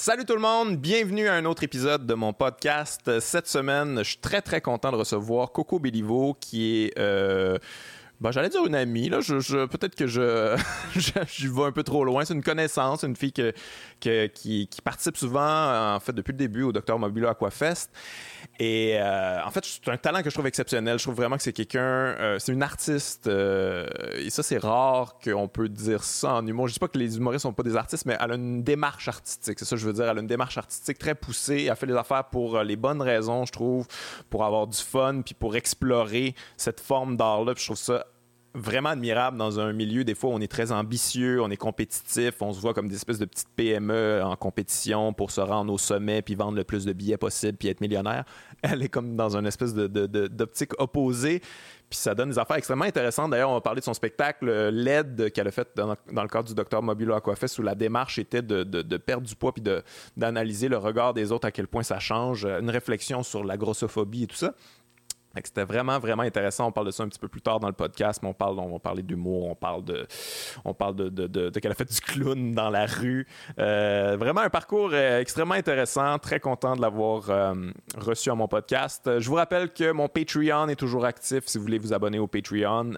Salut tout le monde, bienvenue à un autre épisode de mon podcast. Cette semaine, je suis très très content de recevoir Coco Béliveau qui est... Euh, ben, j'allais dire une amie, là. Je, peut-être que je, je, vais un peu trop loin. C'est une connaissance, une fille que, qui, qui, participe souvent, en fait, depuis le début au Docteur Mobilo Aquafest. Et euh, en fait, c'est un talent que je trouve exceptionnel. Je trouve vraiment que c'est quelqu'un, euh, c'est une artiste. Euh, et ça, c'est rare qu'on peut dire ça en humour. Je dis pas que les humoristes sont pas des artistes, mais elle a une démarche artistique. C'est ça que je veux dire. Elle a une démarche artistique très poussée. Elle fait les affaires pour les bonnes raisons, je trouve, pour avoir du fun, puis pour explorer cette forme d'art-là. je trouve ça vraiment admirable dans un milieu. Des fois, on est très ambitieux, on est compétitif, on se voit comme des espèces de petites PME en compétition pour se rendre au sommet puis vendre le plus de billets possible puis être millionnaire. Elle est comme dans une espèce d'optique de, opposée. Puis ça donne des affaires extrêmement intéressantes. D'ailleurs, on va parler de son spectacle LED qu'elle a fait dans, le cadre du Docteur Mobilo Aquafest où la démarche était de, perdre du poids puis d'analyser le regard des autres, à quel point ça change, une réflexion sur la grossophobie et tout ça. C'était vraiment, vraiment intéressant. On parle de ça un petit peu plus tard dans le podcast, mais on parle, on va parler d'humour, on parle de, on parle de, qu'elle a fait du clown dans la rue. Euh, vraiment un parcours euh, extrêmement intéressant. Très content de l'avoir euh, reçu à mon podcast. Je vous rappelle que mon Patreon est toujours actif. Si vous voulez vous abonner au Patreon,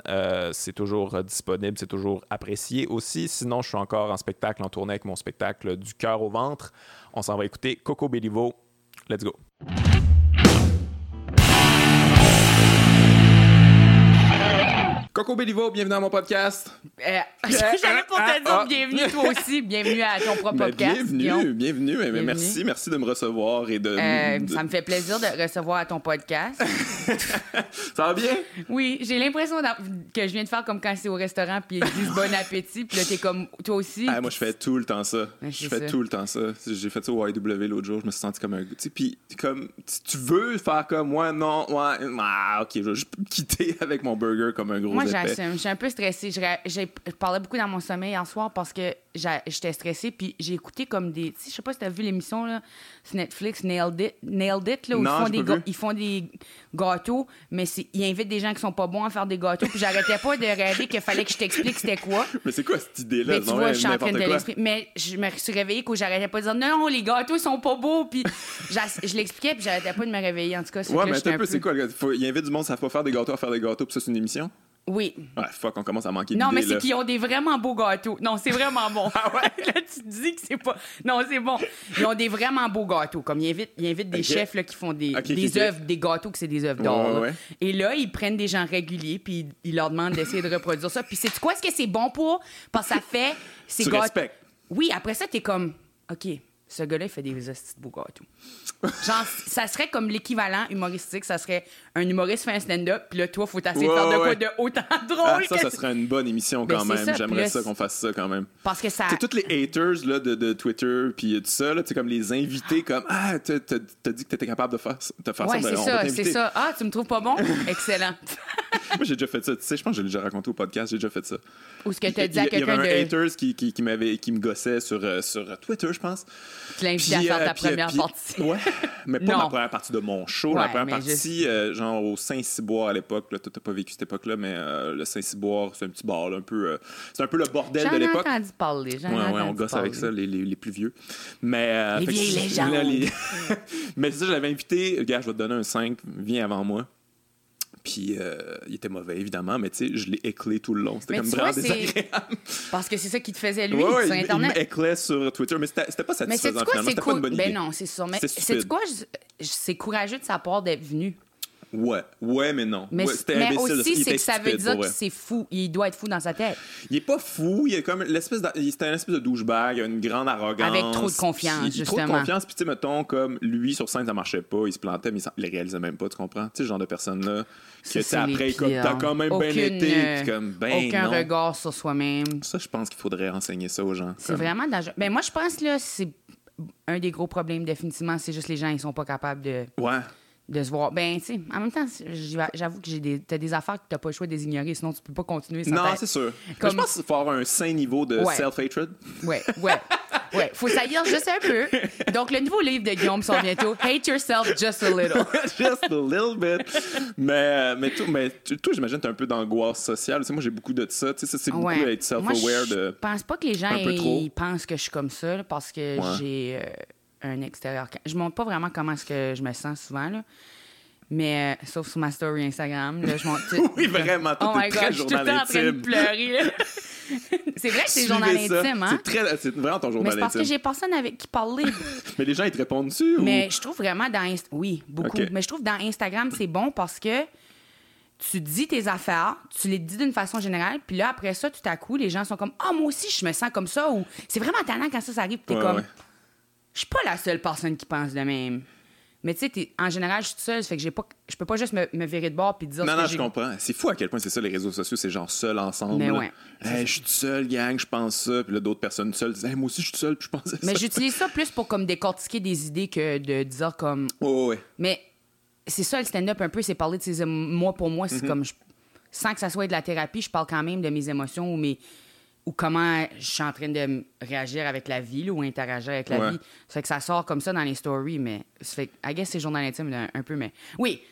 c'est toujours disponible, c'est toujours apprécié aussi. Sinon, je suis encore en spectacle, en tournée avec mon spectacle du cœur au ventre. On s'en va écouter Coco Béliveau. Let's go. Coco Béliveau, bienvenue à mon podcast. Euh, J'avais pour te dire ah. bienvenue toi aussi, bienvenue à ton propre podcast. Bienvenue, bienvenue, bienvenue. Merci, merci de me recevoir et de, euh, Ça me fait plaisir de recevoir à ton podcast. ça va bien? Oui, j'ai l'impression que je viens de faire comme quand c'est au restaurant puis ils disent bon appétit puis là t'es comme toi aussi. Ah, moi je fais tout le temps ça. je fais tout le temps ça. J'ai fait ça au YW l'autre jour, je me suis senti comme un. Tu sais, puis comme tu veux faire comme moi, non, ouais, ah, ok, je vais juste quitter avec mon burger comme un gros moi, j'assume. Je suis un peu stressée. Je, parlais beaucoup dans mon sommeil hier soir parce que j'étais stressée. Puis j'ai écouté comme des. Je sais pas si tu as vu l'émission là, sur Netflix, Nailed It, Nailed It là, où ils, font des ils font des gâteaux, mais ils invitent des gens qui sont pas bons à faire des gâteaux. Puis j'arrêtais pas de rêver qu'il fallait que je t'explique c'était quoi. Mais c'est quoi cette idée-là? Mais tu vois, je suis en train de l'esprit. Mais je me suis réveillée que j'arrêtais pas de dire non, les gâteaux sont pas beaux. Puis je l'expliquais, puis j'arrêtais pas de me réveiller. En tout cas, ouais, mais un peu, c'est quoi? Il invite du monde, ça va pas faire des gâteaux à faire des gâteaux, puis ça, c'est une émission? Oui. Ouais, fuck, on commence à manquer Non, mais c'est qu'ils ont des vraiment beaux gâteaux. Non, c'est vraiment bon. ah ouais? là, tu te dis que c'est pas. Non, c'est bon. Ils ont des vraiment beaux gâteaux. Comme ils invitent, ils invitent des chefs là, qui font des, des œuvres, des gâteaux que c'est des œuvres d'or. Et là, ils prennent des gens réguliers, puis ils leur demandent d'essayer de reproduire ça. Puis c'est quoi ce que c'est bon pour? Parce que ça fait. Tu gâteaux. Oui, après ça, t'es comme. OK, ce gars-là, il fait des hosties de beaux gâteaux. Genre, ça serait comme l'équivalent humoristique. Ça serait un humoriste fait un stand-up, puis là, toi, faut de faire de quoi de autant drôle. Ah, ça, ça serait une bonne émission ben, quand même. J'aimerais ça qu'on fasse ça quand même. Parce que ça. C'est tous les haters là, de, de Twitter, puis tout ça, là, comme les invités, comme Ah, t'as dit que t'étais capable de faire, de faire ouais, ça. c'est ça, c'est ça. Ah, tu me trouves pas bon? Excellent. Moi, j'ai déjà fait ça. Tu sais, je pense que je l'ai déjà raconté au podcast, j'ai déjà fait ça. Ou ce que t'as dit à quelqu'un de. Il y avait un haters qui, qui, qui, qui me gossait sur, euh, sur Twitter, je pense. Tu l'as invité à faire ta euh, première partie. Ouais, mais pas ma première partie de mon show. la première partie, euh, genre au Saint-Cyboire à l'époque. Toi, t'as pas vécu cette époque-là, mais le Saint-Cyboire, c'est un petit bar, un peu. c'est un peu le bordel de l'époque. J'en ai entendu parler. Ouais, ouais, on gosse avec ça, les, les, plus vieux. Mais, les vieilles légendes. mais ça, je l'avais invité. Gars, je vais te donner un 5, viens avant moi. Puis euh, il était mauvais, évidemment, mais tu sais, je l'ai éclé tout le long. C'était comme vraiment désagréable. Parce que c'est ça qui te faisait lui sur Internet. Il m'éclait sur Twitter, mais c'était pas satisfaisant. Mais c'est quoi, c'est cool. Ben non, c'est sûr. Mais c'est quoi, c'est courageux de sa part d'être venu? Ouais, ouais, mais non. Mais, mais aussi, c'est que ça veut dire que c'est fou. Il doit être fou dans sa tête. Il est pas fou. Il est comme l'espèce. C'était un espèce de douchebag. Il a une grande arrogance. Avec trop de confiance, justement. Trop de confiance. Puis, tu sais, mettons, comme lui, sur scène, ça marchait pas. Il se plantait, mais il les réalisait même pas, tu comprends? Tu sais, genre de personne-là. Que, après, comme t'as quand même bien été. comme, ben aucun regard sur soi-même. Ça, je pense qu'il faudrait enseigner ça aux gens. C'est vraiment dangereux. Ben, moi, je pense, là, c'est un des gros problèmes, définitivement. C'est juste les gens, ils sont pas capables de. Ouais de se voir. Ben, tu sais, en même temps, j'avoue que j'ai des, t'as des affaires que t'as pas le choix de les ignorer, sinon tu peux pas continuer. non, c'est sûr. Comme... je pense qu'il faut avoir un sain niveau de self-hatred. Ouais, ouais. ouais, faut saillir juste un peu. Donc, le nouveau livre de Guillaume sort bientôt. Hate yourself just a little. just a little bit. Mais, mais, tout, mais toi, j'imagine, t'as un peu d'angoisse sociale. Tu sais, moi, j'ai beaucoup de ça. Tu sais, c'est beaucoup être self-aware de. Je pense pas que les gens ils pensent que je suis comme ça, parce que j'ai. Euh, un extérieur. Je montre pas vraiment comment est-ce que je me sens souvent, là. Mais euh, sauf sur ma story Instagram, là, je montre. oui, vraiment, tout oh my God, je suis tout le temps en train de pleurer. c'est vrai que c'est journal intime, hein? C'est, très, c'est vraiment ton journal intime. Mais c'est parce que j'ai personne avec qui parler. mais les gens, ils te répondent dessus? Mais je trouve vraiment dans... Oui, beaucoup. Mais je trouve dans Instagram, c'est bon parce que tu dis tes affaires, tu les dis d'une façon générale, puis là, après ça, tout à coup, les gens sont comme « Ah, oh, moi aussi, je me sens comme ça », ou « C'est vraiment talent quand ça, ça arrive », t'es comme je suis pas la seule personne qui pense de même. Mais tu sais, en général, je suis seule, fait que j'ai pas, je peux pas juste me, me virer de bord puis dire. Non, non, je comprends. C'est fou à quel point c'est ça, les réseaux sociaux, c'est genre seul ensemble. Mais ouais. je suis seul, gang, je pense ça. Puis là, d'autres personnes seules disent, moi aussi, je suis seul, puis je pense ça. Mais j'utilise ça plus pour comme décortiquer des idées que de dire comme. Oh, ouais. Mais c'est ça, le stand-up un peu, c'est parler de ses. Moi, pour moi, c'est mm-hmm. comme. sans que ça soit de la thérapie, je parle quand même de mes émotions ou mes ou comment je suis en train de réagir avec la vie ou interagir avec la vie. Ça fait que ça sort comme ça dans les stories, mais ça fait, I guess c'est journal intime un, peu, mais oui,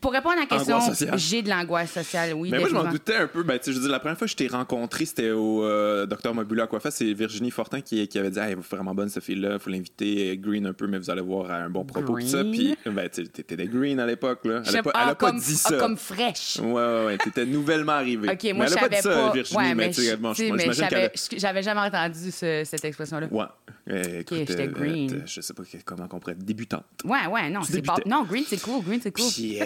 pour répondre à la question, j'ai de l'angoisse sociale, oui. Mais moi, je m'en doutais un peu. Ben, je veux la première fois que je t'ai rencontré, c'était au euh, Docteur Mobula Coiffa. C'est Virginie Fortin qui, qui avait dit Elle est vraiment bonne, cette fille-là. faut l'inviter. Green un peu, mais vous allez voir un bon propos. Tout ça. Puis, ben, t'étais des Green à l'époque. Elle, a pas, elle a pas dit ça. comme fraîche. Ouais, ouais, ouais. T'étais nouvellement arrivée. OK, moi, mais elle a pas dit ça, Virginie. Ouais, mais, j'avais jamais entendu cette expression-là. Ouais. Euh, écoute, j'étais euh, Green. je sais pas comment on pourrait être débutante. Ouais, ouais, non. Non, Green, c'est cool. Green, c'est cool. Puis,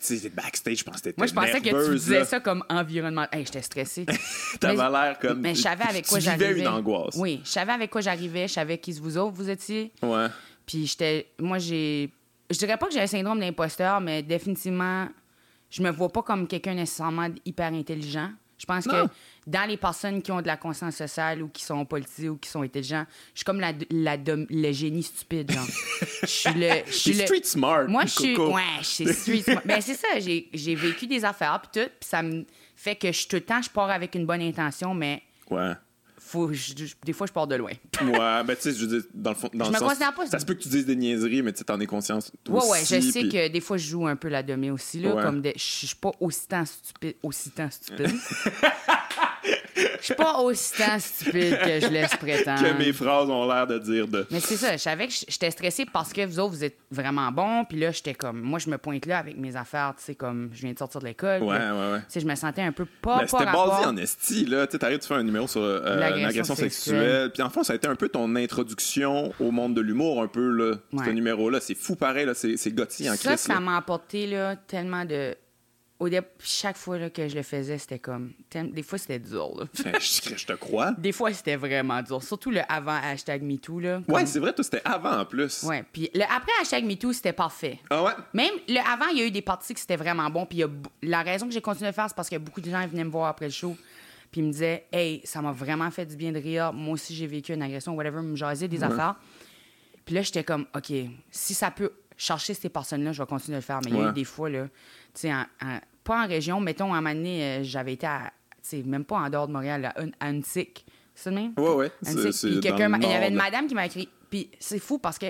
sais, backstage, je pense que Moi, je pensais que tu disais ça comme environnement. Hey, j'étais stressée. T'avais l'air comme. Mais je savais avec quoi j'arrivais. une angoisse. Oui, je savais avec quoi j'arrivais, je savais qui vous autres vous étiez. Ouais. Puis j'étais. Moi, j'ai. Je dirais pas que j'ai un syndrome d'imposteur, mais définitivement, je me vois pas comme quelqu'un nécessairement hyper intelligent. Je pense que dans les personnes qui ont de la conscience sociale ou qui sont politisées ou qui sont intelligents, je suis comme la, la le génie stupide, genre. je suis le... Je suis le... street smart. Moi, je suis... Ouais, je suis street smart. ben, c'est ça, j'ai vécu des affaires, puis tout, puis ça me fait que je, tout le temps, je pars avec une bonne intention, mais... Ouais faut, des fois, je pars de loin. ouais, ben tu sais, je veux dire, dans le fond, dans je le me considère pas. Ça se peut que tu dises des niaiseries, mais tu en es conscience. Toi ouais, ouais, je sais que des fois, je joue un peu la demi aussi, là, comme des... je suis pas aussi tant stupide. Aussi tant stupide. Je suis pas aussi tant stupide que je laisse prétendre. Que mes phrases ont l'air de dire de. Mais c'est ça, je savais que j'étais stressée parce que vous autres, vous êtes vraiment bons. Puis là, j'étais comme. Moi, je me pointe là avec mes affaires, tu sais, comme je viens de sortir de l'école. Ouais, ouais, ouais. Tu sais, je me sentais un peu pas. Ben, c'était basé en esti, là. Tu t'arrives de faire un numéro sur euh, l'agression sexuelle. Puis en fond, ça a été un peu ton introduction au monde de l'humour, un peu, là. Ce numéro-là. C'est fou pareil, là. C'est Gotti en Ça, ça m'a apporté, là, tellement de au début, chaque fois là, que je le faisais, c'était comme. Des fois, c'était dur. Là. je, te crois. Des fois, c'était vraiment dur. Surtout le avant hashtag MeToo. Là, Ouais, c'est vrai, toi, c'était avant en plus. Ouais, puis le après hashtag MeToo, c'était parfait. Ah ouais? Même le avant, il y a eu des parties qui c'était vraiment bon. Puis la raison que j'ai continué de faire, c'est parce que beaucoup de gens venaient me voir après le show. Puis ils me disaient, hey, ça m'a vraiment fait du bien de rire. Moi aussi, j'ai vécu une agression, whatever, me jaser des affaires. Puis là, j'étais comme, OK, si ça peut chercher ces personnes-là, je vais continuer de le faire. Mais il y a eu des fois, là, tu sais, en pas en région. Mettons, à un moment donné, euh, j'avais été à, même pas en dehors de Montréal, à, Antique. C'est? Oui, oui. Il y avait une madame qui m'a écrit. Puis c'est fou parce que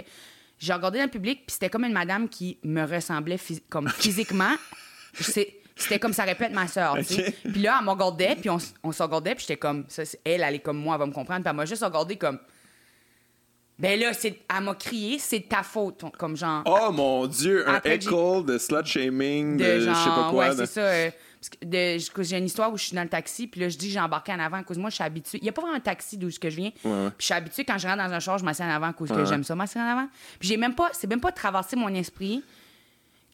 j'ai regardé dans le public, puis c'était comme une madame qui me ressemblait comme physiquement. c'était comme ça répète ma soeur, tu sais. Puis là, elle me regardait, puis on, on se regardait, puis j'étais comme, ça, elle, elle est comme moi, elle va me comprendre. Puis elle m'a juste regardé comme, ben là, elle m'a crié, c'est ta faute, comme genre. Oh mon Dieu, un echo de slut shaming, de, je sais pas quoi. Ouais, c'est ça. Euh, j'ai une histoire où je suis dans le taxi, puis là, je dis j'ai embarqué en avant à cause moi, je suis habituée. Il n'y a pas vraiment un taxi d'où je viens. Puis je suis habituée quand je rentre dans un char, je m'assieds en avant à cause que j'aime ça, m'asseoir en avant. Puis j'ai même pas, c'est même pas traversé mon esprit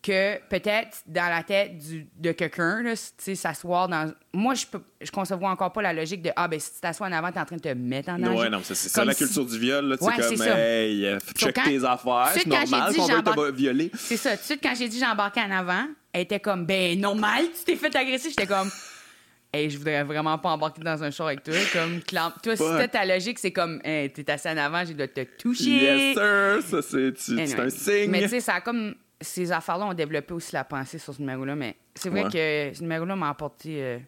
que peut-être dans la tête du, de quelqu'un, tu sais, s'asseoir dans. Moi, je peux, je encore pas la logique de Ah, ben si tu t'assois en avant, t'es en train de te mettre en danger. Ouais, non, c'est ça la culture du viol, là. Ouais, comme, ça. hey, check tes affaires, c'est normal qu'on veut te violer. C'est ça. Tout de suite, quand j'ai dit j'embarquais en avant, elle était comme Ben, normal, tu t'es fait agresser. J'étais comme. Hey, je voudrais vraiment pas embarquer dans un char avec toi. Comme, toi, si c'était ta logique, c'est comme, hey, t'es assis en avant, j'ai de te toucher. Yes, sir. Ça, c'est un signe. Mais tu sais, ça a comme ces affaires-là ont développé aussi la pensée sur ce numéro-là, mais c'est vrai que ce numéro-là m'a apporté. Euh,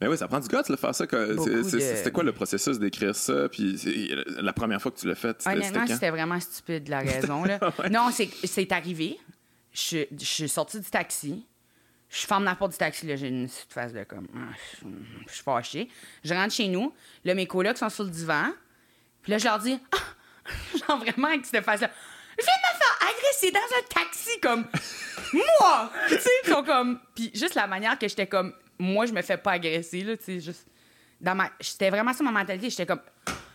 mais oui, ça prend du gars de faire ça. C'était quoi le processus d'écrire ça? Puis la première fois que tu l'as fait, c'était Honnêtement, c'était vraiment stupide, la raison. Là. Non, c'est arrivé. Je, je suis sortie du taxi. Je ferme la porte du taxi, là, j'ai une petite face de comme. Ah, je suis fâchée. Je rentre chez nous. Là, mes colocs sont sur le divan. Puis là, je leur dis. Ah! genre vraiment avec cette face-là. Je viens de me faire agresser dans un taxi, comme. Moi! tu sais, ils sont comme. Puis juste la manière que j'étais comme moi, je me fais pas agresser, là, tu sais, juste... Dans ma... C'était vraiment ça, ma mentalité. J'étais comme...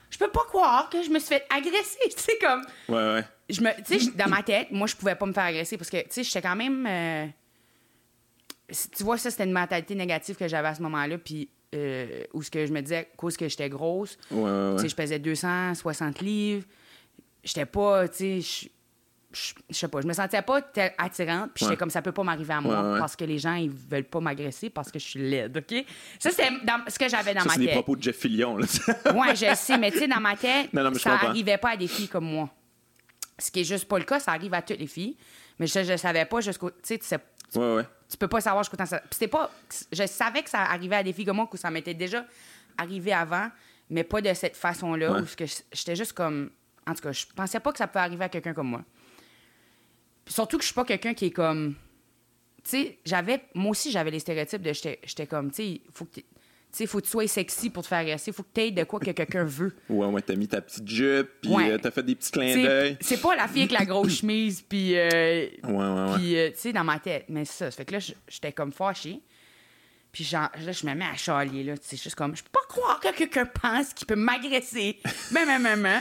Je peux pas croire que je me suis fait agresser, tu sais, comme... Ouais, ouais. Je me... Tu sais, dans ma tête, moi, je pouvais pas me faire agresser parce que, tu sais, j'étais quand même... Euh, tu vois, ça, c'était une mentalité négative que j'avais à ce moment-là, puis... Euh, où ce que je me disais, cause que j'étais grosse. Ouais, ouais, ouais. Tu sais, je pesais 260 livres. J'étais pas, tu sais je, sais pas, je me sentais pas attirante, puis j'étais comme ça peut pas m'arriver à moi parce que les gens ils veulent pas m'agresser parce que je suis laide, OK? Ça c'est ce que j'avais dans ma tête. C'est des propos de Jeff Fillion là. ouais, je sais, mais tu sais dans ma tête, ça arrivait pas à des filles comme moi. Ce qui est juste pas le cas, ça arrive à toutes les filles, mais je, je savais pas jusqu'au tu sais tu sais tu peux pas savoir jusqu'au temps ça. C'était pas je savais que ça arrivait à des filles comme moi que ça m'était déjà arrivé avant, mais pas de cette façon-là où j'étais juste comme en tout cas, je pensais pas que ça pouvait arriver à quelqu'un comme moi surtout que je suis pas quelqu'un qui est comme. Tu sais, j'avais. Moi aussi, j'avais les stéréotypes de. J'étais comme, tu sais, faut que. Tu faut que tu sois sexy pour te faire agresser. Faut que tu aies de quoi que quelqu'un veut. Ouais, ouais, t'as mis ta petite jupe, puis euh, t'as fait des petits clins d'œil. C'est pas la fille avec la grosse chemise, puis. Euh, ouais, ouais, ouais. Puis, euh, tu sais, dans ma tête. Mais ça, ça fait que là, j'étais comme fâchée. Puis genre, là, je me mets à charlier, là. C'est juste comme, je peux pas croire que quelqu'un pense qu'il peut m'agresser. mais, mais, mais, mais.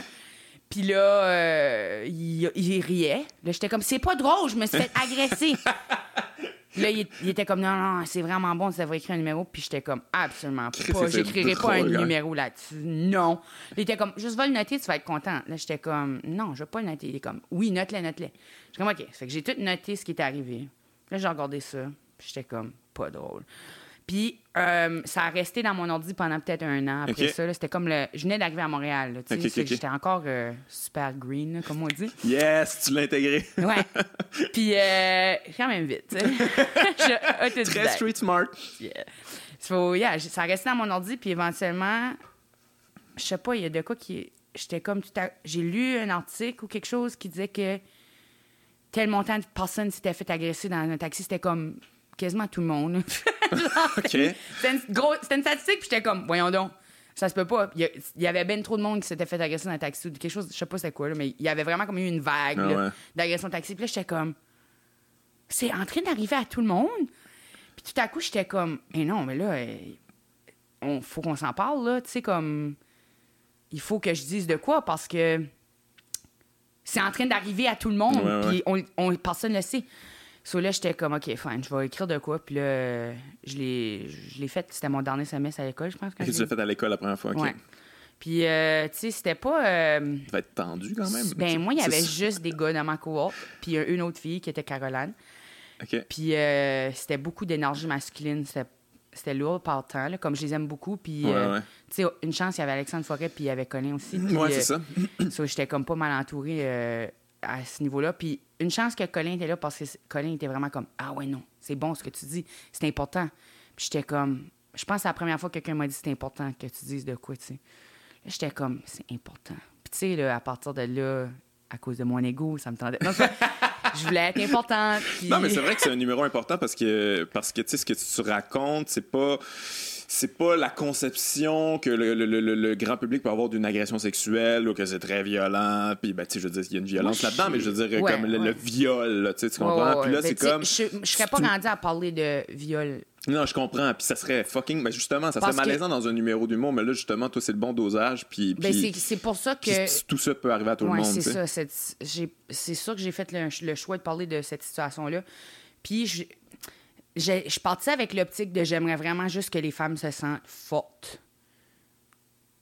Puis là, euh, il, riait. Là, j'étais comme, c'est pas drôle, je me suis fait agresser. là, il, était comme, non, non, c'est vraiment bon, tu devrais écrire un numéro. Puis j'étais comme, absolument pas. J'écrirai pas un numéro là-dessus. Non. Il était comme, juste va le noter, tu vas être content. Là, j'étais comme, non, je vais pas le noter. Il est comme, oui, note-le, note-le. J'étais comme, OK. Fait que j'ai tout noté ce qui est arrivé. Là, j'ai regardé ça. Puis j'étais comme, pas drôle. Puis euh, ça a resté dans mon ordi pendant peut-être un an après ça. C'était comme le. Je venais d'arriver à Montréal. J'étais encore euh, super green, comme on dit. Yes, tu l'as intégré. ouais. Puis euh, quand même vite. je, Très street smart. Yeah. So, yeah, ça a resté dans mon ordi, puis éventuellement, je sais pas, il y a de quoi qui. J'étais comme tout à... J'ai lu un article ou quelque chose qui disait que tel montant de personnes s'étaient fait agresser dans un taxi. C'était comme quasiment tout le monde. C'était une, statistique, puis j'étais comme, voyons donc, ça se peut pas. Il y, avait bien trop de monde qui s'était fait agresser dans un taxi ou quelque chose, je sais pas c'est quoi, mais il y avait vraiment comme eu une vague ah d'agression de taxi. Puis là, j'étais comme, c'est en train d'arriver à tout le monde? Puis tout à coup, j'étais comme, mais non, mais là, il on, faut qu'on s'en parle, là. Tu sais, comme, il faut que je dise de quoi parce que c'est en train d'arriver à tout le monde, puis on, on, personne ne le sait. So là, j'étais comme, OK, fine, je vais écrire de quoi. Puis là, je l'ai fait. C'était mon dernier semestre à l'école, je pense. que tu l'as fait à l'école la première fois, OK. Puis, euh, tu sais, c'était pas. Euh... Ça va être tendu quand même. Ben, moi, il y avait juste des gars dans ma cohorte, puis une autre fille qui était Caroline. OK. Puis, euh, c'était beaucoup d'énergie masculine. C'était lourd par temps, là, comme je les aime beaucoup. Puis, euh, tu sais, une chance, il y avait Alexandre Forêt, puis il y avait Colin aussi. ouais, c'est ça. so, j'étais comme pas mal entourée à ce niveau-là. Puis une chance que Colin était là parce que Colin était vraiment comme Ah ouais, non, c'est bon ce que tu dis, c'est important. Puis j'étais comme Je pense que c'est la première fois que quelqu'un m'a dit c'est important que tu dises de quoi, tu sais. Là, j'étais comme C'est important. Puis tu sais, à partir de là, à cause de mon ego, ça me tendait. je voulais être importante. Non, mais c'est vrai que c'est un numéro important parce que, parce que tu sais, ce que tu racontes, c'est pas c'est pas la conception que le, grand public peut avoir d'une agression sexuelle ou que c'est très violent. Puis, ben, tu sais, je veux dire, il y a une violence là-dedans, mais je veux dire, comme le, viol, tu comprends? Puis là, c'est comme. Je, je serais pas rendu à parler de viol. Non, je comprends. Puis ça serait fucking. Mais ben, justement, ça serait malaisant dans un numéro d'humour, mais là, justement, toi, c'est le bon dosage. Puis. Ben, c'est pour ça que. tout ça peut arriver à tout le monde. C'est ça. C'est ça que j'ai fait le, choix de parler de cette situation-là. Puis, je je, partais avec l'optique de j'aimerais vraiment juste que les femmes se sentent fortes.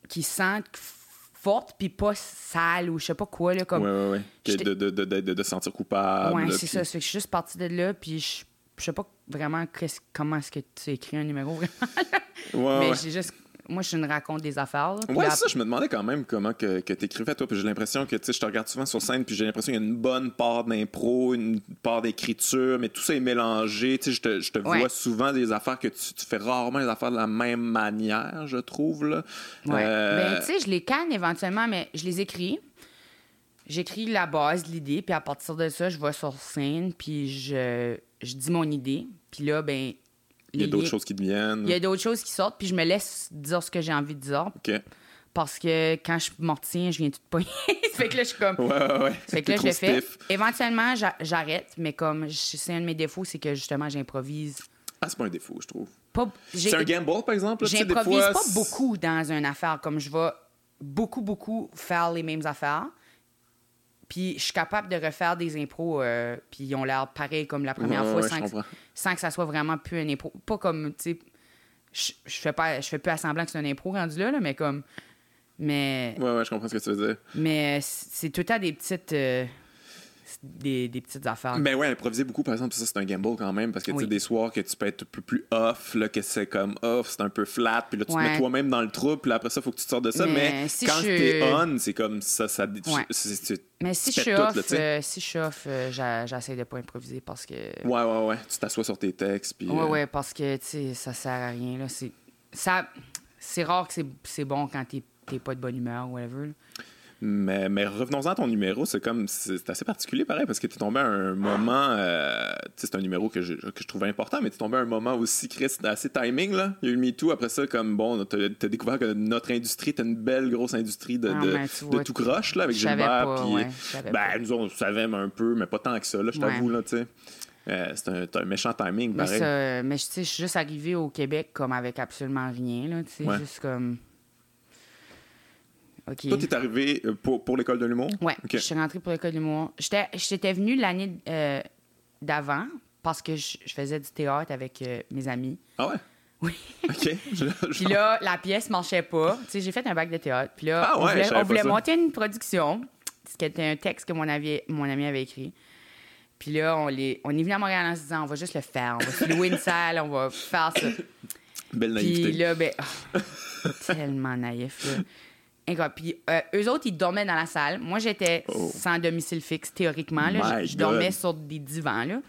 Qu'ils se sentent fortes puis pas sales ou je sais pas quoi. Là, comme, ouais, ouais, De, de, de, de, se sentir coupable. Ouais, c'est ça. je suis juste partie de là puis je, je sais pas vraiment comment est-ce que tu écris un numéro vraiment. ouais, Mais j'ai juste moi, je une raconte des affaires. ouais, ça, je me demandais quand même comment que, que t'écrivais, toi. Puis j'ai l'impression que, tu sais, je te regarde souvent sur scène, puis j'ai l'impression qu'il y a une bonne part d'impro, une part d'écriture, mais tout ça est mélangé. Tu sais, je te, je te vois souvent des affaires que tu, tu, fais rarement les affaires de la même manière, je trouve, là. Ouais. Euh, ben, tu sais, je les canne éventuellement, mais je les écris. J'écris la base, l'idée, puis à partir de ça, je vais sur scène, puis je, je dis mon idée. Puis là, ben, il y a d'autres choses qui deviennent. Il y a d'autres choses qui sortent, puis je me laisse dire ce que j'ai envie de dire. OK. Parce que quand je m'en retiens, je viens tout pogner. fait que là, je suis comme. Ouais, ouais, ouais. Fait que là, je le fais. Éventuellement, j'arrête, mais comme c'est un de mes défauts, c'est que justement, j'improvise. Ah, c'est pas un défaut, je trouve. C'est un gamble, par exemple? J'improvise pas beaucoup dans une affaire. Comme je vais beaucoup, beaucoup faire les mêmes affaires. Puis je suis capable de refaire des impros, euh, puis ils ont l'air pareil comme la première fois, sans, que, ça soit vraiment plus un impro. Pas comme, tu sais, je, je fais pas, je fais plus à semblant que c'est un impro rendu là, là, mais comme. Mais. Ouais, ouais, je comprends ce que tu veux dire. Mais c'est tout à des petites. Euh, des, des, petites affaires. Mais ouais, improviser beaucoup, par exemple, ça, c'est un gamble quand même, parce que tu sais, des soirs que tu peux être un peu plus off, là, que c'est comme off, c'est un peu flat, puis là, tu te mets toi-même dans le trou, puis après ça, faut que tu te sortes de ça. Mais, quand tu es on, c'est comme ça, ça. mais si je, off, euh, si je suis off, euh, j'essaie de pas improviser parce que. Ouais, ouais, ouais. Tu t'assois sur tes textes. Puis, ouais, euh, ouais, parce que, tu sais, ça sert à rien, là. C'est, ça, c'est rare que c'est, bon quand t'es, t'es pas de bonne humeur ou whatever. Mais, mais revenons-en à ton numéro, c'est comme c'est assez particulier pareil parce que tu es tombé à un moment, euh, c'est un numéro que je, que je trouvais important, mais tu es tombé à un moment aussi Chris, assez timing là. Il y a eu le MeToo après ça comme bon, tu as, découvert que notre industrie était une belle grosse industrie de, ah, de, de tout croche là avec Gilbert puis ben nous on savait un peu mais pas tant que ça là, je t'avoue là, tu sais. Euh, c'est un, un, méchant timing, pareil. Mais, mais je suis juste arrivé au Québec comme avec absolument rien, là, tu sais, juste comme toi, tu es arrivé euh, pour, pour l'école de l'humour? Oui, je suis rentrée pour l'école de l'humour. J'étais venue l'année euh, d'avant parce que je, faisais du théâtre avec euh, mes amis. Ah ouais? Oui. OK. puis là, la pièce marchait pas. Tu sais, j'ai fait un bac de théâtre. Puis là, ah ouais, on voulait, monter une production, ce qui était un texte que mon, ami, mon ami avait écrit. Puis là, on, les, on est venu à Montréal en se disant, on va juste le faire. On va se louer une salle, on va faire ça. Belle naïveté. Puis là, ben, oh, tellement naïf, là. Puis euh, eux autres, ils dormaient dans la salle. Moi, j'étais oh. sans domicile fixe, théoriquement. Là. Je, dormais sur des divans. Là.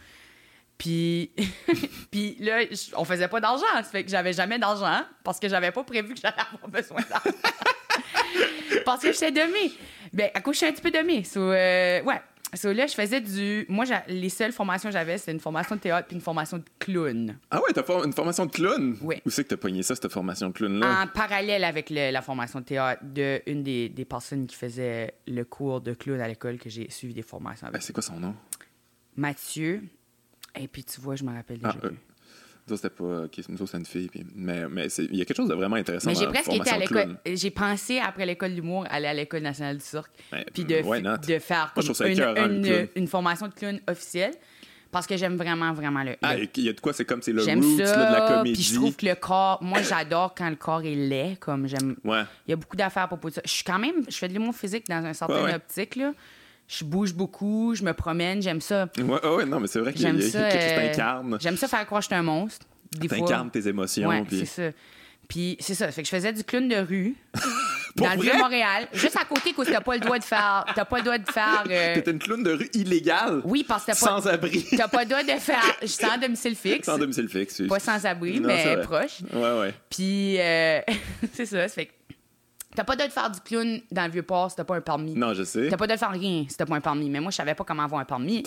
Puis, puis là, on faisait pas d'argent. Ça fait que j'avais jamais d'argent parce que j'avais pas prévu que j'allais avoir besoin d'argent. parce que j'étais demi. Ben, à cause, je suis un petit peu demi. So, euh, ouais. So, là, je faisais du. Moi, les seules formations que j'avais, c'était une formation de théâtre puis une formation de clown. Ah ouais, t'as une formation de clown? Oui. Où c'est que t'as pogné ça, cette formation de clown-là? En parallèle avec la formation de théâtre de une des, des, personnes qui faisait le cours de clown à l'école que j'ai suivi des formations avec. Ben, c'est quoi son nom? Mathieu. Et puis, tu vois, je me rappelle déjà. Ah, euh, c'était pas. Okay, nous c'est une fille. mais mais il y a quelque chose de vraiment intéressant. Mais j'ai presque été à l'école. J'ai pensé, après l'école d'humour, aller à l'école nationale du cirque. Ben, puis de, de faire une, une, formation de clown officielle. Parce que j'aime vraiment, vraiment le. Ah, il y a de quoi, c'est comme c'est le roots de la comédie. Puis je trouve que le corps, moi j'adore quand le corps est laid, comme j'aime. Ouais. Il y a beaucoup d'affaires à propos de ça. Je suis quand même, je fais de l'humour physique dans un certain optique, là je bouge beaucoup, je me promène, j'aime ça. Ouais, ouais, non, mais c'est vrai qu'il y, a quelque chose. J'aime ça faire croire que je suis un monstre. T'incarnes tes émotions. Ouais, c'est ça. Puis c'est ça. Fait que je faisais du clown de rue. dans le Vieux-Montréal, juste à côté, que t'as pas le droit de faire. T'as pas le droit de faire. Euh... T'étais une clown de rue illégale. Oui, parce que t'as pas. Sans abri. T'as pas le droit de faire. Sans domicile fixe. Sans domicile fixe, oui. Pas sans abri, mais proche. Ouais, ouais. Puis, euh... c'est ça. Ça fait que T'as pas le de faire du clown dans le vieux port si t'as pas un permis. Non, je sais. T'as pas le de faire rien si t'as pas un permis. Mais moi, je savais pas comment avoir un permis.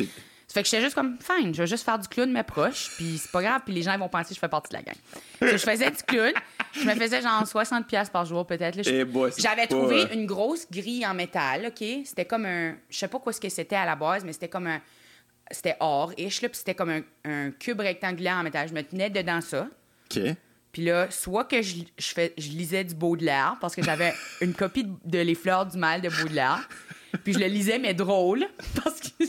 Ça fait que j'étais juste comme, fine, je vais juste faire du clown, mais proche, puis c'est pas grave, puis les gens vont penser que je fais partie de la gang. je faisais du clown, je me faisais genre 60$ par jour, peut-être. Eh J'avais trouvé une grosse grille en métal, OK? C'était comme un. Je sais pas quoi ce que c'était à la base, mais c'était comme un. C'était or-ish, là, puis c'était comme un, un, cube rectangulaire en métal. Je me tenais dedans ça. OK. Puis là, soit que je, je, fais, je lisais du Baudelaire, parce que j'avais une copie de, Les Fleurs du Mal de Baudelaire. Puis je le lisais, mais drôle. Parce que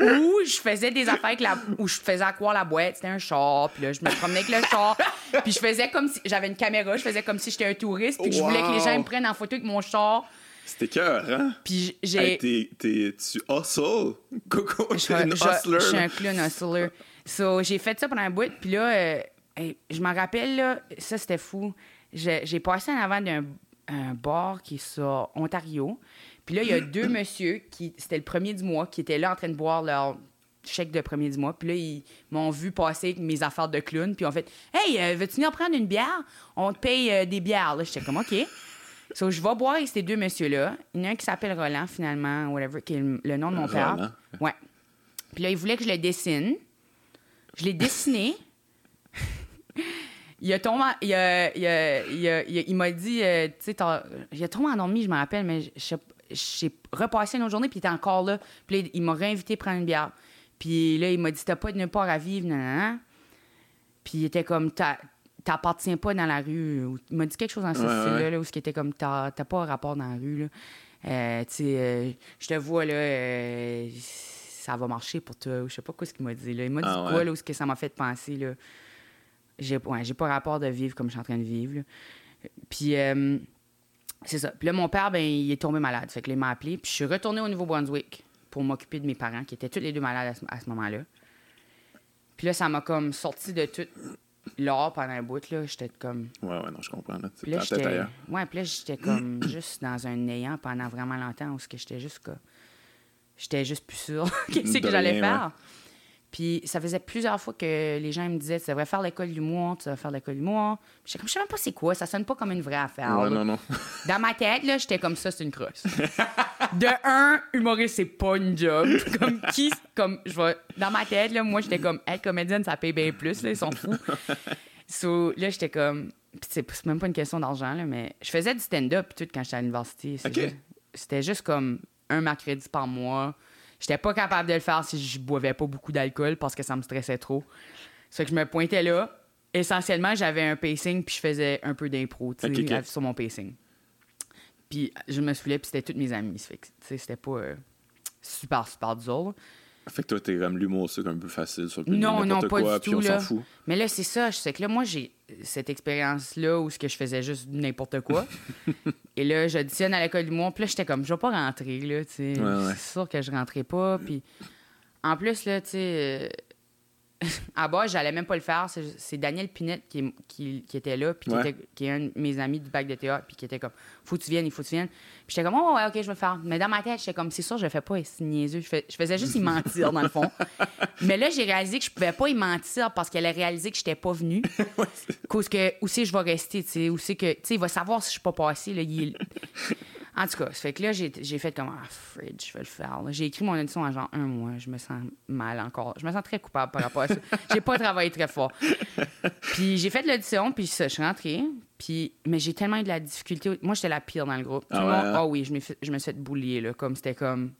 ou je faisais des affaires avec la. Ou je faisais accroire la boîte, c'était un char. Puis là, je me promenais avec le char. Puis je faisais comme si. J'avais une caméra, je faisais comme si j'étais un touriste. Puis que je voulais que les gens me prennent en photo avec mon char. C'était cœur, hein? Puis j'ai. Hey, tu hustle? Coco, je suis un hustler. Je suis un clown hustler. So, j'ai fait ça pendant un bout. Puis là. Euh, je m'en rappelle, là, ça c'était fou. j'ai passé en avant d'un bar qui est sur Ontario. Puis là, il y a deux messieurs qui, c'était le premier du mois, qui étaient là en train de boire leur chèque de premier du mois. Puis là, ils m'ont vu passer avec mes affaires de clown. Puis ils ont fait Hey, euh, veux-tu venir prendre une bière? On te paye euh, des bières. Là, j'étais comme OK. So, je vais boire avec ces deux messieurs-là. Il y en a un qui s'appelle Roland, finalement, whatever, qui est le, nom de mon père. Ouais. Puis là, il voulait que je le dessine. Je l'ai dessiné. il a tombé. Il, a, il, a, il, m'a dit, euh, tu sais, il a tombé endormi, je me rappelle, mais j'ai repassé une autre journée, puis il était encore là. Puis là, il m'a réinvité à prendre une bière. Puis là, il m'a dit, t'as pas de nulle part à vivre, non, Puis il était comme, t'appartiens pas dans la rue. Il m'a dit quelque chose dans ce style-là, où ce qui était comme, t'as pas un rapport dans la rue, là. Euh, tu sais, euh, je te vois, là, ça va marcher pour toi. Je sais pas quoi ce qu'il m'a dit, là. Il m'a dit ah quoi, là, où ce que ça m'a fait penser, là. J'ai ouais, pas rapport de vivre comme je suis en train de vivre, Puis... c'est ça. Puis là, mon père, ben, il est tombé malade. Fait que il m'a appelé. Puis je suis retournée au Nouveau-Brunswick pour m'occuper de mes parents, qui étaient tous les deux malades à ce, moment-là. Puis là, ça m'a comme sorti de tout l'or pendant un bout, là. J'étais comme... Ouais, ouais, non, je comprends, là. Puis là, j'étais... Ouais, puis là, j'étais comme juste dans un néant pendant vraiment longtemps, où j'étais juste comme... J'étais juste plus sûre qu'est-ce que j'allais faire. Puis ça faisait plusieurs fois que les gens me disaient Tu devrais faire l'école du mois, tu devrais faire l'école du mois. Je comme, je sais même pas c'est quoi, ça sonne pas comme une vraie affaire. non, non. Dans ma tête, là, j'étais comme ça, c'est une crosse. de un, humoriste, c'est pas une job. Comme qui, comme, je vois Dans ma tête, là, moi, j'étais comme, être comédienne, ça paye bien plus, là, ils sont fous. so, là, j'étais comme, c'est même pas une question d'argent, là, mais je faisais du stand-up tout quand j'étais à l'université. C'était juste comme un mercredi par mois J'étais pas capable de le faire si je boivais pas beaucoup d'alcool parce que ça me stressait trop. C'est que je me pointais là. Essentiellement, j'avais un pacing puis je faisais un peu d'impro sur mon pacing. Puis je me souvenais puis c'était toutes mes amies. C'était pas euh, super, super dur. Fait que toi, t'es comme l'humour, c'est un peu facile sur le Non, non, pas quoi, du tout. Là. Mais là, c'est ça. Je sais que là, moi, j'ai cette expérience-là où ce que je faisais juste n'importe quoi. Et là, j'auditionne à l'école du monde. Puis là, j'étais comme, je vais pas rentrer, là, tu sais. C'est sûr que je rentrais pas. Puis en plus, là, tu sais, euh, à bas, j'allais même pas le faire. C'est Daniel Pinette qui, qui, était là, puis qui, est un de mes amis du bac de théâtre, puis qui était comme, faut que tu viennes, il faut que tu viennes. Puis j'étais comme, oh, ouais, ok, je vais le faire. Mais dans ma tête, j'étais comme, c'est sûr, je le fais pas, c'est niaiseux. Je, je, faisais juste y mentir, dans le fond. Mais là, j'ai réalisé que je pouvais pas y mentir parce qu'elle a réalisé que j'étais pas venue. Cause que, où c'est je vais rester, tu sais, où c'est que, tu sais, il va savoir si je suis pas passée, là. Il... En tout cas, ça fait que là, j'ai, fait comme, ah, fridge, je vais le faire. J'ai écrit mon audition en genre un mois. Je me sens mal encore. Je me sens très coupable par rapport à ça. j'ai pas travaillé très fort. Puis j'ai fait l'audition, puis ça, je suis rentrée. Puis, mais j'ai tellement eu de la difficulté. Moi, j'étais la pire dans le groupe. Ah, hein? ah oui, je me, je me suis fait boulier, là. Comme c'était comme.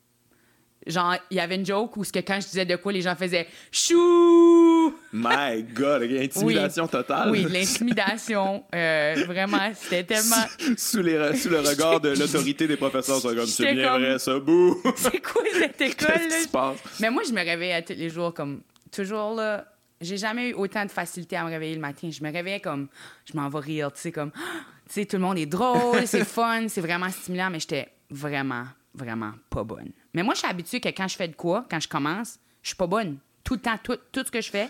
Genre, il y avait une joke où ce que quand je disais de quoi, les gens faisaient chou. My God, intimidation totale. Oui, l'intimidation. Euh, vraiment, c'était tellement. Sous, les, sous le regard de l'autorité des professeurs, c'est comme c'est bien vrai, ça, bouh. C'est quoi cette école là qui se passe? Mais moi, je me réveillais tous les jours comme toujours là. J'ai jamais eu autant de facilité à me réveiller le matin. Je me réveillais comme je m'en vais rire, tu sais comme tu sais tout le monde est drôle, c'est fun, c'est vraiment stimulant, mais j'étais vraiment vraiment pas bonne. Mais moi, je suis habituée que quand je fais de quoi, quand je commence, je suis pas bonne. Tout le temps, tout, tout ce que je fais.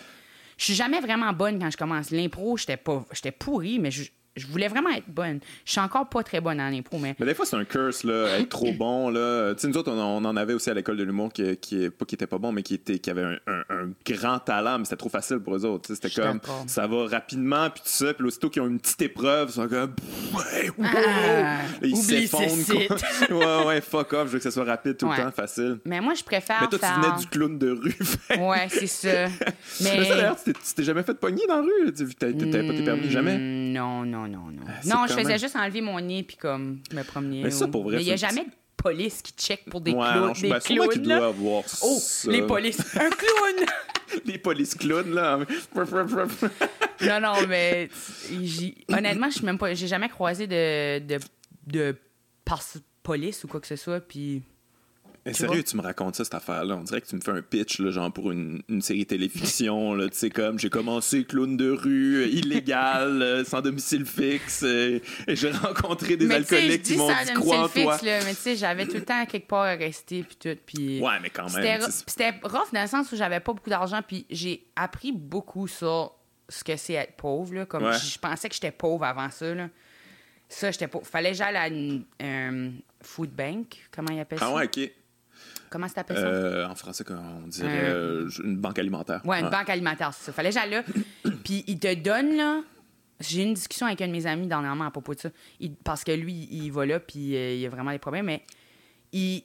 Je suis jamais vraiment bonne quand je commence. L'impro, j'étais pas j'étais pourrie, mais je, je voulais vraiment être bonne. Je suis encore pas très bonne en impro, mais. Mais des fois, c'est un curse, là, être trop bon, là. Tu sais, nous autres, on, en avait aussi à l'école de l'humour qui, qui, pas qui était pas bon, mais qui, était, qui avait un, grand talent, mais c'était trop facile pour eux autres. C'était comme, ça va rapidement, puis tout ça, puis aussitôt qu'ils ont une petite épreuve, ils sont comme, ouais, wow! Ah, ils s'effondrent, ouais, ouais, fuck off, je veux que ça soit rapide tout le temps, facile. Mais moi, je préfère. Mais toi, tu venais du clown de rue. ouais, c'est ça. Mais, mais ça, d'ailleurs, tu t'es jamais fait pogner dans la rue, tu t'avais pas tes permis, jamais? Non, non, non, non. Ah, non, je faisais juste enlever mon nez puis comme me promener. Mais ça, pour vrai. Mais il n'y a jamais de police qui check pour des clowns. des ben, clowns. Doit avoir oh, les polices. Un clown! les polices clowns, là. non, non, mais honnêtement, je même pas. J'ai jamais croisé de, de, de police ou quoi que ce soit. Puis sérieux, tu me racontes ça, cette affaire-là. On dirait que tu me fais un pitch, là, genre pour une, une série téléfiction. tu sais, comme j'ai commencé clown de rue, euh, illégal, euh, sans domicile fixe, euh, et, j'ai rencontré des alcooliques qui m'ont dit crois en toi. Là, mais tu sais, j'avais tout le temps quelque part à rester, puis tout. Puis ouais, mais quand même. C'était rough dans le sens où j'avais pas beaucoup d'argent, puis j'ai appris beaucoup sur ce que c'est être pauvre. Là, comme je, pensais que j'étais pauvre avant ça. Là. Ça, j'étais pauvre. Fallait que j'aille à une food bank. Comment il appelle ah ça? Ah ouais, OK. Comment ça s'appelle ça? Euh, en français, on dirait euh, une banque alimentaire. Ouais, une ah. banque alimentaire, c'est ça. Fallait que j'aille là. Puis il te donne, là. J'ai eu une discussion avec un de mes amis dernièrement à propos de ça. parce que lui, il va là, puis euh, il a vraiment des problèmes, mais il.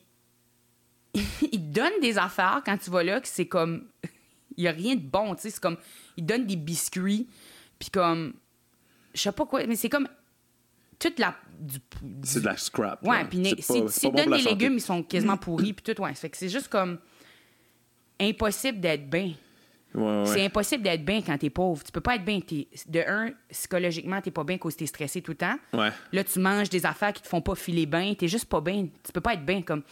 il donne des affaires quand tu vas là que c'est comme. il n'y a rien de bon, tu sais. C'est comme. Il donne des biscuits, puis comme. Je sais pas quoi, mais c'est comme. Toute la. C'est de la scrap. Ouais, puis si, tu donnes des légumes, ils sont quasiment pourris, puis tout, ouais. Fait que c'est juste comme. Impossible d'être bien. C'est impossible d'être bien quand t'es pauvre. Tu peux pas être bien. De un, psychologiquement, t'es pas bien cause t'es stressé tout le temps. Là, tu manges des affaires qui te font pas filer bien. T'es juste pas bien. Tu peux pas être bien comme.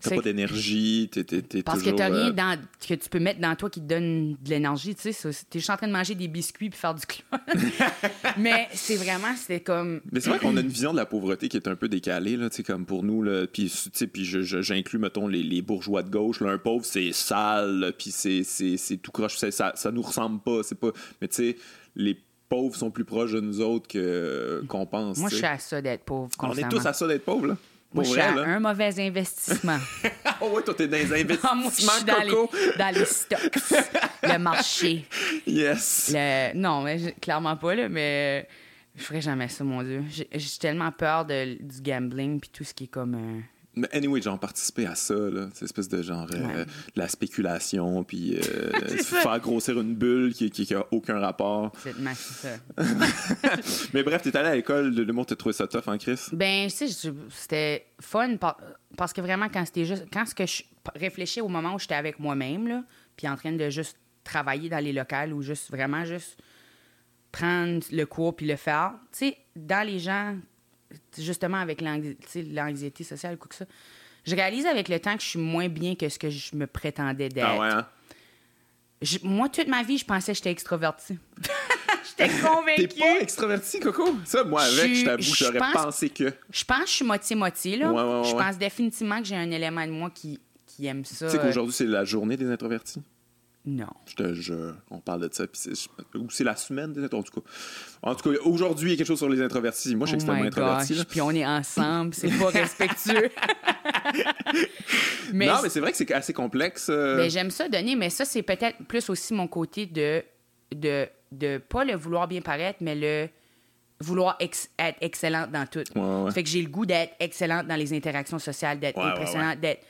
T'as pas d'énergie, t'es, t'es, Parce que t'as rien euh, dans, que tu peux mettre dans toi qui te donne de l'énergie, tu sais. T'es juste en train de manger des biscuits puis faire du clone. Mais c'est vraiment, c'est comme... Mais c'est vrai qu'on a une vision de la pauvreté qui est un peu décalée, là, tu sais, comme pour nous, là. Puis, tu sais, puis j'inclus, mettons, les, les, bourgeois de gauche, là. Un pauvre, c'est sale, puis c'est, c'est, c'est tout croche. Ça, ça nous ressemble pas, c'est pas... Mais tu sais, les pauvres sont plus proches de nous autres que, qu'on pense. Moi, je suis à ça d'être pauvre. On est tous à ça d'être pauvre, là. Moi, je suis un mauvais investissement. oh ouais, toi, t'es dans les investissements, Moi, je suis dans les, dans les stocks, le marché. Yes. Non, mais clairement pas, là, mais je ferais jamais ça, mon Dieu. J'ai tellement peur de, du gambling puis tout ce qui est comme... Euh, mais anyway, genre participer à ça, là, cette espèce de genre euh, de la spéculation, puis euh, faire grossir une bulle qui, qui, a aucun rapport. C'est ça. Mais bref, t'es allé à l'école de l'humour, t'as trouvé ça tough, hein, Chris? Ben, tu sais, c'était fun parce que vraiment, quand c'était juste. Quand ce que je réfléchis au moment où j'étais avec moi-même, là, puis en train de juste travailler dans les locales ou juste vraiment juste prendre le cours puis le faire, tu sais, dans les gens justement avec l'anxiété sociale, quoi que ça, je réalise avec le temps que je suis moins bien que ce que je me prétendais d'être. Ah ouais, hein? moi, toute ma vie, je pensais que j'étais extrovertie. j'étais convaincue. T'es pas extrovertie, Coco? Ça, moi, avec, je t'avoue, j'aurais pensé que. Je pense que je suis moitié-moitié, là. je pense définitivement que j'ai un élément de moi qui, qui aime ça. Tu sais qu'aujourd'hui, c'est la journée des introvertis? Non. Je te On parle de ça. Ou c'est la semaine En tout cas, en tout cas aujourd'hui, il y a quelque chose sur les introvertis. Moi, je suis oh extrêmement introverti. Puis on est ensemble. C'est pas respectueux. non, mais c'est vrai que c'est assez complexe. Euh. Ben, j'aime ça donner, mais ça, c'est peut-être plus aussi mon côté de, de, de pas le vouloir bien paraître, mais le vouloir être excellente dans tout. Ça fait que j'ai le goût d'être excellente dans les interactions sociales, d'être impressionnante, d'être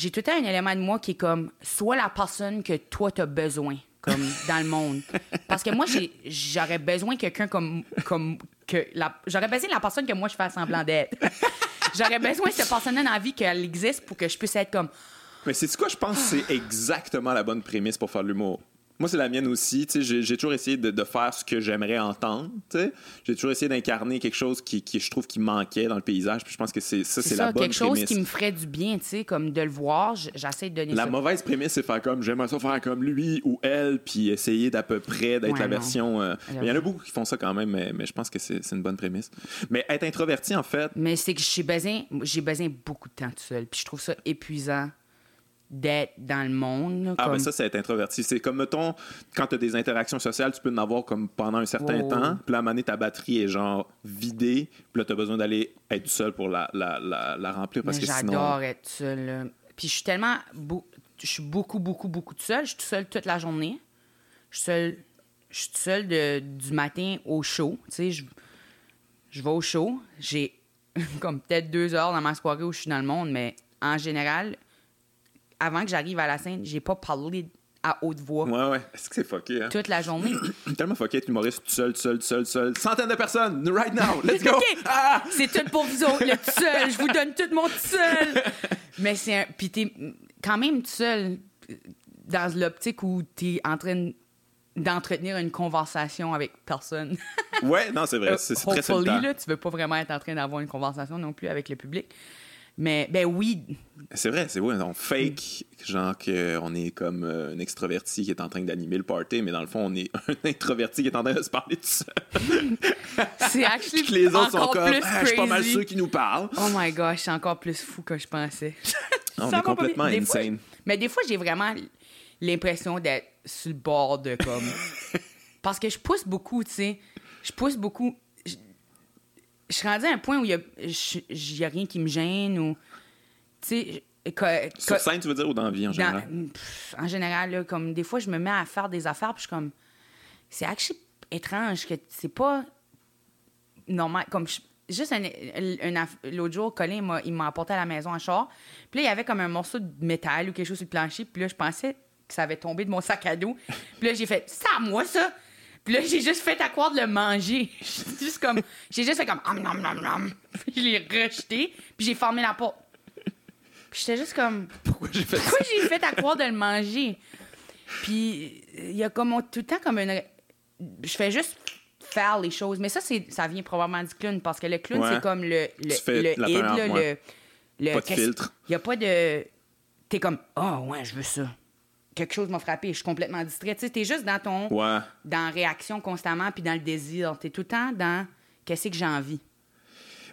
j'ai tout le temps un élément de moi qui est comme soit la personne que toi t'as besoin comme dans le monde. Parce que moi j'aurais besoin de quelqu'un comme comme que la j'aurais besoin de la personne que moi je fais semblant d'être. J'aurais besoin de cette personne là dans la vie qu'elle existe pour que je puisse être comme mais c'est quoi? Je pense c'est exactement la bonne prémisse pour faire de l'humour moi, c'est la mienne aussi. J'ai toujours essayé de, faire ce que j'aimerais entendre. J'ai toujours essayé d'incarner quelque chose qui, qui, je trouve, qui manquait dans le paysage. Puis je pense que c'est ça, c'est la bonne quelque chose qui me ferait du bien, comme de le voir. J'essaie de donner la ça. Mauvaise prémisse, c'est faire comme j'aimerais ça faire comme lui ou elle, puis essayer d'à peu près d'être la version. Euh, il y en a beaucoup qui font ça quand même, mais, mais je pense que c'est une bonne prémisse. Mais être introverti, en fait. Mais c'est que j'ai besoin, besoin beaucoup de temps tout seul. Puis je trouve ça épuisant d'être dans le monde. ah, mais ça, c'est être introverti. C'est comme, mettons, quand tu as des interactions sociales, tu peux en avoir comme pendant un certain temps. Puis là, à un moment donné, ta batterie est genre vidée. Puis là, tu as besoin d'aller être seul pour la, la, la, remplir. Parce que J'adore être seul. Puis je suis tellement. Je suis beaucoup, beaucoup, beaucoup de seul. Je suis tout seul toute la journée. Je suis seul. Je suis seul de, du matin au show. Tu sais, je, je vais au show. J'ai comme peut-être deux heures dans ma soirée où je suis dans le monde, mais en général, avant que j'arrive à la scène, j'ai pas parlé à haute voix. Ouais, ouais. Est-ce que c'est fucké, hein? Toute la journée. Tellement fucké être humoriste tout seul, seul, seul, seul. Centaines de personnes, right now, let's go! Ah! C'est tout pour vous autres, le tout seul. Je vous donne tout mon tout seul. Mais c'est un. Puis t'es quand même tout seul dans l'optique où t'es en train d'entretenir une conversation avec personne. ouais, non, c'est vrai. C'est très solitaire. là, tu veux pas vraiment être en train d'avoir une conversation non plus avec le public. Mais ben oui. C'est vrai, c'est vrai. On fake, genre qu'on est comme euh, un extroverti qui est en train d'animer le party, mais dans le fond, on est un introverti qui est en train de se parler tout seul. c'est actually les autres sont comme, ah, je suis pas mal ceux qui nous parlent. Oh my gosh, c'est encore plus fou que je pensais. on est complètement insane. mais des fois, j'ai vraiment l'impression d'être sur le bord de comme Parce que je pousse beaucoup, tu sais. Je pousse beaucoup. Je, je suis rendue à un point où il n'y a, rien qui me gêne ou. Tu sais. Sur scène, tu veux dire, ou dans la vie en général? en général, comme des fois, je me mets à faire des affaires, puis je suis comme. C'est actually étrange que c'est pas normal. Comme juste un, l'autre jour, Colin, il m'a apporté à la maison un char. Puis là, il y avait comme un morceau de métal ou quelque chose sur le plancher. Puis là, je pensais que ça avait tombé de mon sac à dos. Puis là, j'ai fait, ça moi, ça! Puis là, j'ai juste fait à croire de le manger. juste comme, j'ai juste fait comme, nom, nom, nom. Puis je l'ai rejeté. Puis j'ai fermé la porte. Puis j'étais juste comme, pourquoi j'ai fait Pourquoi j'ai fait à croire de le manger? Puis il y a comme tout le temps comme une. Je fais juste faire les choses. Mais ça, c'est, ça vient probablement du clown parce que le clown, c'est comme le, le, le le, le. Pas de filtre. Il n'y a pas de. T'es comme, oh, ouais, je veux ça. Quelque chose m'a frappé, je suis complètement distrait. Tu sais, t'es juste dans ton. Ouais. Dans réaction constamment, puis dans le désir. T'es tout le temps dans qu'est-ce que j'ai envie.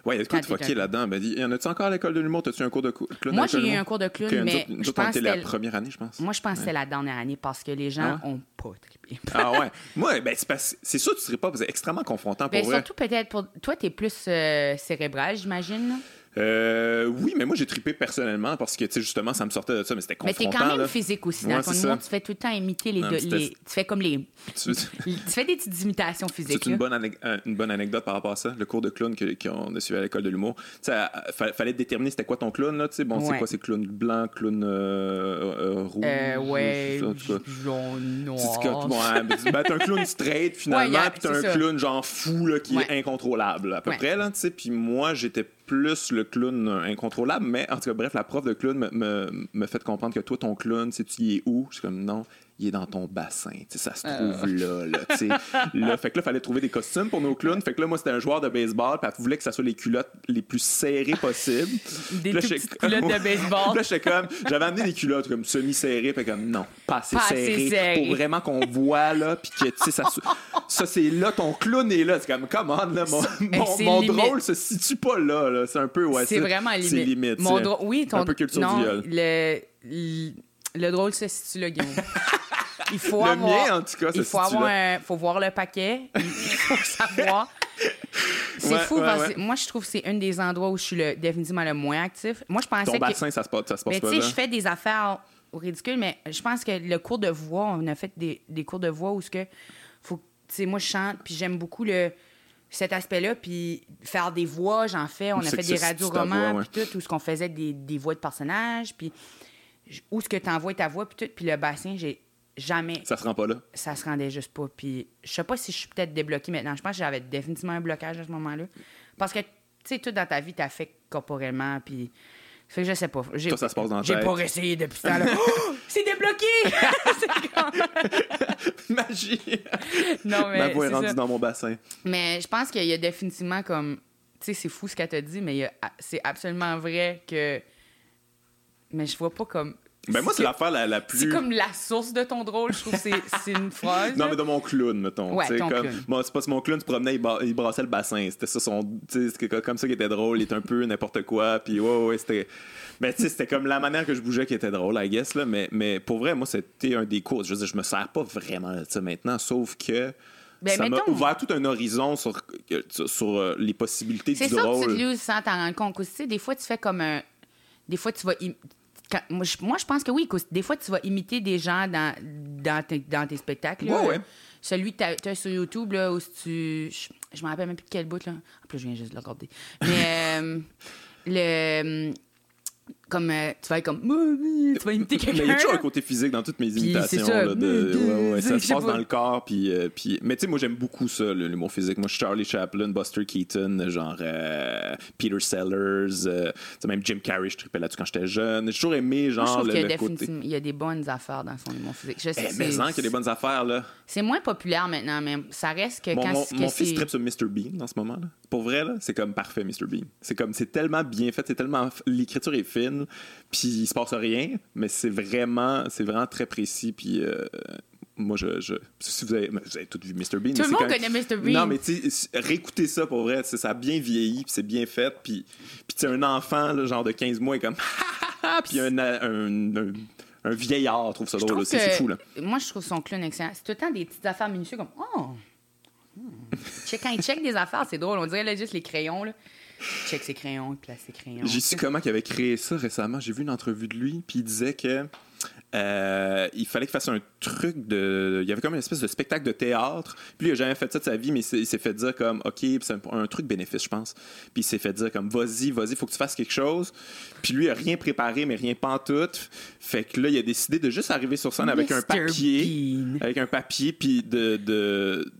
Ouais, il y a de quoi de fucké là-dedans? Ben, y en a-tu encore à l'école de l'humour? T'as-tu un cours de clown? Moi, j'ai eu un cours de clown, mais. je pense que la première année, je pense. Moi, je pense que c'est la dernière année parce que les gens ah ont pas trippé. ah ouais? Moi, ben, c'est sûr que tu serais pas extrêmement confrontant pour ben, Surtout peut-être pour. Toi, t'es plus euh, cérébral, j'imagine. Euh, oui, mais moi, j'ai trippé personnellement parce que, tu sais, justement, ça me sortait de ça, mais c'était confrontant. Mais t'es quand même physique aussi. Dans ton humour, tu fais tout le temps imiter les, deux, Tu fais comme les... tu... fais des petites imitations physiques. C'est une, bonne une bonne anecdote par rapport à ça, le cours de clown qu'on a suivi à l'école de l'humour. Sais, fallait déterminer c'était quoi ton clown, là, tu sais. Bon, c'est quoi, c'est clown blanc, clown euh, euh, rouge? Euh, ouais, jaune, noir. Ouais, ben, t'as un clown straight, finalement, puis t'as un clown genre fou, là, qui est incontrôlable, à peu près, là, tu sais. Puis moi, j'étais plus le clown incontrôlable, mais en tout cas, bref, la prof de clown me, me, fait comprendre que toi, ton clown, sais tu y es où? Je suis comme, non, il est dans ton bassin. ça se trouve ah. là. Là, là. Fait que là, il fallait trouver des costumes pour nos clowns. Fait que là, moi, c'était un joueur de baseball. Puis elle voulait que ça soit les culottes les plus serrées possibles. Des petites culottes de baseball. là, j'étais comme, j'avais amené des culottes comme semi-serrées. Puis comme, non, pas assez, serrées, Pour vraiment qu'on voit, là. Puis que, tu sais, ça, ça c'est là, ton clown est là. C'est comme, come on, là, mon, mon, mon drôle se situe pas là. là. C'est un peu, ouais. C'est vraiment limite. Mon drôle, oui, ton... Un peu culture non, du viol. Le, le, drôle se situe là, Guillaume. il faut le avoir, mien, en tout cas, il faut avoir faut voir le paquet, il faut savoir. C'est fou parce que moi je trouve que c'est un des endroits où je suis le, définitivement le moins actif. Moi je pensais Ton bassin, ça se passe, ça se passe mais pas. Tu sais, je fais des affaires ridicules, mais je pense que le cours de voix, on a fait des, des cours de voix où ce que faut, tu sais, moi je chante puis j'aime beaucoup le cet aspect-là, puis faire des voix, j'en fais. On a fait des radios-romans, puis tout, où ce qu'on faisait des, des, voix de personnages, puis où ce que tu envoies ta voix, puis tout. Puis le bassin, j'ai jamais. Ça se rend pas là? Ça se rendait juste pas. Puis je sais pas si je suis peut-être débloquée maintenant. Je pense que j'avais définitivement un blocage à ce moment-là. Parce que, tu sais, tout dans ta vie, t'as fait corporellement, puis. Fait que je sais pas. Toi, ça se passe dans J'ai pas essayé depuis temps-là. oh, c'est débloqué! Magie! Non, mais. Ma voix est, rendue dans mon bassin. Mais je pense qu'il y a définitivement comme. Tu sais, c'est fou ce qu'elle t'a dit, mais c'est absolument vrai que. Mais je vois pas comme ben moi, c'est l'affaire la, la, plus. C'est comme la source de ton drôle, je trouve que c'est une phrase. non, mais de mon clown, mettons. Ouais, ton comme, clown. Moi, c'est pas mon clown se promenait, il, il brassait le bassin. C'était ça son. C'était comme ça qui était drôle. Il était un peu n'importe quoi. Puis ouais, ouais, c'était. Mais ben, tu sais, c'était comme la manière que je bougeais qui était drôle, I guess. Là. Mais, mais pour vrai, moi, c'était un des cours. Je veux dire, je me sers pas vraiment de ça maintenant, sauf que. Ben, ça m'a ouvert tout un horizon sur, sur euh, les possibilités du drôle. C'est ça que tu te sans t'en rendre compte. Aussi, des fois, tu fais comme un. Des fois, tu vas moi, je, pense que oui. Des fois, tu vas imiter des gens dans, dans, tes, dans tes spectacles. Celui que tu as, sur YouTube, là, où tu. Je, je me rappelle même plus de quel bout. Là. En plus, je viens juste de le regarder. Mais euh, le comme euh, tu vas être comme tu vas imiter quelqu'un. Mais il y a toujours un côté physique dans toutes mes imitations. Ça. Là, de, ouais, ouais, ça se passe dans le corps. Puis, euh, puis... Mais tu sais, moi j'aime beaucoup ça, l'humour physique. Moi je suis Charlie Chaplin, Buster Keaton, genre euh, Peter Sellers, même Jim Carrey, je tripais là-dessus quand j'étais jeune. J'ai toujours aimé genre le, le côté. Il y a des bonnes affaires dans son humour physique. Je sais, eh, mais qu'il y a des bonnes affaires là. C'est moins populaire maintenant, mais ça reste que quand Mon, mon fils tripe sur Mr. Bean en ce moment. Là. Pour vrai, là, c'est comme parfait Mr. Bean. C'est comme, c'est tellement bien fait, c'est tellement. L'écriture est fine. Puis il se passe rien, mais c'est vraiment, c'est vraiment très précis. Puis euh, moi, je, je, si vous avez, vous avez tout vu Mr. Bean. Tout le monde connaît Mr. Bean. Non, mais tu réécoutez ça pour vrai. Ça a bien vieilli, puis c'est bien fait. Puis, puis un enfant, là, genre de 15 mois, est comme. puis un, un, un un vieillard trouve ça drôle. C'est fou, là. Moi, je trouve son clown excellent. C'est tout le temps des petites affaires minutieuses comme Oh! Hmm. Quand il check des affaires, c'est drôle. On dirait là, juste les crayons. Là. Check ses crayons, il place ses crayons. J'ai su comment il avait créé ça récemment. J'ai vu une entrevue de lui, puis il disait que euh, il fallait qu'il fasse un truc de. Il y avait comme une espèce de spectacle de théâtre. Puis il a jamais fait ça de sa vie, mais il s'est fait dire comme, OK, c'est un, truc bénéfice, je pense. Puis il s'est fait dire comme, vas-y, vas-y, faut que tu fasses quelque chose. Puis lui, il a rien préparé, mais rien pantoute. Fait que là, il a décidé de juste arriver sur scène avec un papier. Avec un papier, puis de, de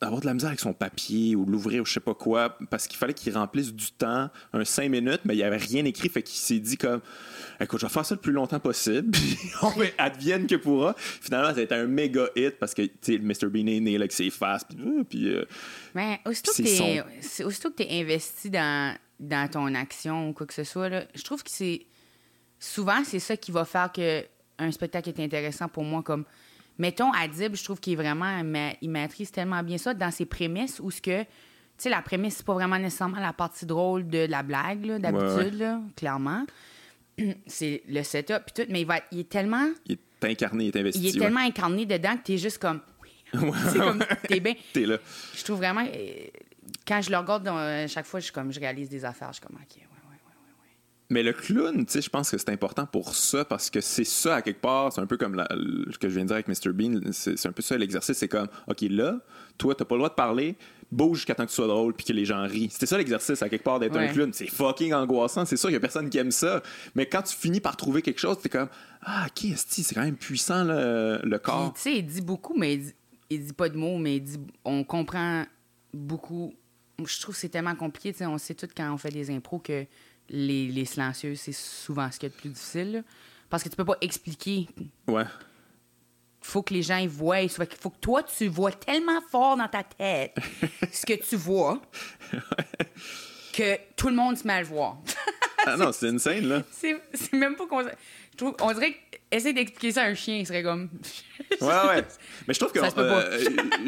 d'avoir de la misère avec son papier ou l'ouvrir ou je sais pas quoi, parce qu'il fallait qu'il remplisse du temps, un cinq minutes, mais il n'y avait rien écrit, fait qu'il s'est dit comme écoute, je vais faire ça le plus longtemps possible, puis on va advienne que pourra. Finalement, ça a été un méga hit parce que, tu sais, Mr. Bean est né avec ses faces, puis. Euh, puis euh, Mais aussitôt que, aussitôt que tu es investi dans, dans ton action ou quoi que ce soit, là, je trouve que c'est. Souvent, c'est ça qui va faire que un spectacle est intéressant pour moi. Comme, mettons, Adib, je trouve qu'il est vraiment. Il maîtrise tellement bien ça dans ses prémices où ce que. Tu sais, la prémisse, c'est pas vraiment nécessairement la partie drôle de la blague, d'habitude, clairement. c'est le setup puis tout, mais il, va, il est tellement. Il est incarné, il est investi. Il est tellement incarné dedans que t'es juste comme. c'est comme. T'es bien. t'es là. Je trouve vraiment. Euh, quand je le regarde, dans, chaque fois, je, comme, je réalise des affaires, je suis comme, OK, ouais. Mais le clown, tu sais, je pense que c'est important pour ça parce que c'est ça, à quelque part, c'est un peu comme ce que je viens de dire avec Mr. Bean, c'est un peu ça l'exercice. C'est comme, OK, là, toi, t'as pas le droit de parler, bouge jusqu'à temps que tu sois drôle puis que les gens rient. C'était ça l'exercice à quelque part d'être un clown. C'est fucking angoissant. C'est sûr qu'il y a personne qui aime ça. Mais quand tu finis par trouver quelque chose, t'es comme ah ok, c'est quand même puissant le corps. Tu sais, il dit beaucoup, mais il dit, pas de mots, mais il dit on comprend beaucoup. Je trouve que c'est tellement compliqué. On sait tout quand on fait des impros que les, les silencieux, c'est souvent ce qui est le plus difficile. Parce que tu peux pas expliquer. Ouais faut que les gens voient. Il faut que toi, tu vois tellement fort dans ta tête ce que tu vois que tout le monde se met à le voir. ah non, c'est insane, là. C'est même pas qu'on... On dirait qu'essayer d'expliquer ça à un chien, il serait comme... ouais, ouais. Mais je trouve que... Euh,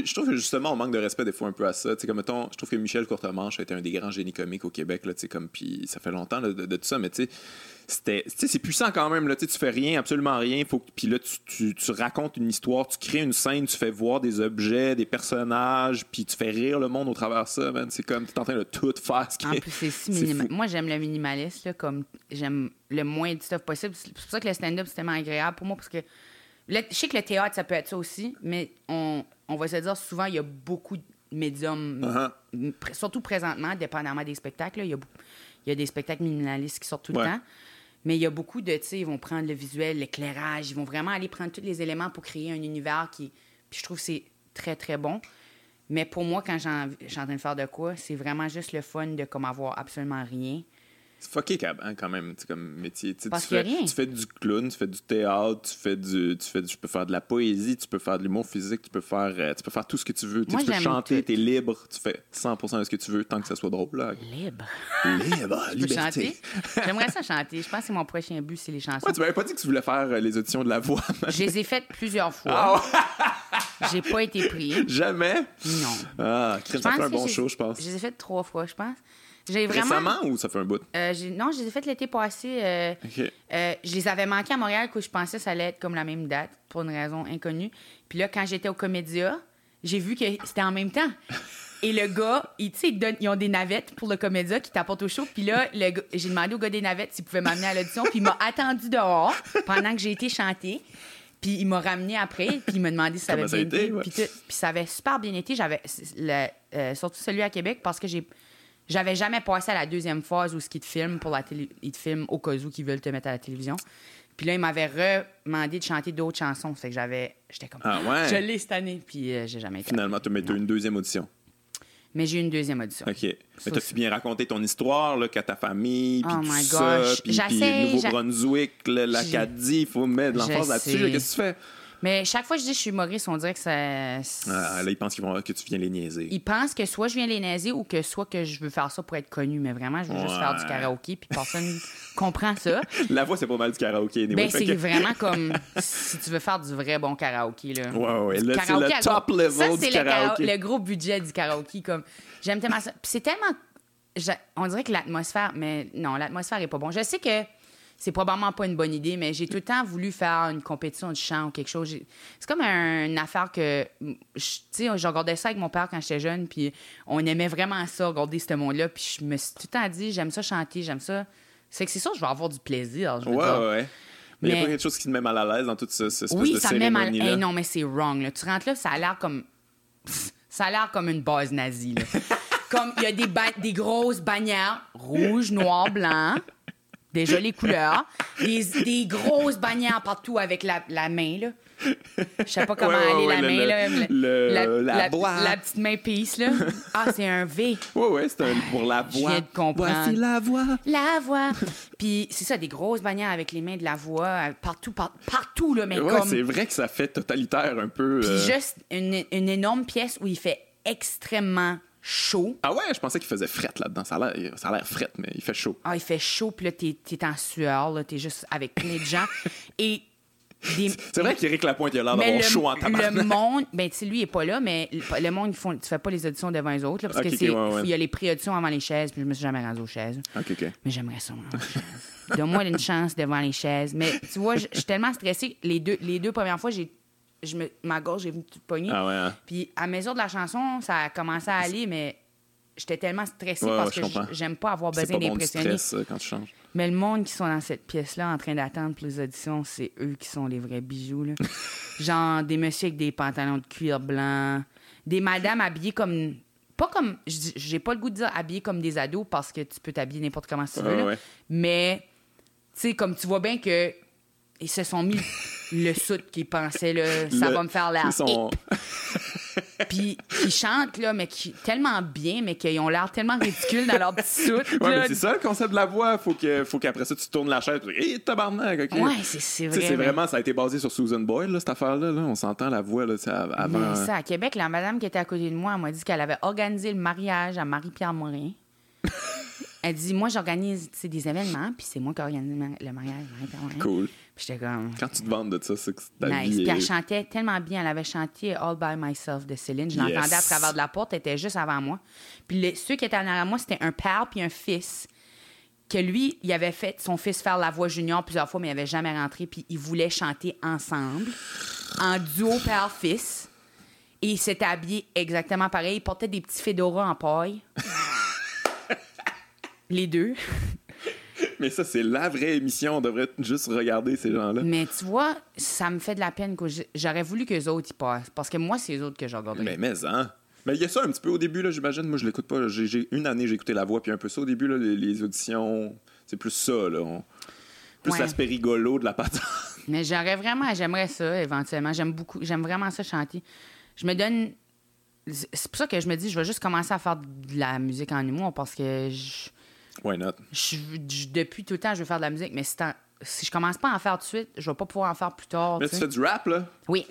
je trouve que justement, on manque de respect des fois un peu à ça. sais comme, mettons, je trouve que Michel Courtemanche a été un des grands génies comiques au Québec, là, comme, puis ça fait longtemps de, de, tout ça, mais tu sais c'était c'est puissant quand même là tu fais rien absolument rien faut puis là tu, tu, racontes une histoire tu crées une scène tu fais voir des objets des personnages puis tu fais rire le monde au travers de ça c'est comme tu es en train de tout faire ce qui en plus c'est si minimal moi j'aime le minimaliste comme j'aime le moins de stuff possible c'est pour ça que le stand-up c'est tellement agréable pour moi parce que je sais que le théâtre ça peut être ça aussi mais on, on va se dire souvent il y a beaucoup de médiums uh-huh. surtout présentement dépendamment des spectacles il y a il y a des spectacles minimalistes qui sortent tout le temps. Mais il y a beaucoup de, tu sais, ils vont prendre le visuel, l'éclairage, ils vont vraiment aller prendre tous les éléments pour créer un univers qui. Puis je trouve que c'est très, très bon. Mais pour moi, quand j'ai en train de faire de quoi, c'est vraiment juste le fun de comme avoir absolument rien. Fucké hein, quand même, comme métier. tu, fais, rien. tu fais du clown, tu fais du théâtre, tu fais du, tu fais tu peux faire de la poésie, tu peux faire de l'humour physique, tu peux faire, euh, tu peux faire tout ce que tu veux. tu peux chanter, tu es libre, tu fais 100% de ce que tu veux tant que ça soit drôle. Là. Libre. Libre, liberté. J'aimerais ça chanter. Je pense que c'est mon prochain but, c'est les chansons. tu m'avais pas dit que tu voulais faire euh, les auditions de la voix. Je les ai faites plusieurs fois. Ah J'ai pas été pris. Jamais? Non. Ah, ça fait un bon show, je pense. Je les ai faites trois fois, je pense. Récemment ou ça fait un bout? Euh, non, je les ai faites l'été passé. Euh, euh, je les avais manqués à Montréal, que je pensais que ça allait être comme la même date, pour une raison inconnue. Puis là, quand j'étais au Comédia, j'ai vu que c'était en même temps. Et le gars, ils, ils, ils ont des navettes pour le Comédia qui t'apportent au show. Puis là, j'ai demandé au gars des navettes s'il pouvait m'amener à l'audition. Puis il m'a attendu dehors pendant que j'ai été chanter. Puis il m'a ramené après, puis il m'a demandé si ça avait bien été. Puis, ça avait super bien été. J'avais surtout celui à Québec parce que j'ai j'avais jamais passé à la deuxième phase où ce qu'ils te filment pour la télé, ils te filment au cas où qu'ils veulent te mettre à la télévision. Puis là, ils m'avaient demandé de chanter d'autres chansons. Fait que j'avais. J'étais comme. Ah ouais? Je l'ai cette année. Puis euh, j'ai jamais été. Finalement, tu as eu une deuxième audition. Mais j'ai eu une deuxième audition. OK. Mais t'as-tu bien raconté ton histoire, là, qu'à ta famille, puis oh tout my ça, puis Nouveau-Brunswick, l'Acadie, il faut mettre de l'enfance là-dessus. Qu'est-ce que tu fais? Mais chaque fois que je dis que je suis humoriste, on dirait que ça. Ah, là, ils pensent vont, que tu viens les niaiser. Ils pensent que soit je viens les niaiser ou que soit que je veux faire ça pour être connu. Mais vraiment, je veux juste faire du karaoké, puis personne comprend ça. La voix, c'est pas mal du karaoké. Ben, c'est vraiment comme si tu veux faire du vrai bon karaoké. Là. Ouais, ouais. Là, c'est le top level ça, du karaoké. le gros budget du karaoké. Comme... J'aime tellement ça. Puis c'est tellement. On dirait que l'atmosphère. Mais non, l'atmosphère est pas bon. Je sais que c'est probablement pas une bonne idée, mais j'ai tout le temps voulu faire une compétition de chant ou quelque chose. C'est comme une affaire que, tu sais, je regardais ça avec mon père quand j'étais jeune, puis on aimait vraiment ça, regarder ce monde-là, puis je me suis tout le temps dit, j'aime ça chanter, j'aime ça. C'est que c'est ça, je vais avoir du plaisir. Je ouais, ouais. Mais il n'y a pas quelque chose qui te met mal à l'aise dans toute ce, ce espèce oui, de ça me met mal non, mais c'est wrong. Là. Tu rentres là, ça a l'air comme... Ça a l'air comme une base nazie. comme il y a des, des grosses bannières rouge, noir, blanc des jolies couleurs, des, des, grosses bannières partout avec la, la main, là. Je sais pas comment aller la main, là. Le, la, la, la, petite main piece, là. Ah, c'est un V. Oui, oui, c'est un pour la voix. Je de comprendre. Voici la voix. La voix. Puis c'est ça, des grosses bannières avec les mains de la voix, euh, partout, partout, là, mais ouais, comme... c'est vrai que ça fait totalitaire un peu. Puis euh, juste une, une énorme pièce où il fait extrêmement chaud. Ah ouais, je pensais qu'il faisait fret là-dedans. Ça a l'air fret, mais il fait chaud. Ah, il fait chaud, puis là, t'es es en sueur, là, t'es juste avec plein de gens. Et. Des... C'est vrai qu'Éric Lapointe, il a l'air d'avoir chaud en tabac. Le monde, ben, tu sais, lui, il est pas là, mais le monde, ils font, tu fais pas les auditions devant les autres, là, parce que c'est. Il y a les pré-auditions avant les chaises, puis je me suis jamais rendu aux chaises. OK, OK. Mais j'aimerais ça, moi, Donne-moi une chance devant les chaises. Mais tu vois, je suis tellement stressée. Les deux, les deux premières fois, j'ai je me, ma gorge est venue toute pognée. Ah ouais, hein? Puis à mesure de la chanson, ça a commencé à aller, mais j'étais tellement stressée parce que j'aime pas avoir besoin d'impressionner. Euh, quand tu changes. Mais le monde qui sont dans cette pièce-là en train d'attendre pour les auditions, c'est eux qui sont les vrais bijoux. Là. Genre des messieurs avec des pantalons de cuir blanc, des madames habillées comme. Pas comme. J'ai pas le goût de dire habillées comme des ados parce que tu peux t'habiller n'importe comment si tu veux. Mais, tu sais, comme tu vois bien que. Ils se sont mis le soute qu'ils pensaient, là, ça va me faire l'air. Sont... Puis ils chantent, là, mais qui, tellement bien, mais qu'ils ont l'air tellement ridicules dans leur petit soute. Ouais, mais c'est ça le concept de la voix. Faut que, faut qu'après ça, tu tournes la chaise. Hé, tabarnak, OK. Ouais, c'est vrai. C'est vraiment, ça a été basé sur Susan Boyle, là, cette affaire-là. Là. On s'entend la voix, là, avant. Mais ça, à Québec, la madame qui était à côté de moi, elle m'a dit qu'elle avait organisé le mariage à Marie-Pierre Morin. Elle dit, moi, j'organise des événements, puis c'est moi qui organise le mariage. Cool. Puis j'étais comme. Quand tu te vends de ça, c'est que ta nice. vie. Puis elle chantait tellement bien. Elle avait chanté All by Myself de Céline. Je l'entendais à travers de la porte. Elle était juste avant moi. Puis ceux qui étaient en arrière moi, c'était un père puis un fils. Que lui, il avait fait son fils faire la voix junior plusieurs fois, mais il n'avait jamais rentré. Puis ils voulaient chanter ensemble, en duo père-fils. Et ils s'étaient habillés exactement pareil. Ils portaient des petits fedoras en paille. Les deux. Mais ça, c'est la vraie émission. On devrait juste regarder ces gens-là. Mais tu vois, ça me fait de la peine que j'aurais voulu que les autres y passent. Parce que moi, c'est les autres que j'ai regardé. Mais, mais, hein. Mais il y a ça un petit peu au début, là, j'imagine. Moi, je l'écoute pas. J'ai, une année, j'ai écouté la voix, puis un peu ça au début, là, les, auditions. C'est plus ça, là. Plus l'aspect rigolo de la patente. Mais j'aurais vraiment, j'aimerais ça, éventuellement. J'aime beaucoup, j'aime vraiment ça chanter. Je me donne. C'est pour ça que je me dis, je vais juste commencer à faire de la musique en humour parce que je Why not? depuis tout le temps, je veux faire de la musique, mais si, si je commence pas à en faire tout de suite, je vais pas pouvoir en faire plus tard. Mais tu fais du rap, là? Oui.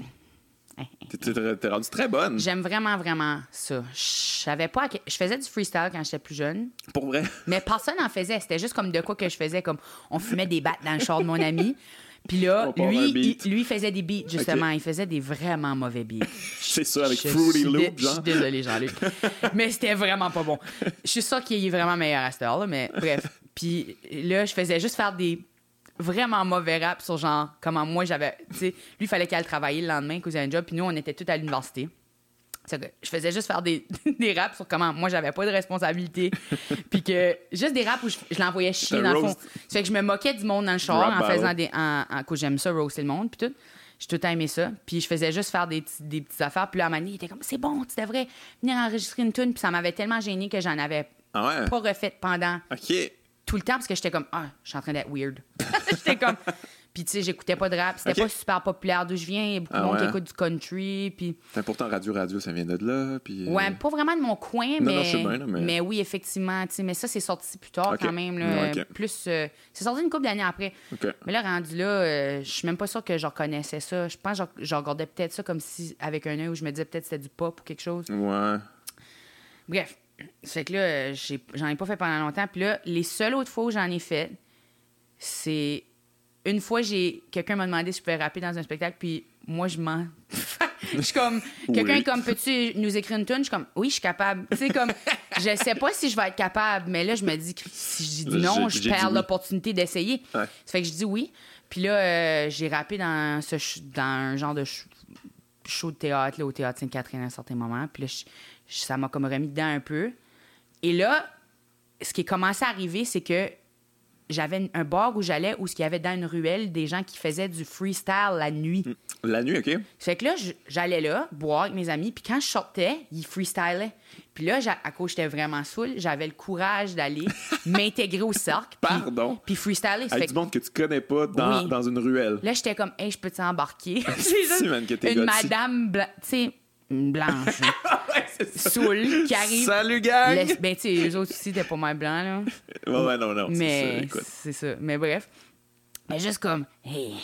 T'es rendu très bonne. J'aime vraiment, vraiment ça. Je savais pas. Je faisais du freestyle quand j'étais plus jeune. Pour vrai? Mais personne n'en faisait. C'était juste comme de quoi que je faisais. Comme on fumait des battes dans le char de mon ami. Puis là, lui, il, lui faisait des beats, justement. Il faisait des vraiment mauvais beats. C'est ça, avec Fruity Loop, genre. Je suis désolée, Jean-Luc. mais c'était vraiment pas bon. Je suis sûre qu'il est vraiment meilleur à cette heure-là, mais bref. Puis là, je faisais juste faire des vraiment mauvais rap sur genre comment moi j'avais. Tu sais, lui, il fallait qu'il aille travailler le lendemain, qu'il un job, puis nous, on était tous à l'université je faisais juste faire des, des raps sur comment moi j'avais pas de responsabilité puis que juste des raps où je, l'envoyais chier dans le fond ça fait que je me moquais du monde dans le char en faisant des en, en, j'aime ça roaster le monde puis tout j'ai tout aimé ça. Puis je faisais juste faire des, des petites affaires. Puis là à un il était comme c'est bon tu devrais venir enregistrer une tune puis ça m'avait tellement gêné que j'en avais ah pas refait pendant tout le temps parce que j'étais comme ah je suis en train d'être weird. J'étais comme puis, tu sais, j'écoutais pas de rap. C'était pas super populaire d'où je viens. Il y a beaucoup de ah monde qui écoute du country. Puis... pourtant, Radio Radio, ça vient de là. Puis, euh, Ouais, pas vraiment de mon coin, mais... mais... oui, effectivement. Mais ça, c'est sorti plus tard quand même. Là, Plus. Euh, c'est sorti une couple d'années après. Mais là, rendu là, euh, je suis même pas sûre que je reconnaissais ça. Je pense que je regardais peut-être ça comme si, avec un œil où je me disais peut-être que c'était du pop ou quelque chose. Ouais. Bref. C'est que là, j'en ai pas fait pendant longtemps. Puis là, les seules autres fois où j'en ai fait, c'est une fois, j'ai quelqu'un m'a demandé si je pouvais rapper dans un spectacle, puis moi, je m'en. je suis comme, quelqu'un comme, peux-tu nous écrire une tune? Je suis comme, oui, je suis capable. Tu sais, comme, je sais pas si je vais être capable, mais là, je me dis que si je dis non, je perds l'opportunité d'essayer. Ça fait que je dis oui. Puis là, euh, j'ai rappé dans, ce, dans un genre de show de théâtre, là, au théâtre Sainte-Catherine à un certain moment. Puis là, ça m'a comme remis dedans un peu. Et là, ce qui est commencé à arriver, c'est que j'avais un bar où j'allais où il y avait dans une ruelle des gens qui faisaient du freestyle la nuit. Hmm. La nuit, OK. Fait que là, j'allais là, boire avec mes amis, puis quand je sortais, ils freestylaient. Puis là, à cause j'étais vraiment saoul, j'avais le courage d'aller m'intégrer au cercle. Pardon. Puis freestyler. Avec du monde que tu connais pas dans, dans une ruelle. Là, j'étais comme, hey, je peux t'embarquer? C'est une madame, tu sais, blanche. Soul qui arrive. Salut, gang! ben, tu sais, eux autres aussi, t'es pas mal blanc, là. Ouais, ouais, non, non. Mais c'est ça. Mais bref. Mais juste comme, hey,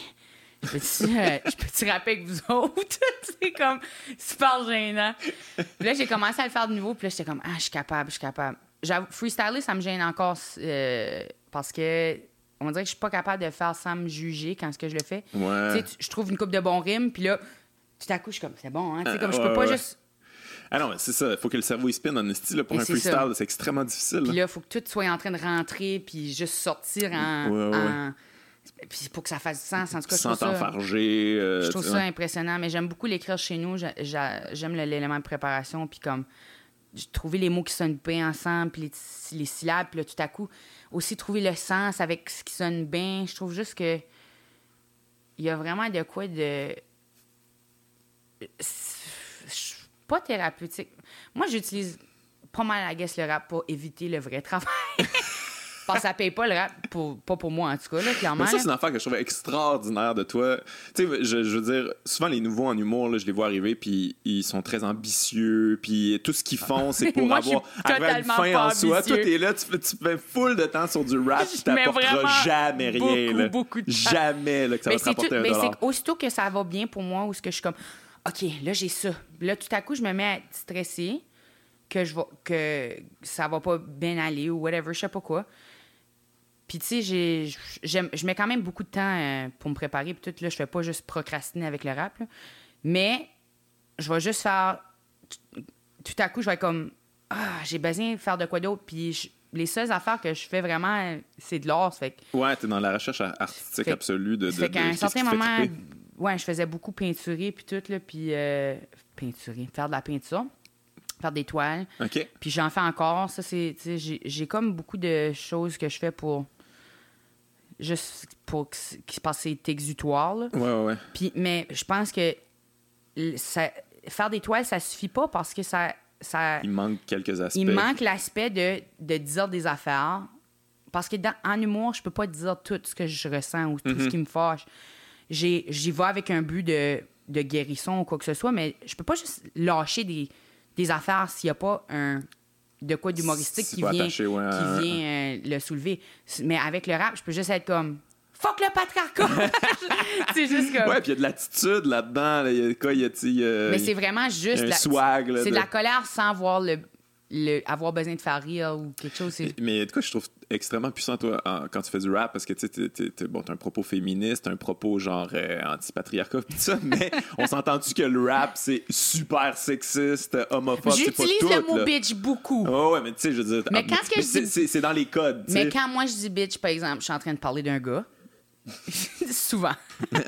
je peux-tu euh, rapper avec vous autres? c'est comme super gênant. Puis là, j'ai commencé à le faire de nouveau, puis là, j'étais comme, ah, je suis capable, je suis capable. Freestyler, ça me gêne encore euh, parce que on dirait que je suis pas capable de faire sans me juger quand ce que je le fais. Ouais. je trouve une coupe de bons rimes, puis là, tout à coup, je suis comme, c'est bon, hein? comme, je peux pas juste. Ah non, c'est ça. Il faut que le cerveau il spinne en style pour un freestyle. C'est extrêmement difficile. Puis là, il faut que tout soit en train de rentrer puis juste sortir en. Puis pour que ça fasse du sens. En tout cas, Sans t'enfarger. Euh, je trouve ça impressionnant. Mais j'aime beaucoup l'écrire chez nous. J'aime l'élément de préparation. Puis comme trouver les mots qui sonnent bien ensemble, puis les, syllabes, puis là, tout à coup, aussi trouver le sens avec ce qui sonne bien. Je trouve juste que il y a vraiment de quoi de pas thérapeutique. Moi, j'utilise pas mal, la guess, le rap pour éviter le vrai travail. Parce que ça paye pas le rap, pour, pas pour moi en tout cas, là, clairement. ça, c'est une affaire que je trouve extraordinaire de toi. Tu sais, je, veux dire, souvent les nouveaux en humour, là, je les vois arriver, puis ils sont très ambitieux, puis tout ce qu'ils font, c'est pour avoir, une fin en soi. Toi, t'es là, tu fais, tu fais full de temps sur du rap, tu t'apporteras jamais rien. Beaucoup, beaucoup de Jamais là, que ça va te rapporter un Mais c'est aussitôt que ça va bien pour moi, ou ce que je suis comme OK, là, j'ai ça. Là, tout à coup, je me mets à être stressée que, je que ça va pas bien aller ou whatever, je sais pas quoi. Puis, tu sais, je mets quand même beaucoup de temps euh, pour me préparer. Puis tout, là, je fais pas juste procrastiner avec le rap. Mais je vais juste faire. Tout à coup, je vais être comme. Ah, j'ai besoin de faire de quoi d'autre. Puis les seules affaires que je fais vraiment, c'est de l'art. Fait. Ouais, t'es dans la recherche artistique absolue de. de fait qu'à un certain moment, ouais, je faisais beaucoup peinturer puis tout, là, puis euh, peinturer, faire de la peinture, faire des toiles. OK. Puis j'en fais encore. Ça, c'est, j'ai comme beaucoup de choses que je fais pour juste pour qu'il se passe cet exutoire. Là. Ouais, ouais, ouais. Puis, mais je pense que ça, faire des toiles, ça suffit pas parce que ça, ça. Il manque quelques aspects. Il manque l'aspect de, de dire des affaires. Parce que dans, en humour, je peux pas dire tout ce que je ressens ou tout ce mm-hmm. qui me fâche j'y vais avec un but de, de, guérison ou quoi que ce soit, mais je peux pas juste lâcher des, des affaires s'il n'y a pas un de quoi d'humoristique qui, vient, qui vient euh, le soulever. Mais avec le rap, je peux juste être comme fuck le patriarcat. c'est juste comme. Ouais, puis il y a de l'attitude là-dedans. Il y a quoi, il y a, Mais c'est vraiment juste. Un swag. C'est de la colère sans voir le, le, avoir besoin de faire rire ou quelque chose. Mais, du coup, je trouve extrêmement puissant, toi, quand tu fais du rap, parce que tu sais, bon, as un propos féministe, un propos genre euh, anti-patriarcat, tout ça, mais on s'entend-tu que le rap, c'est super sexiste, homophobe, c'est pas tout. le mot bitch beaucoup. Oh, ouais, mais tu sais, je veux dire. Mais quand que c'est dans les codes. Mais quand moi je dis bitch, par exemple, je suis en train de parler d'un gars. Souvent. mais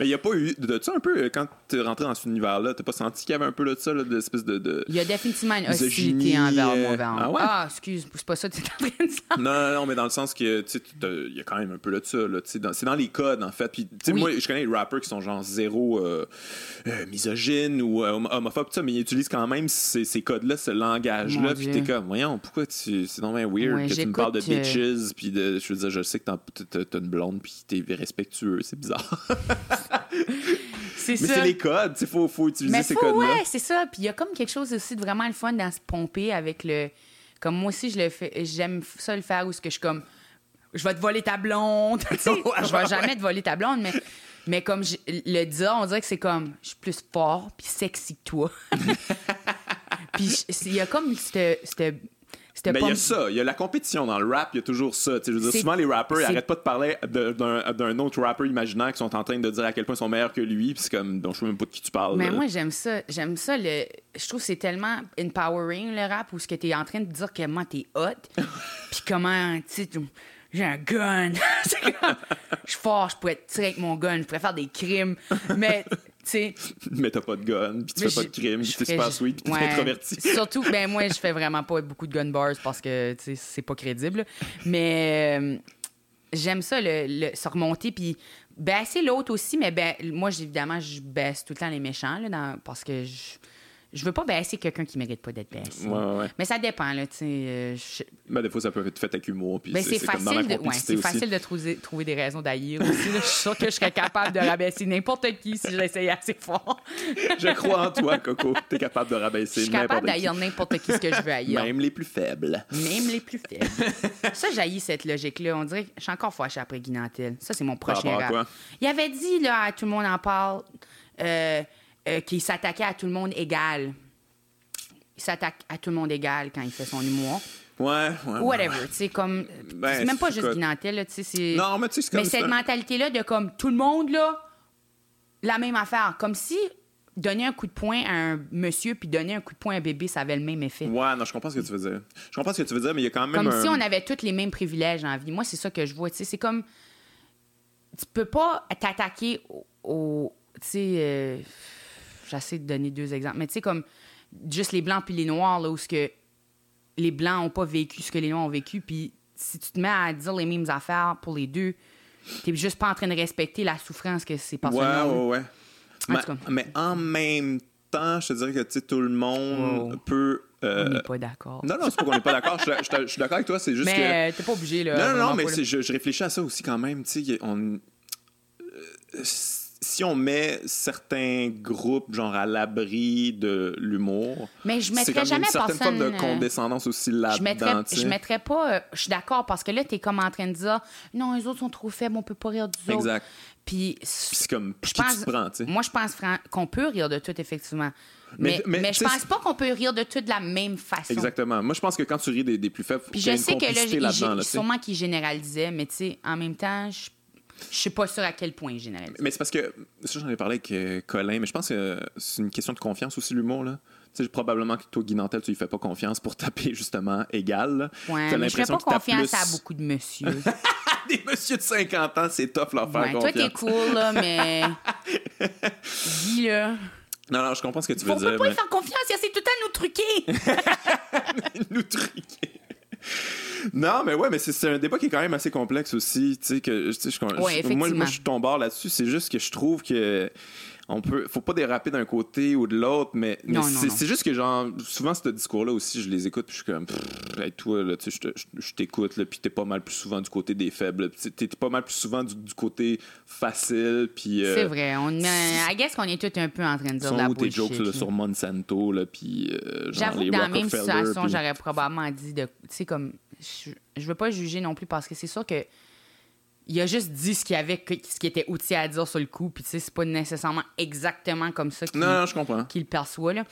il n'y a pas eu de ça un peu, quand tu es rentré dans cet univers-là, t'as pas senti qu'il y avait un peu de ça, là, de espèce de, Il y a définitivement une hostilité envers moi. Vers ah, ouais? ah, excuse, c'est pas ça que tu es en train de dire. Non, non, non, mais dans le sens que, tu sais, il y a quand même un peu de ça, là, c'est dans les codes, en fait. Puis, tu sais, moi, je connais les rappers qui sont genre zéro euh, euh, misogyne ou euh, homophobe, mais ils utilisent quand même ces, ces codes-là, ce langage-là, puis t'es comme, voyons, pourquoi tu... c'est vraiment weird que tu me parles de bitches, puis de, je veux dire, je sais que t'as une blonde, puis t'es respectueux, c'est bizarre. c'est Mais c'est les codes, il faut, faut utiliser ces codes-là. Ouais, c'est ça. Puis il y a comme quelque chose aussi de vraiment le fun dans se pomper avec le. Comme moi aussi, je le fais, j'aime ça le faire où ce que je suis comme. Je vais te voler ta blonde. je vais jamais te voler ta blonde, mais. Mais comme le dire, on dirait que c'est comme, je suis plus fort puis sexy que toi. puis il y a comme cette, Mais il y a ça, il y a la compétition dans le rap, il y a toujours ça. Je veux dire, souvent, les rappers, ils arrêtent pas de parler d'un autre rapper imaginaire qui sont en train de dire à quel point ils sont meilleurs que lui, puis c'est comme, donc je sais même pas de qui tu parles. Mais moi, j'aime ça. J'aime ça. Le... Je trouve que c'est tellement empowering, le rap, où ce que t'es en train de dire que moi, t'es hot, puis comment, tu sais, j'ai un gun. je suis fort, je pourrais tirer avec mon gun, je pourrais faire des crimes. Mais sais. mais t'as pas de gun, puis tu fais pas de crime, puis t'es super sweet, puis t'es introverti. Surtout, ben moi, je fais vraiment pas beaucoup de gun bars parce que, tu sais, c'est pas crédible. Mais euh, j'aime ça, le, le, se remonter, puis baisser l'autre aussi, mais ben, moi, évidemment, je baisse tout le temps les méchants, là, dans, parce que je je veux pas baisser quelqu'un qui mérite pas d'être baissé. Ouais, ouais. Mais ça dépend, là, tu sais. Euh, ben, des fois, ça peut être fait avec humour. Puis ben, c'est facile, de, ouais, c'est facile de trouver, trouver des raisons d'haïr aussi. Je suis sûr que je serais capable de rabaisser n'importe qui si j'essayais assez fort. je crois en toi, Coco. Tu es capable de rabaisser n'importe qui. Je suis capable d'haïr n'importe qui ce que je veux haïr. Même les plus faibles. Même les plus faibles. ça, j'haïs cette logique-là. On dirait que je suis encore fâchée après Guinantel. Ça, c'est mon prochain rap. Il avait dit, là, à tout le monde en parle, euh, euh, qu'il s'attaquait à tout le monde égal il s'attaque à tout le monde égal quand il fait son humour. Ouais, ouais. Whatever, tu sais, comme. Ben, c'est même pas juste Guinantel, tu sais. Non, mais tu sais, Mais cette mentalité-là de comme tout le monde, là, la même affaire. Comme si donner un coup de poing à un monsieur puis donner un coup de poing à un bébé, ça avait le même effet. Ouais, non, je comprends ce que tu veux dire. Je comprends ce que tu veux dire, mais il y a quand même. Comme si on avait tous les mêmes privilèges en vie. Moi, c'est ça que je vois, tu sais. C'est comme. Tu peux pas t'attaquer au. tu sais. Euh, j'essaie de donner deux exemples, mais tu sais, comme juste les blancs puis les noirs, là, où ce que les blancs n'ont pas vécu ce que les noirs ont vécu. Puis si tu te mets à dire les mêmes affaires pour les deux, t'es juste pas en train de respecter la souffrance que c'est passé. Ouais, ouais, ouais. Mais, mais, en même temps, je te dirais que tout le monde peut. Euh... On n'est pas d'accord. Non, non, c'est pas qu'on n'est pas d'accord. Je, suis d'accord avec toi, c'est juste mais, que. Mais t'es pas obligé, là. Non, non, non, mais je, je, réfléchis à ça aussi quand même. Tu sais, on. Euh, si on met certains groupes genre à l'abri de l'humour, mais je mettrais jamais une certaine forme de condescendance aussi là-dedans. Je mettrais, je mettrais pas. Euh, je suis d'accord parce que là, tu es comme en train de dire non, les autres sont trop faibles, on peut pas rire du autres. Exact. Puis c'est comme je pense, tu prends, Moi, je pense qu'on peut rire de tout effectivement. Mais, mais, je pense pas qu'on peut rire de tout de la même façon. Exactement. Moi, je pense que quand tu ris des, plus faibles, Puis je sais que là, là sûrement qu'ils généralisaient, mais tu sais, en même temps, je je suis pas sûr à quel point généralise. Mais c'est parce que, ça j'en ai parlé avec euh, Colin, mais je pense que c'est une question de confiance aussi, l'humour. là. Tu sais, probablement que toi, Guy Nantel, tu lui fais pas confiance pour taper justement égal. Ouais, mais je fais pas confiance à beaucoup de monsieur. Des monsieur de 50 ans, c'est tough leur faire ouais, confiance. Toi, t'es cool, là, mais. Guy, là. Non, non, je comprends ce que tu veux dire. On peut pas lui faire confiance, il essaie tout le temps de nous truquer. nous truquer non, mais ouais, mais c'est un débat qui est quand même assez complexe aussi. Tu sais, que, je, moi, moi, je suis ton bord là-dessus. C'est juste que je trouve que on peut faut pas déraper d'un côté ou de l'autre mais, c'est juste que genre souvent ce discours là aussi je les écoute puis je suis comme hey, toi là tu sais je t'écoute là puis t'es pas mal plus souvent du côté des faibles t'es pas mal plus souvent du, côté facile puis euh, c'est vrai on I guess qu'on est tous un peu en train de dire de la tes jokes là, sur Monsanto là puis euh, j'avoue que dans la même situation j'aurais probablement dit de tu sais comme je, je veux pas juger non plus parce que c'est sûr que il a juste dit ce qu'il avait ce qui était outil à dire sur le coup puis tu sais c'est pas nécessairement exactement comme ça qu'il le perçoit là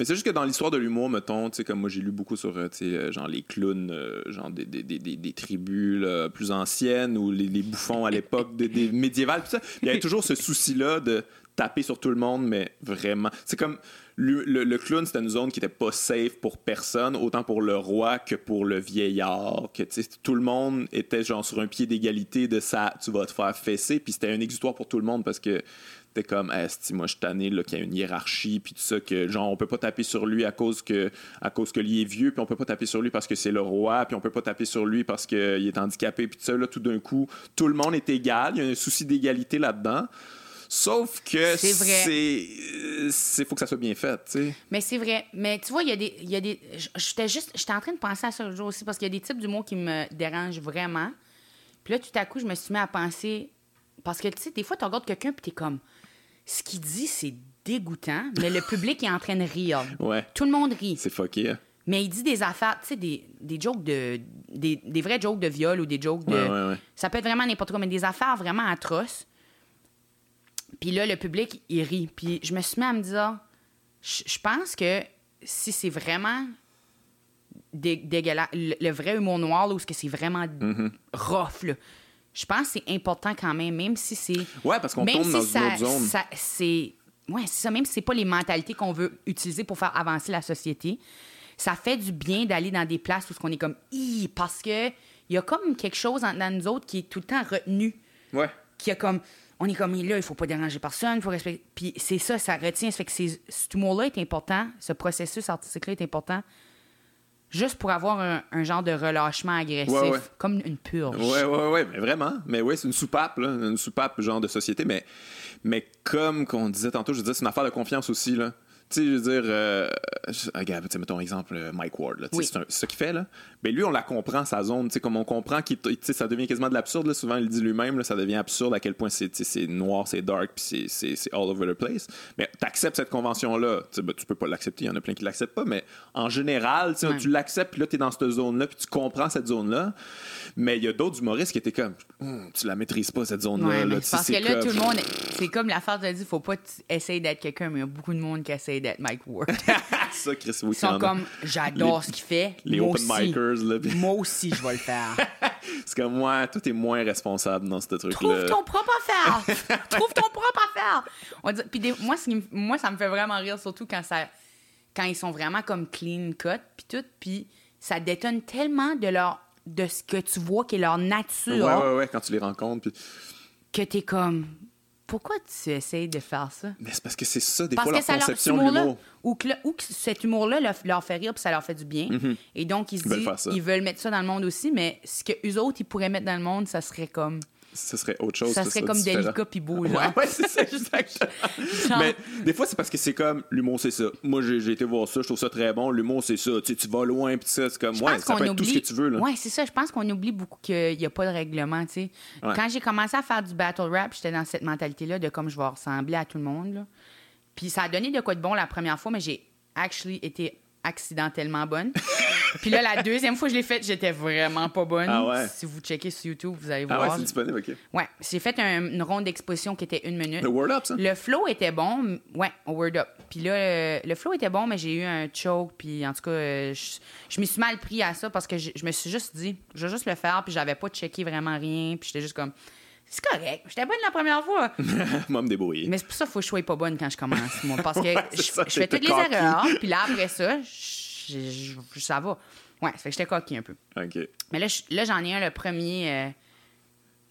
mais c'est juste que dans l'histoire de l'humour, mettons, tu sais, comme moi j'ai lu beaucoup sur, euh, tu sais, euh, genre les clowns, euh, genre des, des, des, des tribus plus anciennes ou les, les bouffons à l'époque des, médiévales, tout ça. Il y avait toujours ce souci-là de taper sur tout le monde, mais vraiment. C'est comme le, clown, c'était une zone qui était pas safe pour personne, autant pour le roi que pour le vieillard. Que tout le monde était genre sur un pied d'égalité de ça, tu vas te faire fesser. Puis c'était un exutoire pour tout le monde parce que t'es comme, si moi je suis qu'il y a une hiérarchie, puis tout ça, que genre on peut pas taper sur lui à cause que à cause que lui est vieux, puis on peut pas taper sur lui parce que c'est le roi, puis on peut pas taper sur lui parce qu'il est handicapé, puis tout ça, là, tout d'un coup, tout le monde est égal, il y a un souci d'égalité là-dedans. Sauf que c'est vrai. C'est faut que ça soit bien fait, tu sais. Mais c'est vrai. Mais tu vois, il y a des il y a des j'étais juste j'étais en train de penser à ça le jour aussi parce qu'il y a des types d'humour qui me dérangent vraiment. Puis là tout à coup, je me suis mis à penser parce que tu sais des fois tu regardes quelqu'un puis t'es comme ce qu'il dit c'est dégoûtant, mais le public est en train de rire. Ouais. Tout le monde rit. C'est fucké. Hein. Mais il dit des affaires, tu sais, des, des jokes de. Des, des, vrais jokes de viol ou des jokes de. Ouais, ouais, ça peut être vraiment n'importe quoi, mais des affaires vraiment atroces. Puis là, le public, il rit. Puis je me suis mis à me dire, je pense que si c'est vraiment dégueulasse. Le, vrai humour noir, là, où c'est vraiment mm-hmm. rough, là. Je pense que c'est important quand même, même si c'est. Ouais, parce qu'on tourne dans ça, une autre zone. Ça, c'est. Ouais, c'est ça. Même si c'est pas les mentalités qu'on veut utiliser pour faire avancer la société, ça fait du bien d'aller dans des places où on est comme, parce que il y a comme quelque chose dans nous autres qui est tout le temps retenu. Ouais. Qui a comme, on est comme là, il faut pas déranger personne, il faut respecter. Puis c'est ça, ça retient. Ça fait que ce humour-là est important, ce processus artistique-là est important, juste pour avoir un, genre de relâchement agressif, comme une purge. Ouais, ouais, ouais, mais vraiment. Mais oui, c'est une soupape, là, une soupape genre de société. Mais, mais comme qu'on disait tantôt, je dire, c'est une affaire de confiance aussi, là. Tu sais, je veux dire, euh, regarde, mettons exemple euh, Mike Ward, c'est ce qu'il fait, là. Mais lui, on la comprend, sa zone, tu sais, comme on comprend que ça devient quasiment de l'absurde, souvent il dit lui-même, ça devient absurde à quel point c'est noir, c'est dark, puis c'est all over the place. Mais tu acceptes cette convention-là, ben, tu peux pas l'accepter, il y en a plein qui l'acceptent pas, mais en général, tu l'acceptes, puis là, tu es dans cette zone-là, puis tu comprends cette zone-là. Mais il y a d'autres humoristes qui étaient comme, hum, tu la maîtrises pas, cette zone-là. parce que là, tout le monde, c'est comme la phrase de dire, faut pas essayer d'être quelqu'un, mais il y a beaucoup de monde qui essaie d'être Mike Ward. ça, Chris Ils sont comme, j'adore ce qu'il fait. Les open micers, là. Moi aussi, je vais le faire. C'est comme moi, toi, t'es moins responsable dans ce truc-là. Trouve ton propre affaire. Trouve ton propre affaire. Puis moi, moi, ça me fait vraiment rire, surtout quand ça, quand ils sont vraiment comme clean cut, puis tout, puis ça détonne tellement de leur de ce que tu vois qui est leur nature. Ouais, ouais, ouais, quand tu les rencontres. Puis... Que t'es comme. Pourquoi tu essayes de faire ça? Mais c'est parce que c'est ça, des fois, leur conception de l'humour. Ou que, ou que cet humour-là leur, fait rire puis ça leur fait du bien. Mm-hmm. Et donc, ils se disent, ils veulent mettre ça dans le monde aussi, mais ce que eux autres, ils pourraient mettre dans le monde, ça serait comme ce serait autre chose. Ça serait comme Delica puis beau, Ouais, ouais c'est ça, exactement. Mais des fois, c'est parce que c'est comme l'humour, c'est ça. Moi, j'ai été voir ça, je trouve ça très bon. L'humour, c'est ça. Tu, tu vas loin, puis ça, c'est comme, ouais, ça peut être tout ce que tu veux. Là. Ouais, c'est ça. Je pense qu'on oublie beaucoup qu'il n'y a pas de règlement, tu sais. Quand j'ai commencé à faire du battle rap, j'étais dans cette mentalité-là de comme je vais ressembler à tout le monde, là. Puis ça a donné de quoi de bon la première fois, mais j'ai actually été accidentellement bonne. Puis là, la deuxième fois que je l'ai faite, j'étais vraiment pas bonne. Ah si vous checkez sur YouTube, vous allez ah voir. Ah ouais, c'est disponible, OK. Ouais, j'ai fait une ronde d'exposition qui était une minute. Le Word Up, ça? Le flow était bon. Ouais, au Word Up. Puis là, le flow était bon, mais j'ai eu un choke. Puis en tout cas, je, je me suis mal pris à ça parce que je, me suis juste dit, je vais juste le faire. Puis j'avais pas checké vraiment rien. Puis j'étais juste comme c'est correct. J'étais bonne la première fois. moi, me débrouiller. Mais c'est pour ça qu'il faut que je sois pas bonne quand je commence, moi. Parce que je, fais toutes les erreurs. Puis là, après ça, ça va. Ouais, ça fait que j'étais coquille un peu. OK. Mais là, là j'en ai un le premier euh,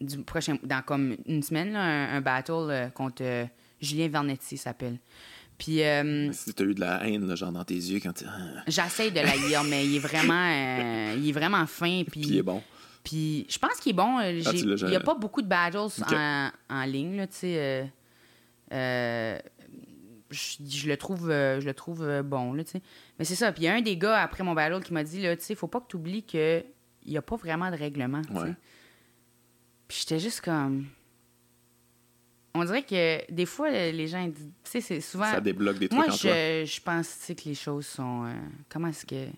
du prochain, dans comme une semaine, là, un, battle euh, contre euh, Julien Vernetti, s'appelle. Puis. si t'as eu de la haine, là, genre dans tes yeux quand tu. Ah. J'essaie de la lire, mais il est vraiment, il est vraiment fin. Puis il est bon. Puis je pense qu'il est bon. Ah, il n'y a pas beaucoup de battles en, en, ligne, là, tu sais. je, le trouve, je le trouve bon, là, tu sais. Mais c'est ça. Puis il y a un des gars après mon battle qui m'a dit, là, tu sais, faut pas que tu oublies qu'il n'y a pas vraiment de règlement. Puis j'étais juste comme. On dirait que des fois, les gens. Tu sais, c'est souvent. Ça débloque des trucs Moi, en je, je pense que les choses sont. Euh, comment est-ce que.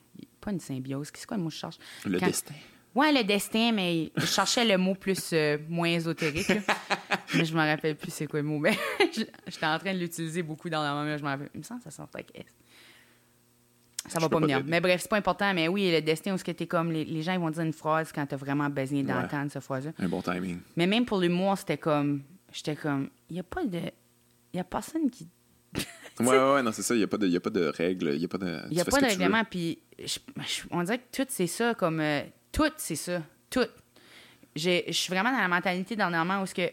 Pas une symbiose. Qu'est-ce que que je cherche? Le destin. Ouais, le destin, mais je cherchais le mot plus euh, moins ésotérique. mais je me rappelle plus c'est quoi le mot. Mais j'étais en train de l'utiliser beaucoup dans la moment. Je me rappelle. Il me semble que ça sortait avec S. Ça va pas venir. Mais bref, c'est pas important. Mais oui, le destin, où ce que t'es comme. Les, gens ils vont dire une phrase quand t'as vraiment besoin d'entendre cette phrase-là. Un bon timing. Mais même pour l'humour, c'était comme. J'étais comme. Il y a pas de. Il y a personne qui. ouais, ouais, ouais, non, c'est ça. Il n'y a, pas de, y a pas de règles. Il n'y a pas de. Il n'y a pas de règlement. Puis on dirait que tout, c'est ça. Comme. Euh, tout, c'est ça. Tout. Je suis vraiment dans la mentalité dernièrement où ce que.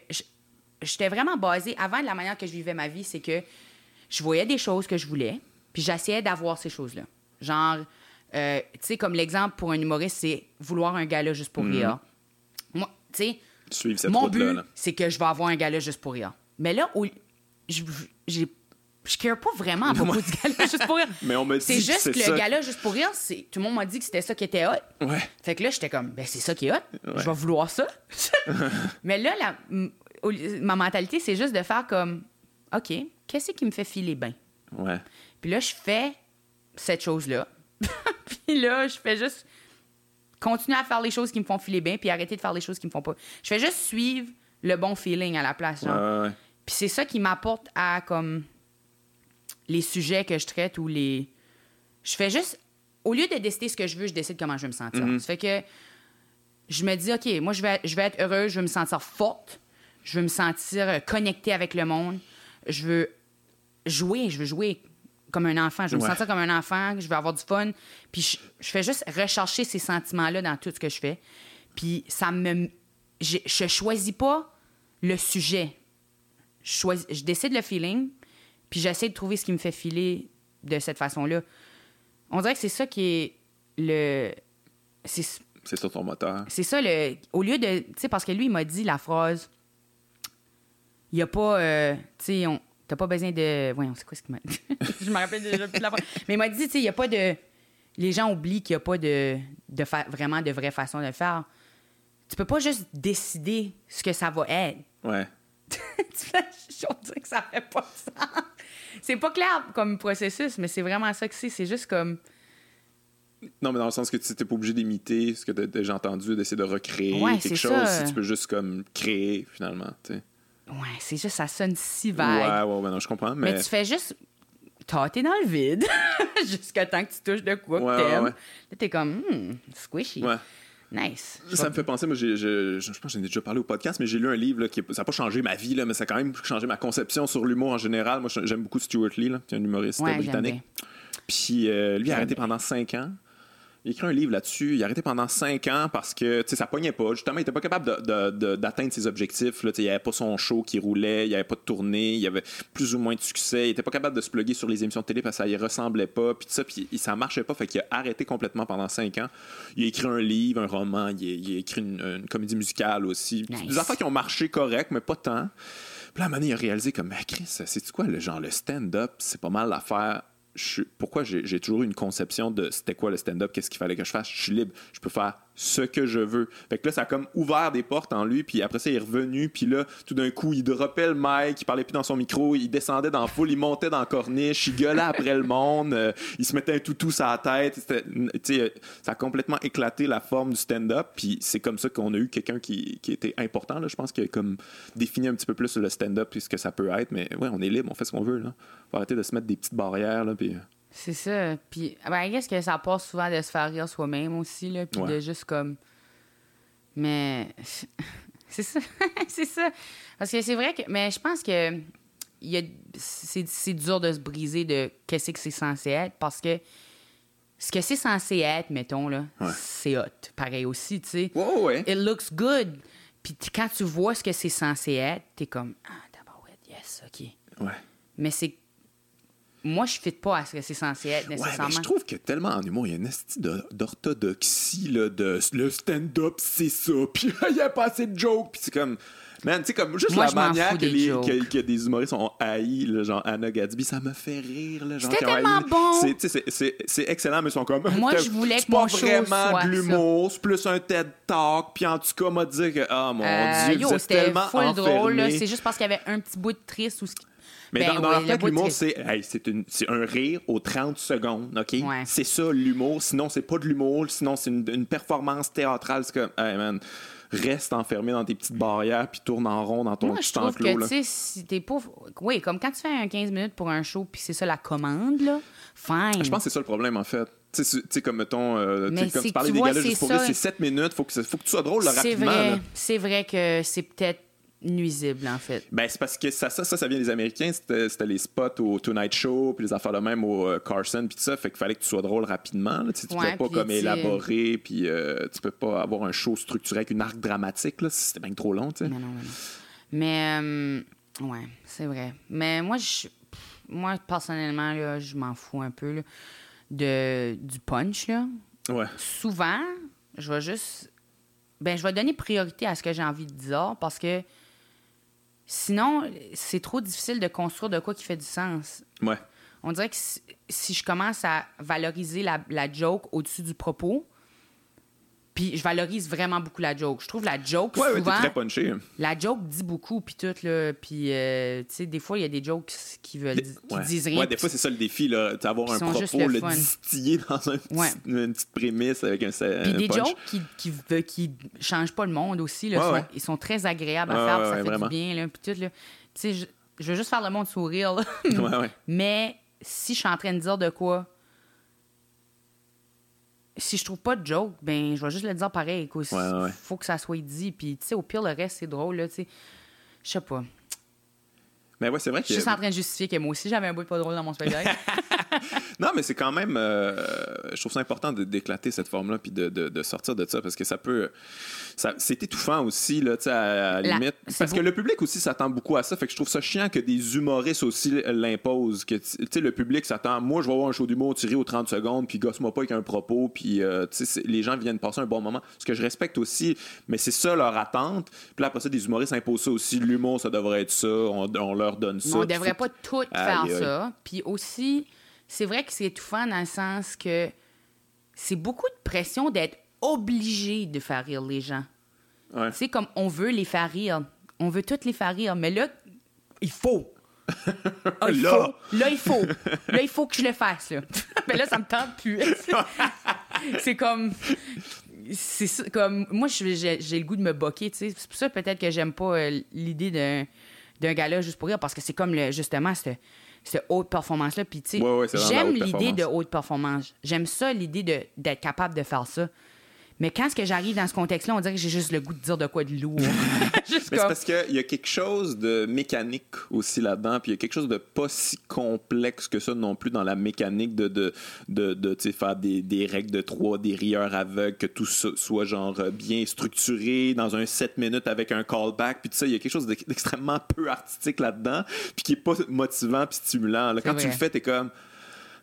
J'étais vraiment basée. Avant, de la manière que je vivais ma vie, c'est que je voyais des choses que je voulais. Puis j'essayais d'avoir ces choses-là. Genre, euh, tu sais, comme l'exemple pour un humoriste, c'est vouloir un gala juste pour mhm. rire. Moi, tu sais, mon but, c'est que je vais avoir un gala juste pour rire. Mais là, je, je, care pas vraiment à propos du gala juste pour rire. Mais on me dit C'est juste que, le gala juste pour rire, c'est tout le monde m'a dit que c'était ça qui était hot. Ouais. Fait que là, j'étais comme, ben c'est ça qui est hot. Je vais vouloir ça. Mais là, la, ma mentalité, c'est juste de faire comme, OK, qu'est-ce qui me fait filer bien? Ouais. Puis là, je fais cette chose-là. puis là, je fais juste continuer à faire les choses qui me font filer bien, puis arrêter de faire les choses qui me font pas. Je fais juste suivre le bon feeling à la place. Puis c'est ça qui m'apporte à comme les sujets que je traite ou les. Je fais juste au lieu de décider ce que je veux, je décide comment je veux me sentir. Mm-hmm. Ça fait que je me dis, OK, moi, je vais, je vais être heureuse, je veux me sentir forte, je veux me sentir euh, connectée avec le monde, je veux jouer, je veux jouer comme un enfant, je veux Ouais. me sentir comme un enfant, je veux avoir du fun. Puis je, je fais juste rechercher ces sentiments-là dans tout ce que je fais. Puis ça me. Je, je choisis pas le sujet. Je, choisis, je décide le feeling, puis j'essaie de trouver ce qui me fait filer de cette façon-là. On dirait que c'est ça qui est le. C'est ça ton moteur. c'est ça, le, au lieu de. Tu sais, parce que lui, il m'a dit la phrase. Il n'y a pas. euh, tu sais, on- t'as pas besoin de. Voyons, c'est quoi ce qu'il m'a dit? Je me rappelle déjà plus de la phrase. Mais il m'a dit, tu sais, il n'y a pas de. Les gens oublient qu'il n'y a pas de, de fa- vraiment de vraie façon de le faire. Tu peux pas juste décider ce que ça va être. Ouais. tu fais on dirait que ça fait pas de sens. C'est pas clair comme processus, mais c'est vraiment ça que c'est. C'est juste comme. Non, mais dans le sens que tu n'es pas obligé d'imiter ce que tu as déjà entendu, d'essayer de recréer Ouais, quelque chose, ça. si tu peux juste comme créer finalement. tu sais. Ouais, c'est juste, ça sonne si vague. ouais, ouais, non, je comprends. Mais, Mais, tu fais juste tâter dans le vide jusqu'à temps que tu touches de quoi Ouais, que t'aimes. ouais, ouais. Là, t'es comme, hmm, squishy. Nice. Ça me fait penser, moi, j'ai- je, pense que j'en ai déjà parlé au podcast, mais j'ai lu un livre là, qui ça n'a pas changé ma vie, là, mais ça a quand même changé ma conception sur l'humour en général. Moi, j'aime beaucoup Stuart Lee, là, qui est un humoriste Ouais, britannique. Puis euh, lui, il a arrêté pendant cinq ans. Il a écrit un livre là-dessus. Il a arrêté pendant cinq ans parce que ça pognait pas. Justement, il était pas capable de- de- de- d'atteindre ses objectifs. Là. Il n'y avait pas son show qui roulait, il n'y avait pas de tournée, il y avait plus ou moins de succès. Il était pas capable de se plugger sur les émissions de télé parce que ça y ressemblait pas. Puis ça, puis ça marchait pas. Fait qu'il a arrêté complètement pendant cinq ans. Il a écrit un livre, un roman, il a, il a écrit une, une comédie musicale aussi. Nice. Des affaires qui ont marché correct, mais pas tant. Puis là, à un moment donné, il a réalisé comme, mais Chris, c'est quoi le genre, le stand-up, c'est pas mal l'affaire. Pourquoi j'ai toujours eu une conception de c'était quoi le stand-up, qu'est-ce qu'il fallait que je fasse? Je suis libre, je peux faire ce que je veux. Fait que là, ça a comme ouvert des portes en lui, puis après ça, il est revenu, puis là, tout d'un coup, il droppait le mic, il parlait plus dans son micro, il descendait dans la foule, il montait dans la corniche, il gueulait après le monde, euh, il se mettait un toutou sur la tête. Euh, ça a complètement éclaté la forme du stand-up, puis c'est comme ça qu'on a eu quelqu'un qui, était important, je pense, qui a comme défini un petit peu plus le stand-up et ce que ça peut être, mais ouais, on est libre, on fait ce qu'on veut, là. Faut arrêter de se mettre des petites barrières, là, puis... C'est ça. Puis, ben, I guess que ça passe souvent de se faire rire soi-même aussi, là. Puis Ouais. de juste comme. Mais. C'est ça. c'est ça. Parce que c'est vrai que. Mais je pense que. y a- C'est c'est dur de se briser de qu'est-ce que c'est censé être parce que ce que c'est censé être, mettons, là, Ouais. c'est hot. Pareil aussi, tu sais. Ouais. It looks good. Puis quand tu vois ce que c'est censé être, t'es comme Ah, tabarouette, yes, OK. Ouais. Mais c'est. Moi, je fit pas à ce que c'est censé être Ouais, nécessairement. mais je trouve que tellement en humour, il y a une esti de- d'orthodoxie, là, de le stand-up, c'est ça, puis il y a pas assez de jokes, puis c'est comme. Man, tu sais, comme juste Moi, la manière que, des les, jokes. que, que des humoristes ont haï, là, genre Anna Gadsby, ça me fait rire. C'était tellement bon. C'est- excellent, mais ils sont comme. Moi, je voulais que pas mon show vraiment de l'humour, c'est plus un TED Talk, puis en tout cas, m'a dit que, ah mon Euh, Dieu, c'était tellement full drôle. C'est juste parce qu'il y avait un petit bout de triste ou ce qui- Mais Ben dans, dans leur tête, de l'humour, c'est hey, c'est c'est un rire aux 30 secondes, OK? Ouais. C'est ça, l'humour. Sinon, c'est pas de l'humour. Sinon, c'est une, une performance théâtrale. C'est comme, hey, man, reste enfermé dans tes petites barrières puis tourne en rond dans ton Moi, petit je trouve enclos. que, là. tu sais, si t'es pas. Oui, comme quand tu fais un 15 minutes pour un show, puis c'est ça la commande, là, fine. Je pense que c'est ça le problème, en fait. Tu sais, comme mettons, euh, comme c'est tu parlais des galas c'est juste pour c'est 7 minutes. Faut que, faut que tu sois drôle là, C'est rapidement. vrai. là. C'est vrai que c'est peut-être nuisible, en fait. Ben, c'est parce que ça, ça, ça, ça vient des Américains. C'était les spots au Tonight Show, puis les affaires de même au euh, Carson, puis tout ça. Fait qu'il fallait que tu sois drôle rapidement. là. Tu tu Ouais, peux pas comme élaborer, puis euh, tu peux pas avoir un show structuré avec une arc dramatique. Là. C'était bien trop long, tu sais. Mais non, mais non. Mais, euh, ouais, c'est vrai. Mais moi, je, moi personnellement, là, je m'en fous un peu là, de, du punch, là. Ouais. souvent, je vais juste. Ben, je vais donner priorité à ce que j'ai envie de dire parce que sinon, c'est trop difficile de construire de quoi qui fait du sens. Ouais. On dirait que si, si je commence à valoriser la, la joke au-dessus du propos, puis je valorise vraiment beaucoup la joke. Je trouve la joke, Ouais, ouais, t'es souvent, très punché. la joke dit beaucoup, puis tout, là. Puis, euh, tu sais, des fois, il y a des jokes qui, veulent, qui ouais. disent rien. Ouais, des fois, c'est ça le défi, là. Avoir un propos, le le distiller dans un petit- Ouais. une petite prémisse avec un, Puis des punch. jokes qui, qui, veut- qui changent pas le monde aussi. Là, sont-. Ils sont très agréables à faire, ça fait vraiment. du bien. Là, puis tout, là. Tu sais, je, je veux juste faire le monde sourire. là. Ouais, ouais. Mais si je suis en train de dire de quoi si je trouve pas de joke, ben je vais juste le dire pareil. Il faut que ça soit dit. Puis, tu sais, au pire, le reste, c'est drôle, là, tu sais. Je sais pas. Mais ouais, c'est vrai que. Je suis juste en train de justifier que moi aussi, j'avais un bout de pas drôle dans mon spectacle. non, mais c'est quand même. Euh, je trouve ça important d'éclater cette forme-là puis de, de, de, sortir de ça parce que ça peut. C'est étouffant aussi, là, tu sais, à, la limite. parce que le public aussi s'attend beaucoup à ça. Fait que je trouve ça chiant que des humoristes aussi l'imposent. Que, tu sais, le public s'attend. Moi, je vais voir un show d'humour tiré aux 30 secondes puis gosse-moi pas avec un propos puis, euh, les gens viennent passer un bon moment. Ce que je respecte aussi, mais c'est ça leur attente. Puis là, après ça, des humoristes imposent ça aussi. L'humour, ça devrait être ça. On, on leur donne ça. on devrait pas tout faire ça. Puis aussi c'est vrai que c'est étouffant dans le sens que c'est beaucoup de pression d'être obligé de faire rire les gens. Ouais. C'est comme on veut les faire rire. On veut toutes les faire rire. Mais là, il faut. Ah, il là. Faut. là, il faut. Là, il faut que je le fasse. Là. mais là, ça me tente plus. c'est comme. C'est comme. Moi, j'ai le goût de me boquer. C'est pour ça, peut-être que j'aime pas euh, l'idée d'un, d'un gala juste pour rire. Parce que c'est comme, le, justement, cette cette haute performance-là. Puis, tu sais, j'aime l'idée de haute performance. J'aime ça, l'idée d'être capable de faire ça. Mais quand est-ce que j'arrive dans ce contexte-là, on dirait que j'ai juste le goût de dire de quoi de lourd. c'est parce qu'il y a quelque chose de mécanique aussi là-dedans, puis il y a quelque chose de pas si complexe que ça non plus dans la mécanique de, de, de, de faire des, des, règles de trois, des rieurs aveugles, que tout ça soit genre bien structuré dans un 7 minutes avec un callback, puis tout ça, il y a quelque chose d'extrêmement peu artistique là-dedans, puis qui est pas motivant puis stimulant. Quand tu le fais, t'es comme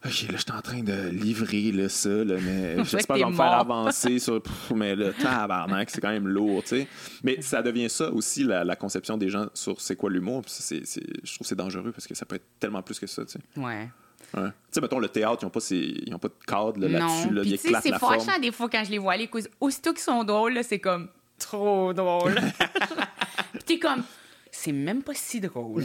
OK, là, je suis en train de livrer là, ça, là, mais j'espère je vais me faire avancer sur. mais le tabarnak, c'est quand même lourd, tu sais. Mais ça devient ça aussi, la, conception des gens sur c'est quoi l'humour. je trouve que c'est dangereux parce que ça peut être tellement plus que ça, tu sais. Ouais. Ouais. Tu sais, mettons, le théâtre, ils n'ont pas, ont pas de cadre là-dessus. Là, ils c'est fâchant des fois quand je les vois, les causes. Aussitôt qu'ils sont drôles, c'est comme trop drôle. Puis t'es comme, c'est même pas si drôle.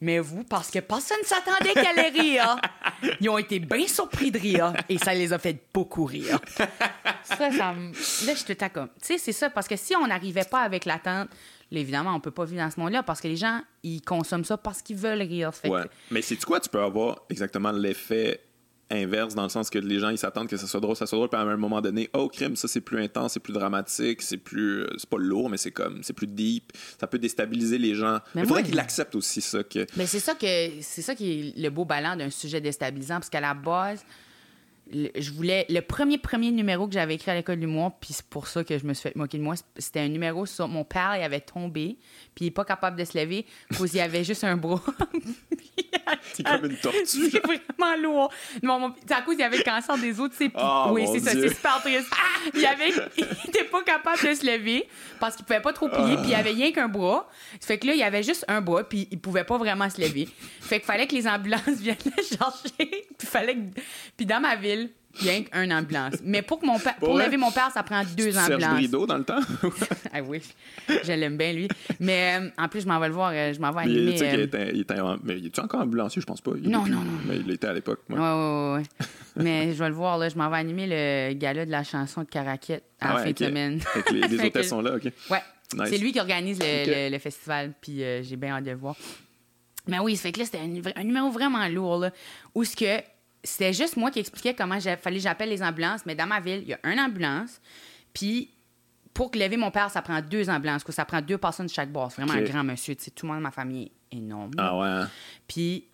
Mais vous, parce que personne ne s'attendait qu'elle allait rire, ils ont été bien surpris de rire et ça les a fait beaucoup rire. ça, ça Là, je te comme. Tu sais, c'est ça, parce que si on n'arrivait pas avec l'attente, évidemment, on peut pas vivre dans ce monde-là parce que les gens, ils consomment ça parce qu'ils veulent rire. ouais. Mais c'est quoi, tu peux avoir exactement l'effet inverse dans le sens que les gens ils s'attendent que ça soit drôle, ça soit drôle, puis à un moment donné, oh crime, ça c'est plus intense, c'est plus dramatique, c'est plus, euh, c'est pas lourd, mais c'est comme, c'est plus deep, ça peut déstabiliser les gens. Mais il faudrait qu'ils l'acceptent aussi ça. Que... Mais c'est ça que c'est ça qui est le beau ballon d'un sujet déstabilisant, parce qu'à la base, je voulais le premier premier numéro que j'avais écrit à l'école du mois puis c'est pour ça que je me suis fait moquer de moi c'était un numéro sur mon père il avait tombé puis il est pas capable de se lever parce qu'il avait juste un bras. C'est comme une tortue c'est vraiment lourd. Non, à cause il avait le cancer des tu sais oh, oui c'est ça c'est super triste. Il avait il était pas capable de se lever parce qu'il pouvait pas trop plier puis il avait rien qu'un bras. Fait que là il avait juste un bras puis il pouvait pas vraiment se lever. Fait qu'il fallait que les ambulances viennent le chercher puis fallait que... puis dans ma ville Rien qu'une ambulance. Mais pour, que mon père, pour lever mon père, ça prend deux Serge ambulances. Brideau dans le temps? ah oui, je l'aime bien, lui. Mais euh, en plus, je m'en vais le voir, euh, je m'en vais animer. Mais, euh... était, il était, mais il est encore ambulancier, je pense pas? non, non, non. Mais il était à l'époque. Oui, oui, oui. mais je vais le voir, là. Je m'en vais animer le gala de la chanson de Caraquette à la ah fin de semaine. les, les hôtesses sont là, OK. Ouais. C'est lui qui organise le, le, festival, puis euh, j'ai bien hâte de le voir. Mais oui, ça fait que là, c'était un, un, numéro vraiment lourd, là, où ce que c'était juste moi qui expliquais comment il fallait que j'appelle les ambulances. Mais dans ma ville, il y a une ambulance. Puis pour lever mon père, ça prend deux ambulances. Ça prend deux personnes de chaque bord. C'est vraiment un grand monsieur. tout le monde de ma famille est énorme. Ah ouais. Hein? Puis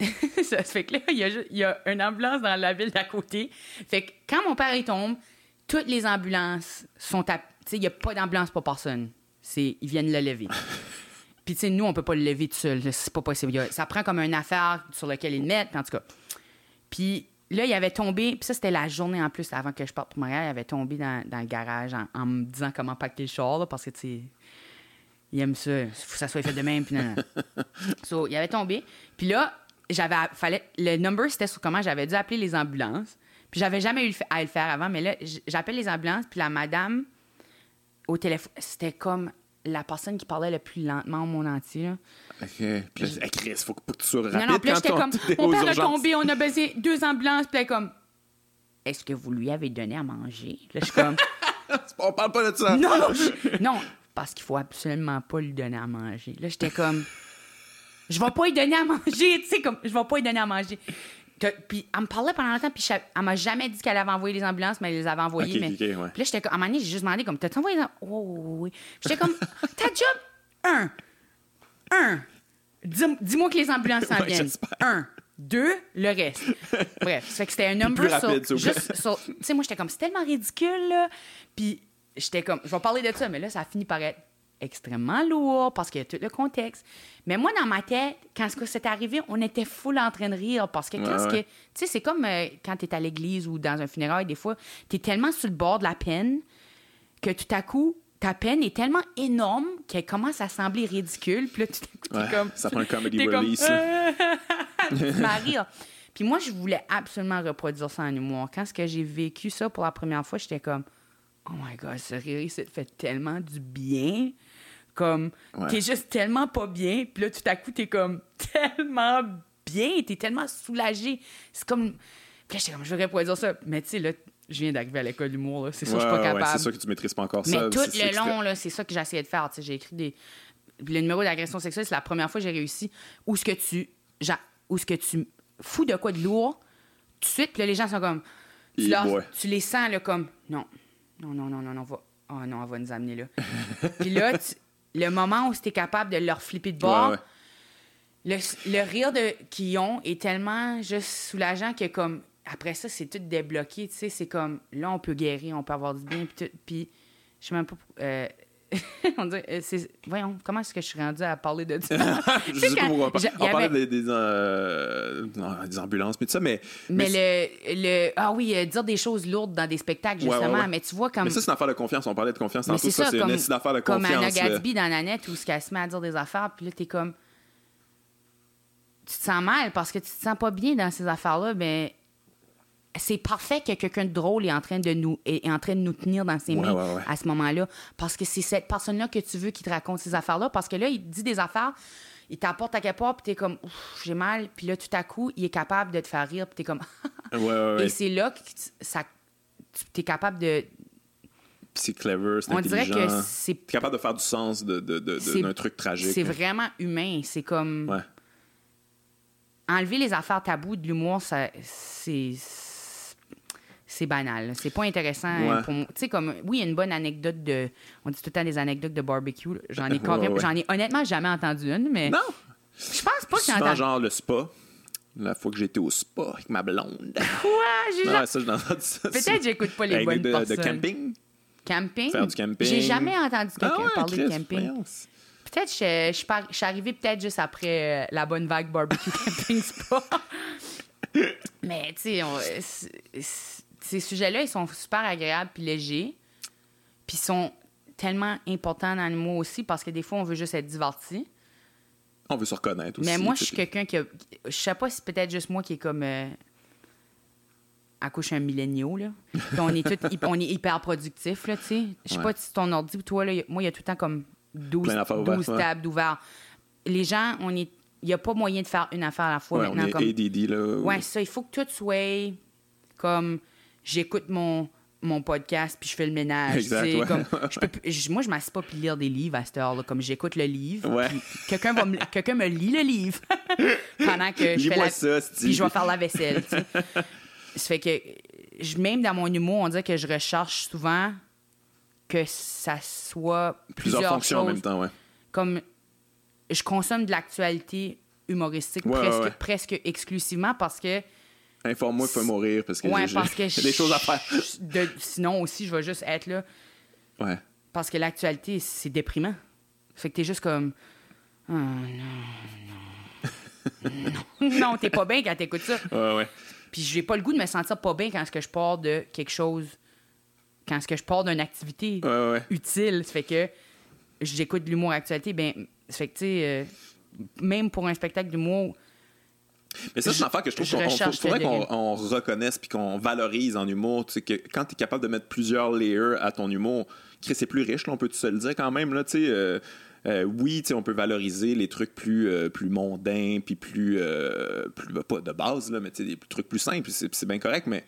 ça fait que là, il y, a, il y, a, une ambulance dans la ville d'à côté. Fait que quand mon père il tombe, toutes les ambulances sont à. il n'y a pas d'ambulance pour personne. C'est, ils viennent le lever. Puis, tu sais, nous, on peut pas le lever tout seul. C'est pas possible. Ça prend comme une affaire sur laquelle ils le mettent. En tout cas, puis là, il avait tombé, puis ça, c'était la journée en plus avant que je parte pour Montréal. Il avait tombé dans, le garage en, me disant comment pacter le char, parce que, tu sais, il aime ça. Il faut que ça soit fait de même, puis non, so, il avait tombé. Puis là, j'avais, fallait, le number, c'était sur comment j'avais dû appeler les ambulances. Puis j'avais jamais eu à le faire avant, mais là, j'appelle les ambulances, puis la madame, au téléphone, c'était comme la personne qui parlait le plus lentement au monde entier. OK. Puis là, Chris, faut que tu sois rapide. Non, non, puis là, j'étais comme, mon père a tombé, on a baisé deux ambulances, puis là, comme, est-ce que vous lui avez donné à manger? Là, je suis comme. on parle pas de ça. Non, non, non, parce qu'il faut absolument pas lui donner à manger. Là, j'étais comme, je vais pas lui donner à manger, tu sais, comme, je vais pas lui donner à manger. Puis elle me parlait pendant longtemps, puis elle m'a jamais dit qu'elle avait envoyé les ambulances, mais elle les avait envoyées. mais... Puis là, j'étais comme, à un moment donné, j'ai juste demandé, comme, t'as-tu envoyé les ambulances? Oh, oui. J'étais comme, ta job, un. Un. Dis-moi que les ambulances s'en viennent. Un. Deux, le reste. Bref, ça fait que c'était un number sur, juste Tu sais, moi, j'étais comme, c'est tellement ridicule, là. Puis j'étais comme, je vais parler de ça, mais là, ça a fini par être extrêmement lourd parce qu'il y a tout le contexte. Mais moi, dans ma tête, quand c'est arrivé, on était full en train de rire parce que qu'est-ce que. Tu sais, c'est comme euh, quand tu es à l'église ou dans un funérail, des fois, tu es tellement sur le bord de la peine que tout à coup, ta peine est tellement énorme qu'elle commence à sembler ridicule. Puis là, tout à coup, comme. Ça prend un comedy release. Comme, Puis moi, je voulais absolument reproduire ça en humour. Quand que j'ai vécu ça pour la première fois, j'étais comme. Oh my god, ce rire, ça te fait tellement du bien. Comme, t'es juste tellement pas bien, puis là, tout à coup, t'es comme tellement bien, t'es tellement soulagé. C'est comme. Puis là, j'étais comme, je voudrais dire ça. Mais tu sais, là, je viens d'arriver à l'école d'humour, c'est ça, je suis pas capable. c'est ça que tu maîtrises pas encore Mais ça. Mais tout le long, là, c'est ça que essayé de faire. J'ai écrit des. Le numéro d'agression sexuelle, c'est la première fois que j'ai réussi. Où ce que tu. Où ce que tu fous de quoi de lourd, tout de suite, puis là, les gens sont comme. Tu, tu les sens, là, comme. Non. Non, non, non, non, non, va. Oh non, elle va nous amener là. puis là, le moment où es capable de leur flipper de bord, Le, rire qu'ils ont est tellement juste soulageant que comme après ça, c'est tout débloqué, tu sais, c'est comme là on peut guérir, on peut avoir du bien puis puis je sais même pas euh, on dit, euh, voyons, comment est-ce que je suis rendu à parler de ça? je sais pas pourquoi. On parlait des, euh, des, ambulances, mais tout ça, mais. Mais, le, le, Ah oui, euh, dire des choses lourdes dans des spectacles, justement. Mais tu vois, comme. Mais ça, c'est une affaire de confiance. On parlait de confiance tantôt. Ça, c'est une affaire de confiance. Comme Anna Gatsby dans Nanette, où ce qu'elle se met à dire des affaires, puis là, t'es comme. Tu te sens mal parce que tu te sens pas bien dans ces affaires-là, mais c'est parfait que quelqu'un de drôle est en train de nous est en train de nous tenir dans ses mains à ce moment-là parce que c'est cette personne-là que tu veux qui te raconte ces affaires-là parce que là il dit des affaires il t'apporte à quelque part puis t'es comme j'ai mal puis là tout à coup il est capable de te faire rire puis t'es comme et c'est là que ça t'es capable de c'est clever, c'est intelligent. On dirait que c'est capable de faire du sens de, de, de, d'un truc tragique. C'est vraiment humain. C'est comme. Enlever les affaires taboues de l'humour, c'est c'est banal. C'est pas intéressant pour moi. Tu sais, comme, oui, il y a une bonne anecdote de. On dit tout le temps des anecdotes de barbecue. J'en ai, j'en ai honnêtement jamais entendu une, mais. Non! Je pense pas que j'en entendu. genre le spa. La fois que j'étais au spa avec ma blonde. Quoi? J'ai jamais... ça, entendu ça. Peut-être que j'écoute pas les bonnes de, personnes. De camping? Camping? Faire du camping. J'ai jamais entendu quelqu'un ah parler de camping. Peut-être que je, je, suis arrivée peut-être juste après euh, la bonne vague barbecue camping spa. Mais, tu sais, ces sujets-là, ils sont super agréables puis légers. Puis ils sont tellement importants dans le mot aussi parce que des fois, on veut juste être diverti. On veut se reconnaître aussi. Mais moi, je suis quelqu'un qui Je sais pas si c'est peut-être juste moi qui est comme. Euh, accouche un milléniaux, là. on est, tout, on est hyper productif, là, tu sais. Je sais pas si ton ordi ou toi, là, moi, il y a tout le temps comme 12, 12 tables ouvertes. Les gens, on est. Il n'y a pas moyen de faire une affaire à la fois ouais, maintenant. On est comme... ADD, là. Ouais, ça, il faut que tout soit comme j'écoute mon, mon podcast puis je fais le ménage. Exact, comme, je peux, moi, je m'assieds pas puis lire des livres à cette heure-là. Comme j'écoute le livre. Quelqu'un, va me, quelqu'un me lit le livre pendant que je fais la... ça, Puis je vais faire la vaisselle. ça fait que je, même dans mon humour, on dirait que je recherche souvent que ça soit plusieurs, plusieurs fonctions en même temps, ouais. Comme je consomme de l'actualité humoristique presque, presque exclusivement parce que Informe-moi qu'il faut mourir parce que j'ai des choses à faire. sinon aussi, je vais juste être là. Ouais. Parce que l'actualité, c'est déprimant. Fait que t'es juste comme. Oh, non, non. non, t'es pas bien quand t'écoutes ça. Ouais, ouais. Puis j'ai pas le goût de me sentir pas bien quand ce que je pars de quelque chose. Quand ce que je pars d'une activité utile. Ça fait que j'écoute de l'humour actualité. Ben, ça fait que, tu sais, euh, même pour un spectacle d'humour mais ça, c'est une affaire que je trouve qu'il faudrait qu'on reconnaisse puis qu'on valorise en humour. Que quand tu es capable de mettre plusieurs layers à ton humour, c'est plus riche, là, on peut se le dire quand même. Là, euh, euh, oui, on peut valoriser les trucs plus, euh, plus mondains, puis plus, plus bah, pas de base, là, mais des trucs plus simples, c'est bien correct, mais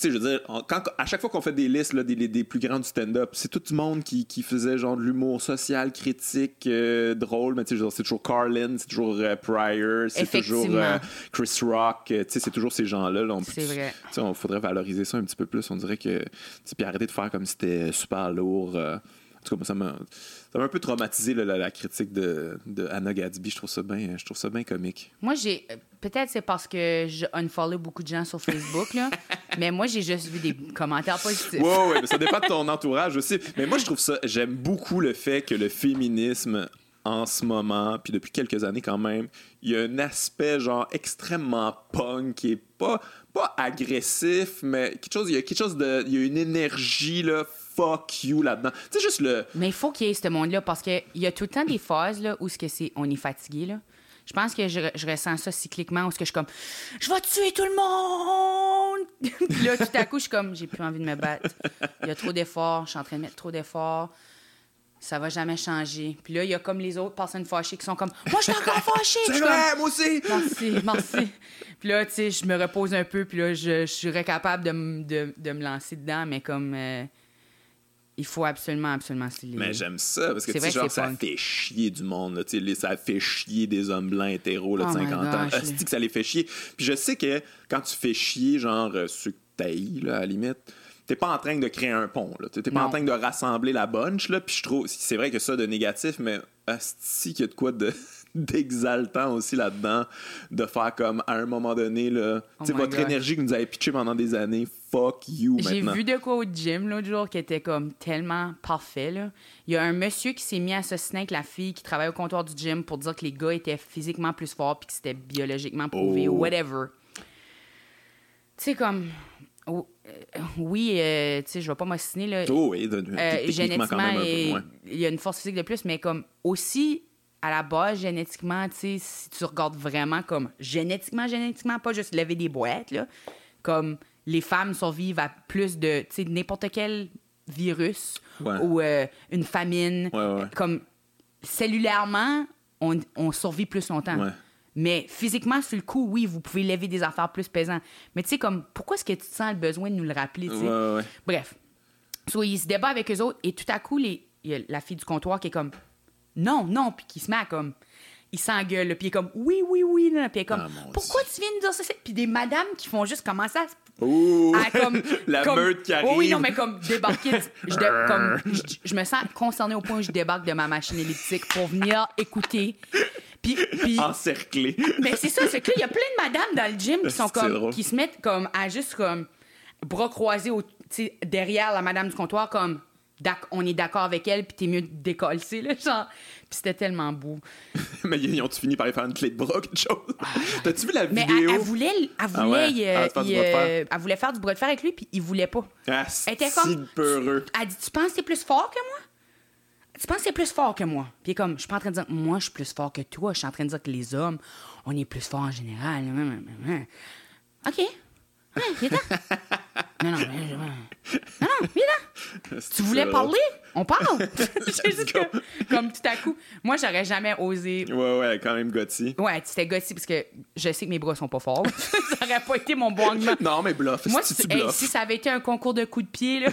sais, je veux dire, quand, à chaque fois qu'on fait des listes là, des, des plus grands du stand-up, c'est tout le monde qui, qui faisait genre de l'humour social, critique, euh, drôle, mais tu sais, c'est toujours Carlin, c'est toujours euh, Pryor, c'est toujours euh, Chris Rock, tu sais, c'est toujours ces gens-là. Là, c'est vrai. Tu sais, on faudrait valoriser ça un petit peu plus. On dirait que, puis arrêter de faire comme si c'était super lourd. en tout cas, m'a ça un peu traumatisé la, critique de, de, Anna Gadsby. Je trouve ça bien, je trouve ça bien comique. Moi, j'ai peut-être c'est parce que je unfollow beaucoup de gens sur Facebook là, mais moi j'ai juste vu des commentaires positifs. Ouais, ouais, mais ça dépend de ton entourage aussi. Mais moi, je trouve ça, j'aime beaucoup le fait que le féminisme en ce moment, puis depuis quelques années quand même, il y a un aspect genre extrêmement punk qui est pas pas agressif, mais quelque chose, il y a quelque chose de, il y a une énergie là fuck you là-dedans. Juste le. Mais il faut qu'il y ait ce monde-là parce qu'il y a tout le temps des phases là, où ce que c'est, on est fatigué. Là. Je pense que je, je, ressens ça cycliquement où ce que je suis comme je vais tuer tout le monde. Puis là tout à coup je suis comme j'ai plus envie de me battre. Il y a trop d'efforts, je suis en train de mettre trop d'efforts. Ça va jamais changer. Puis là, il y a comme les autres personnes fâchées qui sont comme Moi, je suis encore fâchée. C'est vrai, moi aussi. Merci, merci. Puis là, tu sais, je me repose un peu. Puis là, je, je serais capable de, de, de, me lancer dedans. Mais comme. Euh, il faut absolument, absolument se Mais j'aime ça, parce que, tu sais, genre, ça fait chier du monde, là, sais ça fait chier des hommes blancs hétéros là, de 50 ans. que ça les fait chier. Puis je sais que quand tu fais chier, genre, euh, ceux que tailles, là, à la limite, t'es pas en train de créer un pont, là. T'es pas en train de rassembler la bunch, là. Puis je trouve, c'est vrai que ça de négatif, mais asti qu'il y a de quoi de d'exaltant aussi là-dedans, de faire comme à un moment donné, là, oh votre énergie que vous avez pitché pendant des années, fuck you J'ai vu de quoi au gym l'autre jour qui était comme tellement parfait. Là. Il y a un monsieur qui s'est mis à assassiner avec la fille qui travaille au comptoir du gym pour dire que les gars étaient physiquement plus forts puis que c'était biologiquement prouvé ou oh. whatever. Tu sais, comme. Oh, euh, oui, euh, tu sais, je vais pas m'assiner là. Oh, oui, euh, génétiquement, il y a une force physique de plus, mais comme aussi à la base, génétiquement, tu sais, si tu regardes vraiment comme génétiquement, génétiquement, pas juste lever des boîtes, là, comme les femmes survivent à plus de, n'importe quel virus ou euh, une famine. comme cellulairement, on, on, survit plus longtemps. Mais physiquement, sur le coup, oui, vous pouvez lever des affaires plus pesantes. Mais tu sais, comme, pourquoi est-ce que tu sens le besoin de nous le rappeler? Bref. So, il se débat avec eux autres et tout à coup, les, il y a la fille du comptoir qui est comme, non, non, puis qui se met à comme. Il s'engueule, puis il est comme oui, oui, oui, puis il est comme ah, pourquoi tu viens de dire ça? Puis des madames qui font juste commencer à Ouh, comme, la meute qui arrive. oui, non, mais comme débarquer. je, comme, je, me sens concernée au point où je débarque de ma machine elliptique pour venir écouter. Puis, puis, Encerclé. Mais c'est ça, c'est que il y a plein de madames dans le gym qui sont comme. qui se mettent comme à juste comme bras croisés au, derrière la madame du comptoir, comme on est d'accord avec elle, puis t'es mieux de décoller, là, genre. Puis c'était tellement beau. mais ils ont-tu fini par y faire une clé de bras, quelque chose? Ah, T'as-tu vu la vidéo? Mais elle, voulait, elle ah voulait, euh, ah, euh, elle voulait faire du bras de fer avec lui, puis il voulait pas. Ah, elle était comme. peureux. Elle dit Tu penses que t'es plus fort que moi? Tu penses que t'es plus fort que moi? Puis comme, je suis pas en train de dire, moi, je suis plus fort que toi. Je suis en train de dire que les hommes, on est plus fort en général. OK. Viens non, non, non, non, viens là. Tu voulais parler? On parle. juste comme tout à coup, moi, j'aurais jamais osé. Ouais, ouais, quand même Gotti. Ouais, c'était Gotti parce que je sais que mes bras sont pas forts. ça aurait pas été mon bon argument. Non, mais bluff. Moi, si, tu si ça avait été un concours de coups de pied, là,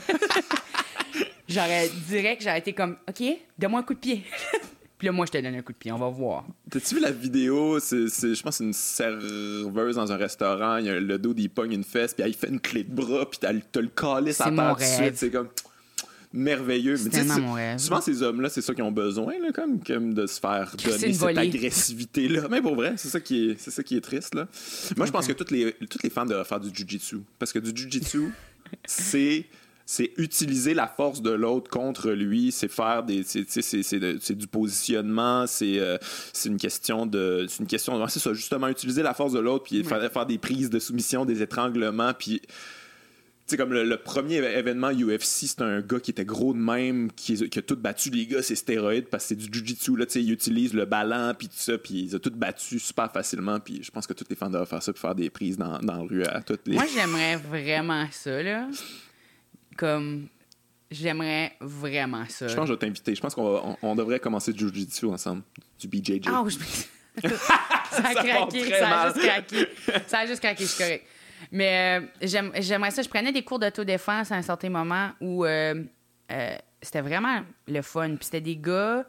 j'aurais direct, j'aurais été comme, OK, donne-moi un coup de pied. Puis là, moi, je te donne un coup de pied, on va voir. T'as-tu vu la vidéo? C'est, je pense que c'est une serveuse dans un restaurant. Il y a le dos, il pogne une fesse, puis il fait une clé de bras, puis t'as, le calice à terre tout de suite. C'est comme merveilleux. C'est tellement mon rêve. Souvent, ces hommes-là, c'est ça qu'ils ont besoin, là, comme, comme de se faire donner cette agressivité-là. Mais pour vrai, c'est ça qui est, c'est ça qui est triste. Là. Moi, je pense que toutes les, toutes les femmes devraient faire du jujitsu. Parce que du jujitsu, c'est c'est utiliser la force de l'autre contre lui, c'est faire des c'est du positionnement, c'est euh, c'est une question de c'est une question c'est ça justement utiliser la force de l'autre puis faire, faire des prises de soumission, des étranglements puis c'est comme le, premier événement UFC, c'est un gars qui était gros de même, qui, a tout battu les gars, c'est stéroïdes parce que c'est du jujitsu là, tu sais, il utilise le ballon puis tout ça, puis il a tout battu super facilement, puis je pense que tous les fans doivent faire ça pour faire des prises dans, dans la rue à toutes les. Moi, j'aimerais vraiment ça là comme j'aimerais vraiment ça. Je pense que je vais t'inviter. Je pense qu'on on, devrait commencer du Jiu-Jitsu ensemble, du BJJ. Ah, je... ça a craqué, ça a juste craqué. Ça a juste craqué, je suis correct. Mais euh, j'aimerais ça. Je prenais des cours d'autodéfense à un certain moment où euh, euh, c'était vraiment le fun. Puis c'était des gars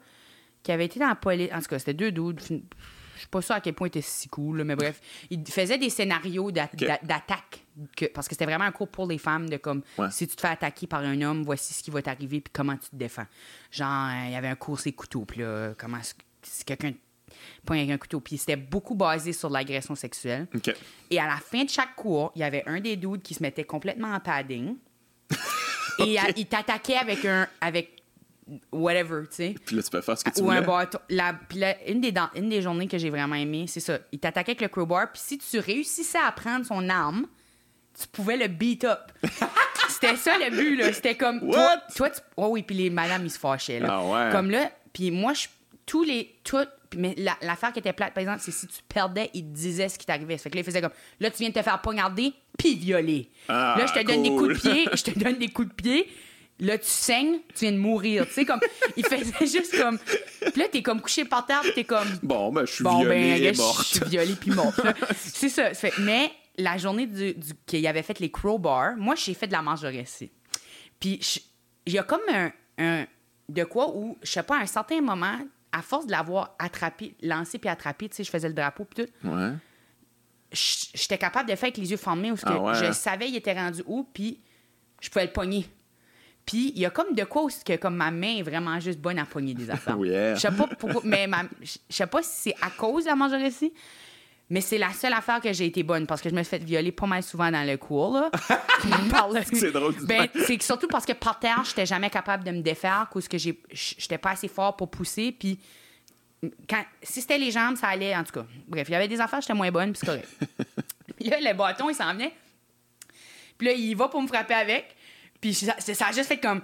qui avaient été dans la police. En tout cas, c'était deux dudes. Je suis pas sûre à quel point ils étaient si cool, mais bref. Ils faisaient des scénarios d'attaque. parce que c'était vraiment un cours pour les femmes de comme si tu te fais attaquer par un homme, voici ce qui va t'arriver puis comment tu te défends. Genre, il y avait un cours c'est couteaux, puis là, comment si quelqu'un point avec un couteau. Puis c'était beaucoup basé sur l'agression sexuelle. Et à la fin de chaque cours, il y avait un des dudes qui se mettait complètement en padding. Et il t'attaquait avec un. Avec whatever, tu sais. Puis là, tu peux faire ce que tu veux. Ou un bâton. puis là, une des, une des journées que j'ai vraiment aimé, c'est ça. Il t'attaquait avec le crowbar, puis si tu réussissais à prendre son arme, tu pouvais le beat up. C'était ça le but, là. C'était comme. What? Toi, tu... Oh oui, puis les madames, ils se fâchaient, là. Ah ouais. Comme là, puis moi, je... tous les. Toutes mais l'affaire qui était plate, par exemple, c'est si tu perdais, il te disait ce qui t'arrivait. Fait que là, il faisait comme là, tu viens de te faire poignarder, puis violer. Ah, là, je te donne des coups de pied, je te donne des coups de pied. Là, tu saignes, tu viens de mourir. Tu sais, comme, il faisait juste comme. Puis là, t'es comme couché par terre, t'es comme. Bon, ben, je suis bon, violée ben, et morte. Je suis violée puis morte. c'est ça. Fait, mais la journée du, du qu'il avait fait les crowbars, moi, j'ai fait de la marche de récit. Puis il y a comme un, un. De quoi où, je sais pas, à un certain moment, à force de l'avoir attrapé, lancé puis attrapé, tu sais, je faisais le drapeau puis tout. Ouais. J'étais capable de faire avec les yeux fermés où ah je hein? savais il était rendu où, puis je pouvais le pogner. Puis il y a comme de quoi que comme ma main est vraiment juste bonne à pogner des affaires. Je sais pas pourquoi, mais je sais pas si c'est à cause de la mangerie mais c'est la seule affaire que j'ai été bonne parce que je me suis fait violer pas mal souvent dans le cours. Là. c'est drôle. Ben, c'est surtout parce que par terre, j'étais jamais capable de me défaire parce que j'étais pas assez fort pour pousser. Puis quand, si c'était les jambes, ça allait, en tout cas. Bref, il y avait des affaires, j'étais moins bonne, puis c'est correct. puis là, le bâton, il s'en venait. Puis là, il va pour me frapper avec. Puis ça, ça a juste fait comme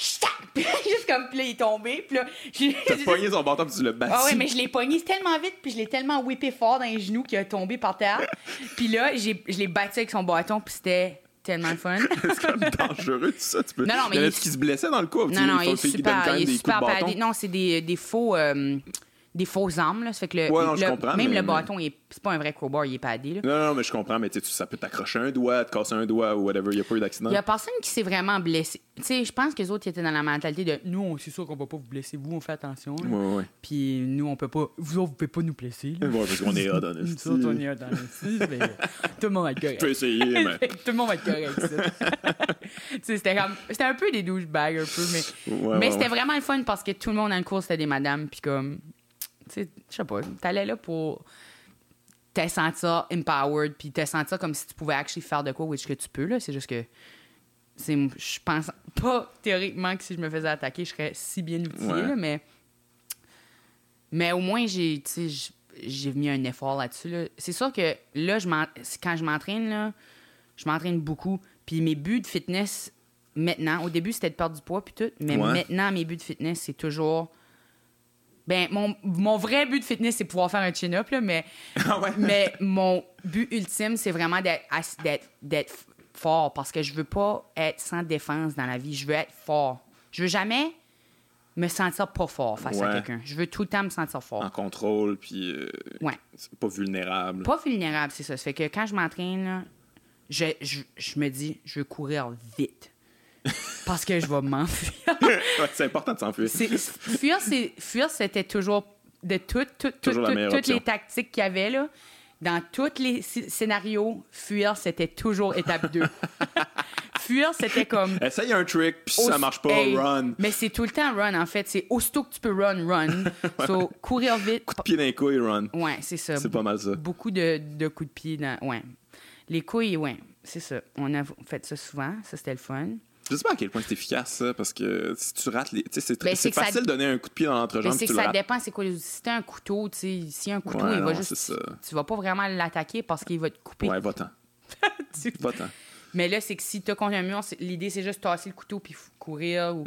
puis juste comme, puis là, il est tombé. Puis là, T'as pogné son bâton, puis tu l'as battu. Ah ouais, mais je l'ai pogné tellement vite, puis je l'ai tellement whippé fort dans les genoux qu'il a tombé par terre. puis là, je l'ai battu avec son bâton, puis c'était tellement fun. c'est comme dangereux, tout ça. Tu peux... Non, non, mais. Il y en a qui se blessait dans le coup. Non, non, il est super, il est super Non, c'est des, des faux. Euh, des fausses armes. Là. Ça fait que le, ouais, non, je comprends, même mais, le bâton, c'est pas un vrai crowbar, il est padé. Là. Non, non, mais je comprends, mais tu ça peut t'accrocher un doigt, te casser un doigt ou whatever. Il n'y a pas eu d'accident. Il y a personne qui s'est vraiment blessé. Tu sais, je pense que les autres étaient dans la mentalité de nous, c'est sûr qu'on va pas vous blesser. Vous, on fait attention. Ouais, ouais. Puis nous, on peut pas. Vous autres, vous pouvez pas nous blesser. Là. Ouais, parce qu'on est hot dans Nous autres, on est hot mais tout le monde va être correct. Tu peux essayer, mais. tout le monde va être correct, c'était comme. C'était un peu des douchebags, un peu, mais. mais c'était vraiment le fun parce que tout le monde dans le cours, c'était des madames. Puis comme je sais pas, t'allais là pour te sentir empowered, puis te sentir comme si tu pouvais actually faire de quoi, which que tu peux, là. C'est juste que, je pense pas théoriquement que si je me faisais attaquer, je serais si bien outillée, mais, mais au moins, j'ai, j'ai mis un effort là-dessus. C'est sûr que là, je quand je m'entraîne, là, je m'entraîne beaucoup. Puis mes buts de fitness, maintenant, au début, c'était de perdre du poids, puis tout, mais maintenant, mes buts de fitness, c'est toujours ben, mon, mon vrai but de fitness, c'est pouvoir faire un chin-up, mais, ah mais mon but ultime, c'est vraiment d'être fort parce que je veux pas être sans défense dans la vie. Je veux être fort. Je veux jamais me sentir pas fort face à quelqu'un. Je veux tout le temps me sentir fort. En contrôle, puis euh, ouais. pas vulnérable. Pas vulnérable, c'est ça. Ça fait que quand je m'entraîne, je, je, je me dis, je veux courir vite parce que je vais m'enfuir. c'est important de s'enfuir. Fuir, fuir, c'était toujours de toutes toutes les tactiques qu'il y avait là. Dans tous les scénarios, fuir, c'était toujours étape 2. fuir, c'était comme. Essaye un trick, puis si ça marche pas, run. Mais c'est tout le temps run, en fait. C'est aussitôt que tu peux run, run. So, courir vite. Coup de pied d'un couille, run. Ouais, c'est ça. C'est pas mal ça. Beaucoup de, de coups de pied dans. Ouais. Les couilles, ouais, c'est ça. On a fait ça souvent. Ça, c'était le fun. Je sais pas à quel point c'est efficace, ça, parce que si tu rates les. C'est ben, facile de donner un coup de pied dans l'entrejambe. c'est que ça dépend, c'est quoi. Si t'as un couteau, tu sais, si un couteau, il va juste. Tu vas pas vraiment l'attaquer parce qu'il va te couper. Ouais, va-t'en. va-t'en. Mais là, c'est que si t'as contre un mur, l'idée, c'est juste tasser le couteau puis courir. Ou...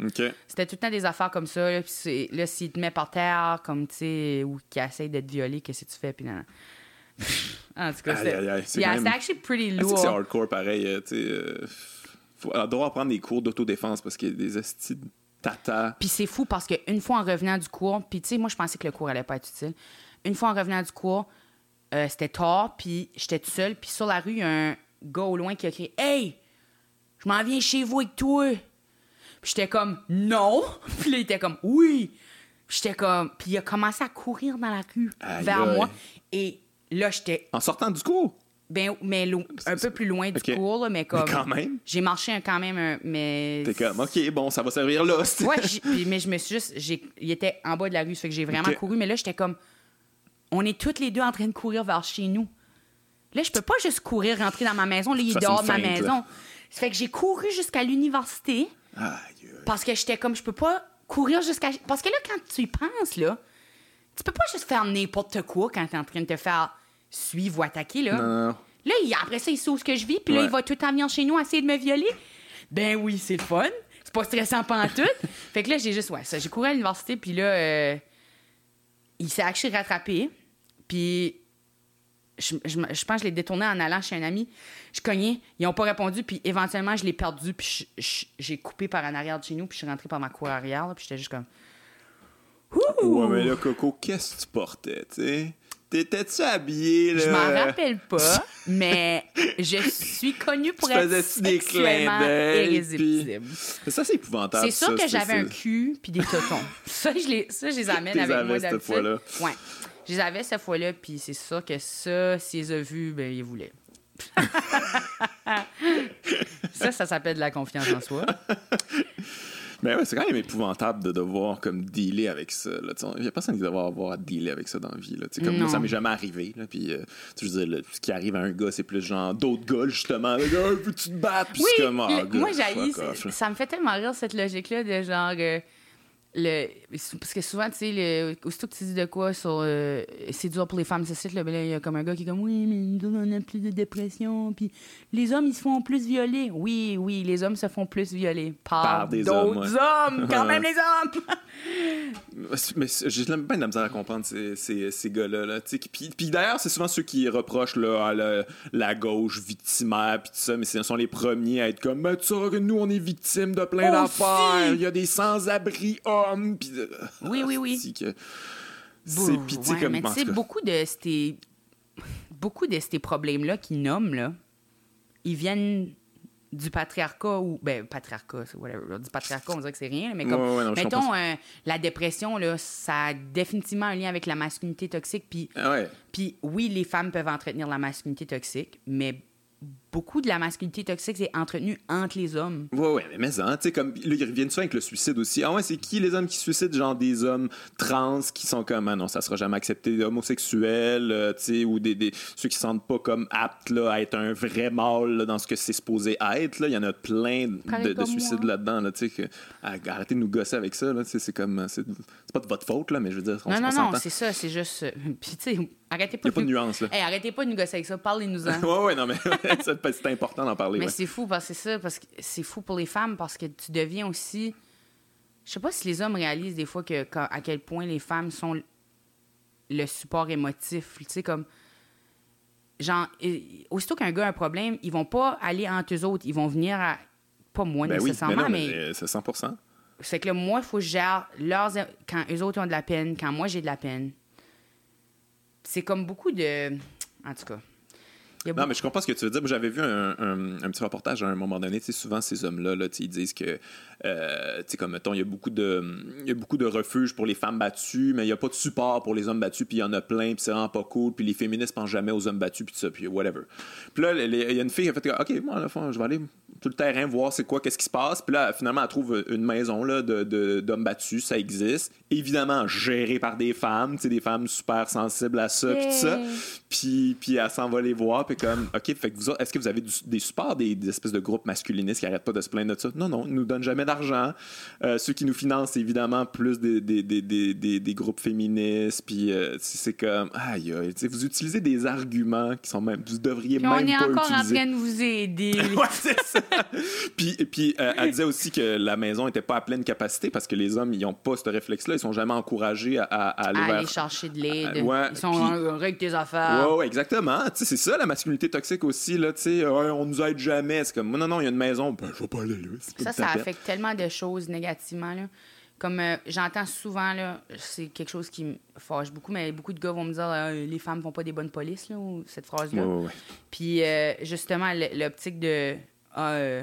C'était tout le temps des affaires comme ça. Là, là s'il te met par terre, comme, tu sais, ou qu'il essaie d'être violé, qu'est-ce que tu fais? Puis non. en tout cas, c'est. Yeah, c'est actually pretty lourd. C'est hardcore pareil, euh, tu sais. Euh, faut devoir prendre des cours d'autodéfense parce qu'il y a des estis tata. Puis c'est fou parce qu'une fois en revenant du cours, puis tu sais, moi je pensais que le cours allait pas être utile. Une fois en revenant du cours, euh, c'était tard, puis j'étais toute seule, puis sur la rue, il y a un gars au loin qui a crié Hey, je m'en viens chez vous avec toi. Puis j'étais comme Non. Puis là, il était comme Oui. J'étais comme. Puis il a commencé à courir dans la rue vers moi. Et là, j'étais. En sortant du cours? Ben, mais un peu plus loin du cours, là, mais comme. Mais quand même. J'ai marché quand même, mais. T'es comme, OK, bon, ça va servir là. ouais, mais je me suis juste. Il était en bas de la rue, ça fait que j'ai vraiment couru, mais là, j'étais comme. On est toutes les deux en train de courir vers chez nous. Là, je peux pas juste courir, rentrer dans ma maison. Là, il est dehors de ma maison. Ça fait que j'ai couru jusqu'à l'université. Parce que j'étais comme, je peux pas courir jusqu'à. Parce que là, quand tu y penses, là, tu peux pas juste faire n'importe quoi quand t'es en train de te faire suivre ou attaquer, là. Non, Là, après ça, il sait où ce que je vis, puis là, il va tout en venir chez nous essayer de me violer. Ben oui, c'est le fun. C'est pas stressant pas en tout. fait que là, j'ai juste, ouais, ça, j'ai couru à l'université, puis là, euh, il s'est actually rattrapé. Puis je, pense que je l'ai détourné en allant chez un ami. Je cognais, ils n'ont pas répondu, puis éventuellement, je l'ai perdu, puis j'ai coupé par en arrière de chez nous, puis je suis rentré par ma cour arrière, puis j'étais juste comme. Ouais, mais là, Coco, qu'est-ce que tu portais, tu sais? T'étais-tu habillé, là? Je m'en rappelle pas, mais je suis connue pour être des clins irrésistible. Ça, c'est épouvantable. C'est sûr que j'avais un cul puis des totons. ça, je les, ça, je les amène avec moi d'habitude. Ouais. Je les avais cette fois-là, puis c'est sûr que ça, s'ils les a vus, ben, ils voulaient. ça, ça s'appelle de la confiance en soi. Mais ouais, c'est quand même épouvantable de devoir comme dealer avec ça. Il n'y a personne qui doit avoir à dealer avec ça dans la vie. Là. Comme ça m'est jamais arrivé. Là, puis, euh, tu veux dire, ce qui arrive à un gars, c'est plus genre d'autres gars, justement. Le gars, veux-tu te battre? oui, comme, oh, moi, j'ai Ça me fait tellement rire, cette logique-là, de genre. Euh, le, parce que souvent, tu sais, aussitôt que tu dis de quoi sur euh, c'est dur pour les femmes, ce site, là, ben il y a comme un gars qui est comme oui, mais nous, on a plus de dépression, puis les hommes, ils se font plus violer. Oui, oui, les hommes se font plus violer par, d'autres hommes, quand même les hommes. mais j'ai même pas de la misère à comprendre ces, ces, ces gars-là. Là, puis, puis d'ailleurs, c'est souvent ceux qui reprochent là, à la, gauche victimaire, puis tout ça, mais ce sont les premiers à être comme, mais tu sais que nous, on est victimes de plein d'affaires. Il y a des sans-abri oui, oui, oui. C'est pitié comme Mais tu sais, beaucoup de ces beaucoup de ces problèmes-là qu'ils nomment, là, ils viennent du patriarcat ou ben patriarcat whatever du patriarcat on dirait que c'est rien mais comme mettons euh, la dépression là ça a définitivement un lien avec la masculinité toxique puis ah puis oui les femmes peuvent entretenir la masculinité toxique mais beaucoup de la masculinité toxique c'est entretenu entre les hommes. Ouais, ouais, mais, mais hein, tu sais, comme, là, ils reviennent souvent avec le suicide aussi? Ah ouais, c'est qui les hommes qui suicident? Genre des hommes trans qui sont comme, ah non, ça sera jamais accepté, homosexuels, euh, tu sais, ou des, des, ceux qui se sentent pas comme aptes, là, à être un vrai mâle, dans ce que c'est supposé être, là. Il y en a plein de, suicides là-dedans, là, tu sais, arrêtez de nous gosser avec ça, là, c'est comme, c'est pas de votre faute, là, mais je veux dire, on Non, non, non, c'est ça, c'est juste, euh, puis tu sais, Arrêtez pas, Il a pas de nuance, là. arrêtez pas de nous gosser avec ça. Parlez-nous-en. ouais, ouais, non, mais c'est important d'en parler. Mais c'est fou, parce que c'est ça, parce que c'est fou pour les femmes, parce que tu deviens aussi. Je sais pas si les hommes réalisent des fois que, à quel point les femmes sont le support émotif. Tu sais, comme. Genre, aussitôt qu'un gars a un problème, ils vont pas aller entre eux autres. Ils vont venir à. Pas moi ben nécessairement, mais. mais... C'est 100 C'est que là, moi, il faut que je gère leurs. Quand eux autres ont de la peine, quand moi j'ai de la peine c'est comme beaucoup de. En tout cas. Non, mais je comprends ce que tu veux dire. J'avais vu un, un, petit reportage à un moment donné. Souvent, ces hommes-là, là, ils disent que, euh, comme mettons, il y, a beaucoup de, il y a beaucoup de refuges pour les femmes battues, mais il n'y a pas de support pour les hommes battus, puis il y en a plein, puis c'est vraiment pas cool, puis les féministes pensent jamais aux hommes battus, puis tout ça, puis whatever. Puis là, il y a une fille qui a fait OK, moi, à je vais aller tout le terrain voir c'est quoi, qu'est-ce qui se passe. Puis là, finalement, elle trouve une maison là, de, d'hommes battus, ça existe. Évidemment, gérée par des femmes, des femmes super sensibles à ça, puis tout ça. Puis, puis elle s'en va les voir, puis comme, OK, fait que vous est-ce que vous avez des supports, des, espèces de groupes masculinistes qui arrêtent pas de se plaindre de ça? Non, non, ils nous donnent jamais d'argent. Euh, ceux qui nous financent, évidemment, plus des, des, des, des groupes féministes, puis euh, c'est comme, aïe, aïe, vous utilisez des arguments qui sont même, vous devriez même pas utiliser. On est encore en train de vous aider. ouais, c'est ça. puis puis euh, elle disait aussi que la maison n'était pas à pleine capacité parce que les hommes, ils n'ont pas ce réflexe-là. Ils sont jamais encouragés à, aller, chercher de l'aide. ils sont en règle tes affaires. Ouais, ouais exactement. c'est ça la masculinité toxique aussi. Là, sais on nous aide jamais. C'est comme, non, non, il y a une maison. Ben, je vais pas aller là. Ça, ça affecte tellement de choses négativement. Là. Comme euh, j'entends souvent, là, c'est quelque chose qui me fâche beaucoup, mais beaucoup de gars vont me dire euh, les femmes font pas des bonnes polices, là, ou cette phrase-là. Puis justement, l'optique de ah,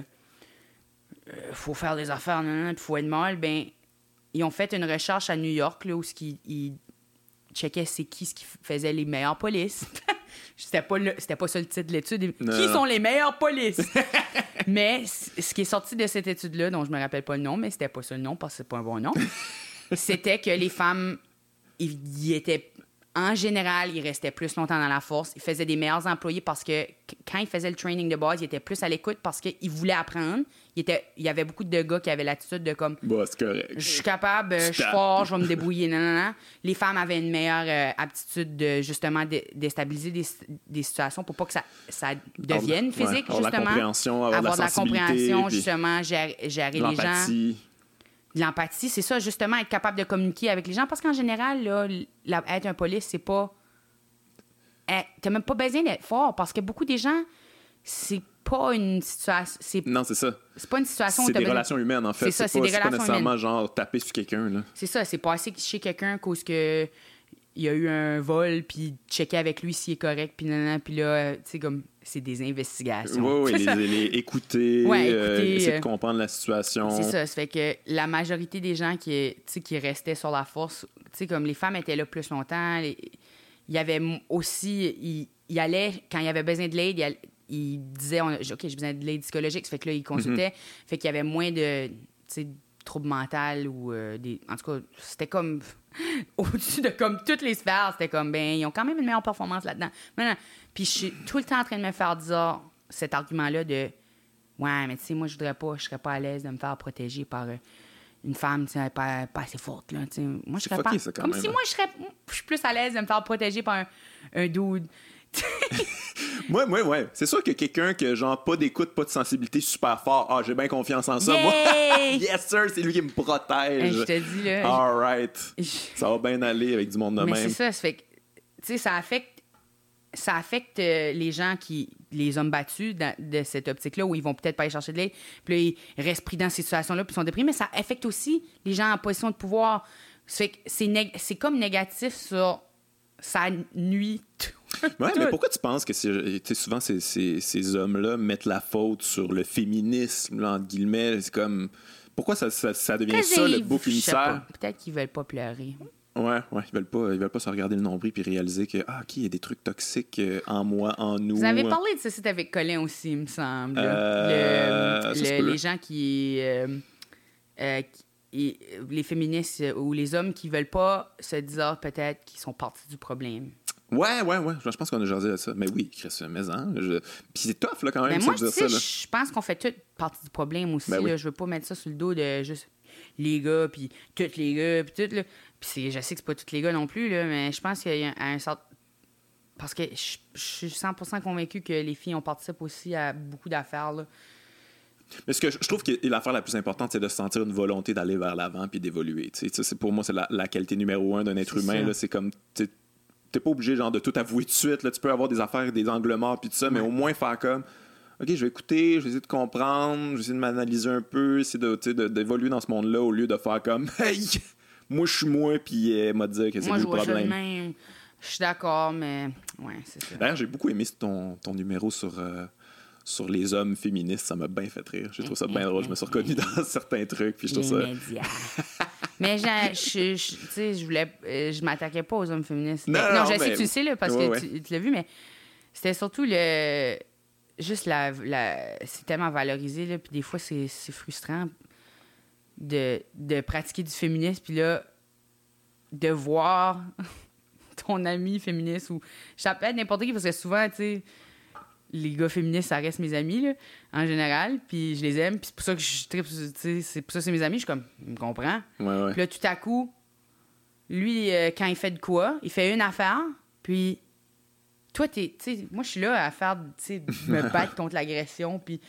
faut faire des affaires, il faut être mal, ben ils ont fait une recherche à New York là, où ils, ils checkaient c'est qui ce qui faisait les meilleures polices. C'était pas, c'était pas ça le titre de l'étude. Qui sont les meilleures polices? mais ce qui est sorti de cette étude-là, dont je me rappelle pas le nom, mais c'était pas ça le nom parce que c'est pas un bon nom, c'était que les femmes, ils étaient en général, ils restaient plus longtemps dans la force. Ils faisaient des meilleurs employés parce que quand ils faisaient le training de base, ils étaient plus à l'écoute parce qu'ils voulaient apprendre. Il, était, il y avait beaucoup de gars qui avaient l'attitude de comme. Bah, c'est correct. Je suis capable, je suis fort, je vais me débrouiller. Non, non, non. Les femmes avaient une meilleure euh, aptitude de justement déstabiliser des, des, situations pour pas que ça, ça devienne physique, justement. Avoir, la compréhension, avoir, de la, compréhension, justement, gérer, gérer les gens l'empathie, c'est ça, justement, être capable de communiquer avec les gens. Parce qu'en général, là, être un police, c'est pas. Eh, t'as même pas besoin d'être fort parce que beaucoup des gens, c'est pas une situation. Non, c'est ça. C'est pas une situation C'est des relations humaines, en fait. C'est ça, c'est des relations pas nécessairement genre taper sur quelqu'un. C'est ça, c'est passer chez quelqu'un cause que il y a eu un vol, puis checker avec lui s'il est correct, puis nan, puis là, euh, tu sais, comme, c'est des investigations. Oui, oui, les, écouter, euh, essayer de euh, comprendre la situation. C'est ça, ça fait que la majorité des gens qui, qui restaient sur la force, comme les femmes étaient là plus longtemps, il y avait aussi, il, allait, quand il y avait besoin de l'aide, il, disait, OK, j'ai besoin de l'aide psychologique, ça fait que là, il consultait, mm-hmm. fait qu'il y avait moins de, troubles mentaux ou des... En tout cas, c'était comme au-dessus de comme toutes les sphères, c'était comme, ben, ils ont quand même une meilleure performance là-dedans. Puis je suis tout le temps en train de me faire dire cet argument-là de, ouais, mais tu sais, moi, je voudrais pas, je serais pas à l'aise de me faire protéger par euh, une femme, tu sais, pas, pas, assez forte, là, Moi, je serais pas. comme si moi, je serais, je suis plus à l'aise de me faire protéger par un, un dude moi, moi, ouais. C'est sûr que quelqu'un qui a genre pas d'écoute, pas de sensibilité super fort, ah, j'ai bien confiance en ça. Moi, yes sir, c'est lui qui me protège. je te dis là. All right. Ça va bien aller avec du monde de Mais même. c'est ça, ça fait que, tu sais, ça affecte ça affecte euh, les gens qui les hommes battus de cette optique-là où ils vont peut-être pas aller chercher de l'aide, puis là, ils restent pris dans ces situations-là, puis ils sont déprimés, mais ça affecte aussi les gens en position de pouvoir. C'est comme négatif sur ça nuit ouais, mais pourquoi tu penses que souvent ces, ces, ces hommes-là mettent la faute sur le féminisme, entre guillemets? C'est comme. Pourquoi ça, ça, ça devient ça, le bouc émissaire? Peut-être qu'ils veulent pas pleurer. Ouais, ouais, ils veulent pas, ils veulent pas se regarder le nombril puis réaliser que ah, ok, il y a des trucs toxiques euh, en moi, en nous. Vous avez parlé de ça c'était avec Colin aussi, il me semble. Euh, les gens qui, euh, qui les féministes ou les hommes qui veulent pas se dire peut-être qu'ils sont partis du problème. Ouais, ouais, ouais. Je pense qu'on a jasé à ça. Mais oui, Chris, mais hein, je... Puis c'est tough, là, quand même, mais moi, dire ça. Je pense qu'on fait toute partie du problème aussi. Ben là. Je veux pas mettre ça sur le dos de juste les gars, puis tous les gars, puis tout, là. Puis je sais que c'est pas tous les gars non plus, là, mais je pense qu'il y a un, sort... Parce que je, suis 100% convaincu que les filles, on participe aussi à beaucoup d'affaires, là. Mais ce que je trouve que l'affaire la plus importante, c'est de sentir une volonté d'aller vers l'avant puis d'évoluer. Pour moi, c'est la, qualité numéro un d'un être humain. C'est comme t'es pas obligé genre de tout avouer tout de suite. Là, tu peux avoir des affaires, des angles morts puis tout ça, mais au moins faire comme OK, je vais écouter, je vais essayer de comprendre, je vais essayer de m'analyser un peu, essayer de, d'évoluer dans ce monde-là au lieu de faire comme Hey, moi je suis moi, puis elle m'a dit que c'est le problème. Je suis d'accord, mais ouais, c'est ça. D'ailleurs, j'ai beaucoup aimé ton, ton numéro sur. Euh, sur les hommes féministes, ça m'a bien fait rire. J'ai trouvé ça bien drôle. Je me suis reconnu dans certains trucs. Puis je trouve ça. mais je, je, je voulais. Euh, je m'attaquais pas aux hommes féministes. Non, non, je sais que tu le sais, là, parce que tu, l'as vu, mais c'était surtout le. Juste la. c'est tellement valorisé, là, puis des fois, c'est frustrant de, de pratiquer du féminisme, puis là, de voir ton ami féministe ou. Je n'importe qui, parce que souvent, tu sais les gars féministes, ça reste mes amis, là, en général. Puis je les aime. Puis c'est pour ça que je tripe, c'est pour ça que c'est mes amis. Je suis comme, il me comprend. Puis là, tout à coup, lui, euh, quand il fait de quoi, il fait une affaire. Puis toi, t'es, moi, je suis là à faire, tu sais, me battre contre l'agression. Puis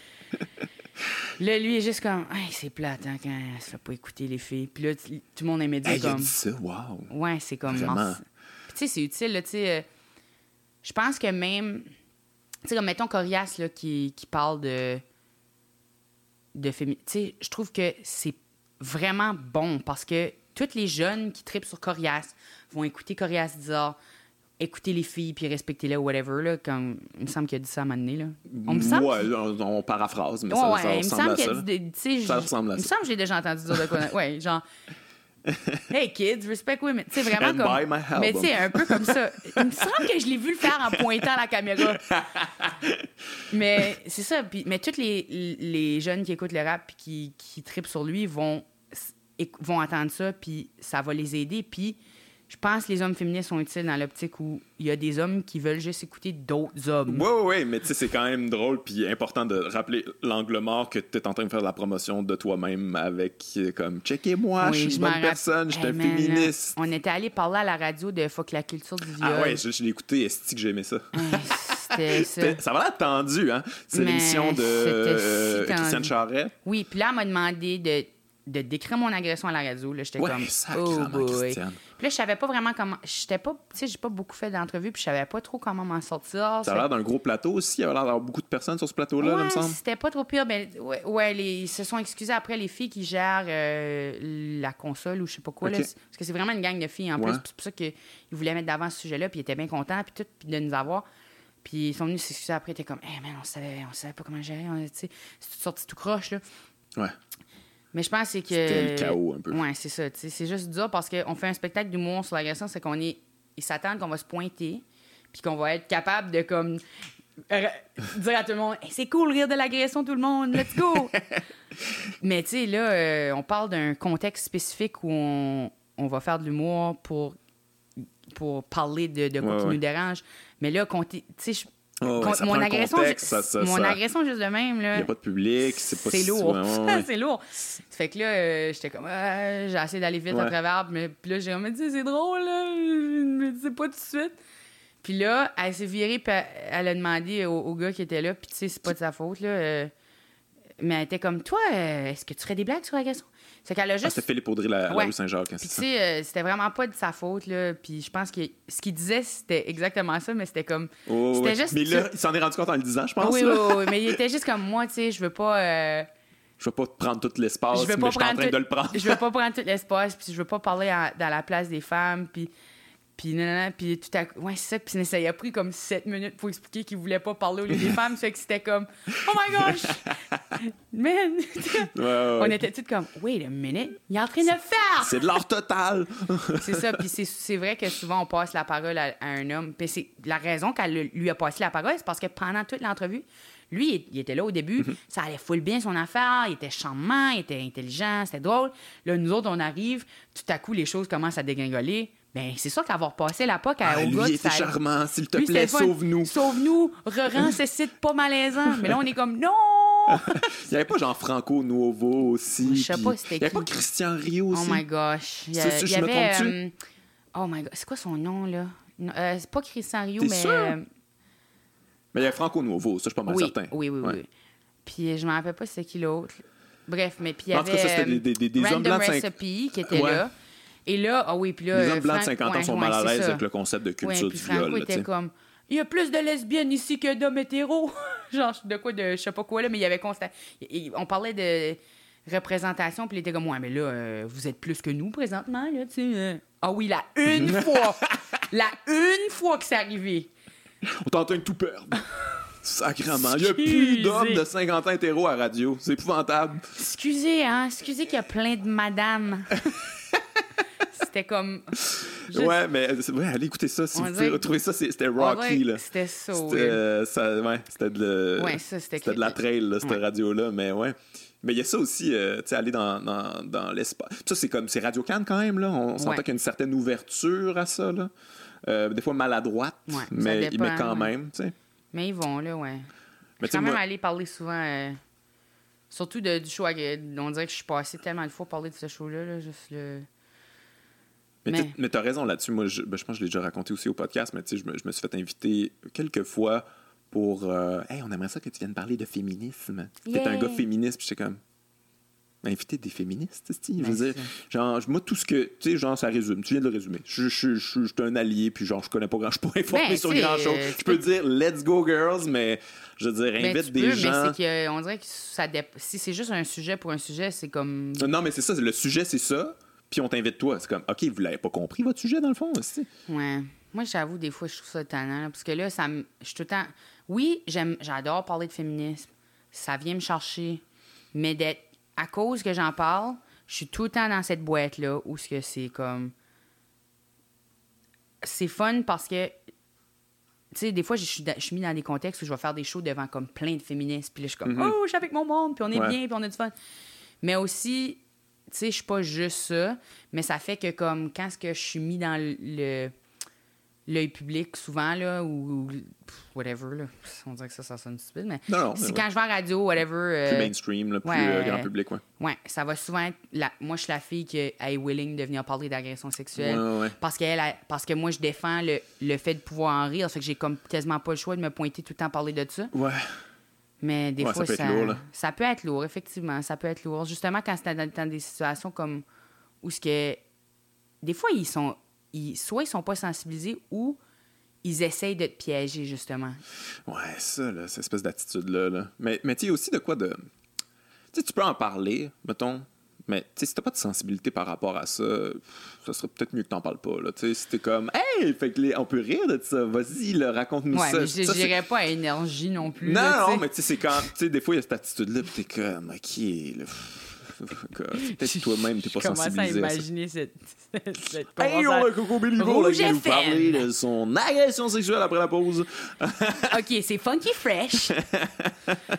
là, lui, est juste comme, hey, c'est plate, hein, quand elle se fait pas écouter les filles. Puis là, tout le monde aimait dire comme. ça, wow. Ouais, c'est comme. Puis tu sais, c'est utile, là, tu sais. Euh, je pense que même tu sais, comme mettons Corias là, qui, qui parle de, de féminisme. Tu sais, je trouve que c'est vraiment bon parce que tous les jeunes qui tripent sur Corias vont écouter Corias Dizar, écouter les filles puis respecter-les ou whatever. Là, comme, il me semble qu'il a dit ça à un moment donné. Là. On me semble ouais, on, paraphrase, mais ça, ça, ressemble à ça. ça ressemble à ça. Il me semble que j'ai déjà entendu dire de quoi. ouais, genre. hey kids, respect women. Sais, vraiment comme. mais tu un peu comme ça. Il me semble que je l'ai vu le faire en pointant la caméra. mais c'est ça. Puis, mais tous les, les jeunes qui écoutent le rap et qui, qui tripent sur lui vont, vont entendre ça, puis ça va les aider. Puis je pense que les hommes féministes sont utiles dans l'optique où il y a des hommes qui veulent juste écouter d'autres hommes. Oui, oui, oui, mais tu sais, c'est quand même drôle puis important de rappeler l'angle mort que tu es en train de faire la promotion de toi-même avec comme checkez-moi, je suis une bonne personne, je suis un féministe. On était allé parler à la radio de Fuck la culture du viol. Ah ouais, je, l'ai écouté, est-ce que j'aimais ça? C'était ça. ça va l'air tendu, hein? C'est l'émission de euh, Christiane Charret. Oui, puis là, elle m'a demandé de de décrire mon agression à la radio. Là, j'étais comme, oh boy. Puis là, je savais pas vraiment comment. J'étais pas. Tu sais, j'ai pas beaucoup fait d'entrevues, puis je savais pas trop comment m'en sortir. Ça a l'air d'un gros plateau aussi. Il y avait l'air d'avoir beaucoup de personnes sur ce plateau-là, ouais, me semble. C'était pas trop pire. Mais ouais, ils se sont excusés après les filles qui gèrent euh, la console ou je sais pas quoi. Là, parce que c'est vraiment une gang de filles en plus. C'est pour ça qu'ils voulaient mettre d'avant ce sujet-là, puis ils étaient bien contents, puis tout, puis de nous avoir. Puis ils sont venus s'excuser après, ils étaient comme, eh, hey, man, on savait, on savait pas comment gérer. C'est tout sorti tout croche, là. Ouais. Mais je pense que. C'était le chaos un peu. Ouais, c'est ça. C'est juste dur parce qu'on fait un spectacle d'humour sur l'agression, c'est qu'on est. Ils s'attendent qu'on va se pointer, puis qu'on va être capable de, comme. dire à tout le monde c'est cool rire de l'agression tout le monde let's go mais tu sais là euh, on parle d'un contexte spécifique où on, on va faire de l'humour pour pour parler de, de quoi qui nous dérange mais là tu sais mon, agression, mon agression juste de même. Il n'y a pas de public, c'est pas C'est lourd. c'est lourd. Fait que là, euh, j'étais comme, ah, j'ai essayé d'aller vite à travers. Mais puis là, j'ai dit, c'est drôle, là. Je me disais pas tout de suite. Puis là, elle s'est virée, puis elle a demandé au, gars qui était là, puis tu sais, c'est pas de sa faute, là. Euh, mais elle était comme, toi, euh, est-ce que tu ferais des blagues sur l'agression? C'est qu'elle a juste. Ah, c'était Philippe Audrey, la, rue Saint-Jacques. Puis, tu sais, euh, c'était vraiment pas de sa faute, là. Puis, je pense que ce qu'il disait, c'était exactement ça, mais c'était comme. Oh, c'était juste. Mais là, il s'en est rendu compte en le disant, je pense. Oui, oui, oui, mais il était juste comme moi, tu sais, je veux pas. Euh... Je veux pas prendre tout l'espace, mais je suis en train de le prendre. je veux pas prendre tout l'espace, puis je veux pas parler dans la place des femmes, puis puis, puis tout à coup, ouais, c'est ça. Puis ça a pris comme 7 minutes pour expliquer qu'il voulait pas parler au lieu des femmes. Fait que c'était comme, oh my gosh! Man! On était tous comme, wait a minute, il est en train de faire! C'est de l'art total! c'est ça. Puis c'est vrai que souvent, on passe la parole à, un homme. Puis c'est la raison qu'elle lui a passé la parole, c'est parce que pendant toute l'entrevue, lui, il était là au début, mm-hmm. ça allait full bien son affaire, il était charmant, il était intelligent, c'était drôle. Là, nous autres, on arrive, tout à coup, les choses commencent à dégringoler. Ben, c'est sûr qu'avoir passé la POC à, ah, lui, charmant, s'il te plaît, sauve-nous. Sauve-nous, rend ce site pas malaisant. Mais là, on est comme, non! il n'y avait pas genre Franco Nuovo aussi. Je sais pas c'était Il n'y avait pas Christian Rio aussi. Oh my gosh. Il y, a, il y avait... Euh, oh my god, c'est quoi son nom, là? Euh, c'est pas Christian Rio, mais... Euh, mais il y a Franco Nuovo, ça, je suis pas mal certain. Oui, oui, oui. Puis je me rappelle pas c'est qui l'autre. Bref, mais puis il y avait... En tout cas, ça, c'était des, des, des hommes blancs... Recipe qui était là. Et là, ah oui, puis là. Les hommes blancs de 50 ans sont mal à l'aise avec le concept de culture du Franco viol. était comme. Il y a plus de lesbiennes ici que d'hommes hétéros. Genre, de quoi, de je sais pas quoi, là, mais il y avait constat. On parlait de représentation, puis il était comme, ouais, mais là, euh, vous êtes plus que nous présentement, là, tu sais. Euh. Ah oui, la une fois. la une fois que c'est arrivé. On t'entend tout perdre. Sacrement. Il n'y a plus d'hommes de 50 ans hétéros à radio. C'est épouvantable. Excusez, hein. Excusez qu'il y a plein de madames. C'était comme. Ouais, mais ouais, allez écouter ça. Si vous pouvez retrouver ça, c'était Rocky. là. C'était ça, C'était ça, ouais, c'était de, ouais, de la trail, là, cette radio-là. Mais ouais. Mais il y a ça aussi, euh, tu sais, aller dans, dans, dans l'espace. Ça, c'est comme, c'est Radio Can quand même, là. On, s'entend qu'il y a une certaine ouverture à ça, là. Euh, des fois maladroite, mais, mais quand même, tu sais. Mais ils vont, là, ouais. Mais quand même aller parler souvent. Surtout de, du show. On dirait que je suis passé tellement de fois parler de ce show-là, là, juste le. Mais, mais... tu as raison là-dessus. Moi, je, ben, je pense que je l'ai déjà raconté aussi au podcast, mais je me, je me suis fait inviter quelques fois pour euh, Hey, on aimerait ça que tu viennes parler de féminisme. Tu es un gars féministe, puis j'étais comme inviter des féministes, je veux ben, dire, genre, moi, tout ce que, tu sais, genre, ça résume, tu viens de le résumer. Je, je, je, suis un allié, puis genre, je connais pas grand, je suis pas informé ben, sur grand chose. Je peux dire, let's go, girls, mais je veux dire, ben, invite des gens. Mais c'est qu'on dirait que ça si c'est juste un sujet pour un sujet, c'est comme. Non, mais c'est ça, le sujet, c'est ça, puis on t'invite toi. C'est comme, OK, vous l'avez pas compris, votre sujet, dans le fond, aussi. Ouais. Moi, j'avoue, des fois, je trouve ça étonnant, parce que là, ça me. Je suis tout le temps. Oui, j'aime, j'adore parler de féminisme. Ça vient me chercher. Mais d'être à cause que j'en parle, je suis tout le temps dans cette boîte-là où ce que c'est comme. C'est fun parce que. Tu sais, des fois, je suis, mis dans des contextes où je vais faire des shows devant comme plein de féministes. Puis là, je suis comme, mm-hmm. oh, je suis avec mon monde, puis on est bien, puis on a du fun. Mais aussi, tu sais, je suis pas juste ça, mais ça fait que comme quand ce que je suis mis dans le l'œil public souvent, là, ou, whatever, là. On dirait que ça, ça sonne stupide, mais. c'est quand je vais à la radio, whatever. Euh, plus mainstream, là, plus euh, grand public, ouais. Ouais, ça va souvent être. Moi, je suis la fille qui est willing de venir parler d'agression sexuelle. Parce, qu'elle parce que moi, je défends le, le, fait de pouvoir en rire. Ça fait que j'ai comme quasiment pas le choix de me pointer tout le temps parler de ça. Ouais. Mais des fois, ça peut, ça, être lourd, ça peut être lourd, effectivement. Ça peut être lourd. Justement, quand c'est dans, des situations comme où ce que. Des fois, ils sont soit ils sont pas sensibilisés ou ils essayent de te piéger, justement. Ouais, ça, là, cette espèce d'attitude-là. Mais, mais tu sais, aussi de quoi de. Tu sais, tu peux en parler, mettons, mais si t'as pas de sensibilité par rapport à ça, ça serait peut-être mieux que t'en parles pas. Là. Si t'es comme Hey, fait que on peut rire de ça, vas-y, raconte-nous ouais, ça. Mais je dirais pas à énergie non plus. Non, non, mais tu sais, c'est quand. Tu sais, des fois, il y a cette attitude-là, pis t'es comme, ok, là, Peut-être toi-même, t'es pas sensibilisé. Je commence à imaginer cette, cette Hey, on a Coco Béliveau qui va nous parler de son agression sexuelle après la pause. OK, c'est Funky Fresh.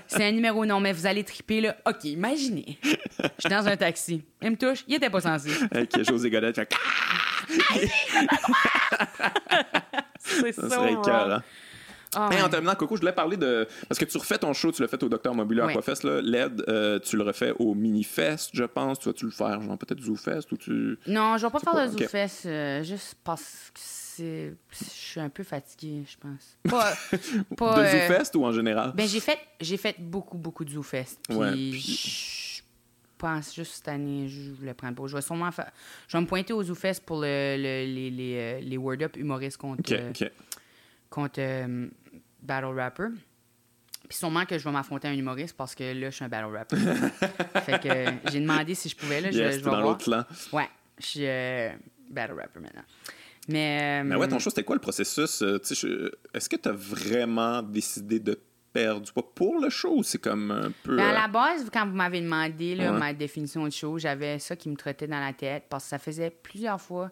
c'est un numéro non, mais vous allez triper, là. OK, imaginez. Je suis dans un taxi. Il me touche, il était pas sensible. Avec José Godette, fait... c'est ça. Ça serait cœur, hein? Ah, en terminant, Coco, je voulais parler de. Parce que tu refais ton show, tu l'as fait au Docteur Mobile Aquafest, là. LED, euh, tu le refais au Minifest, je pense. Tu vas-tu le faire, genre peut-être ZooFest ou tu. Non, je vais pas faire de ZooFest, euh, juste parce que c'est. Je suis un peu fatiguée, je pense. Pas. pas de euh, ZooFest ou en général? Ben, j'ai fait, j'ai fait beaucoup, beaucoup de ZooFest. Puis. Je pense juste cette année, je voulais prendre pour. Je vais sûrement faire. Je vais me pointer aux ZooFest pour le, les, les, les Word Up humoristes contre. contre battle rapper. Puis sûrement que je vais m'affronter un humoriste parce que là, je suis un battle rapper. fait que j'ai demandé si je pouvais. Là, je, je vais dans l'autre clan. Ouais, je suis euh, battle rapper maintenant. Mais, euh, Mais ouais, ton show, c'était quoi le processus? Euh, est-ce que tu as vraiment décidé de perdre du poids pour le show c'est comme un peu. Ben, à la base, quand vous m'avez demandé là, ma définition de show, j'avais ça qui me trottait dans la tête parce que ça faisait plusieurs fois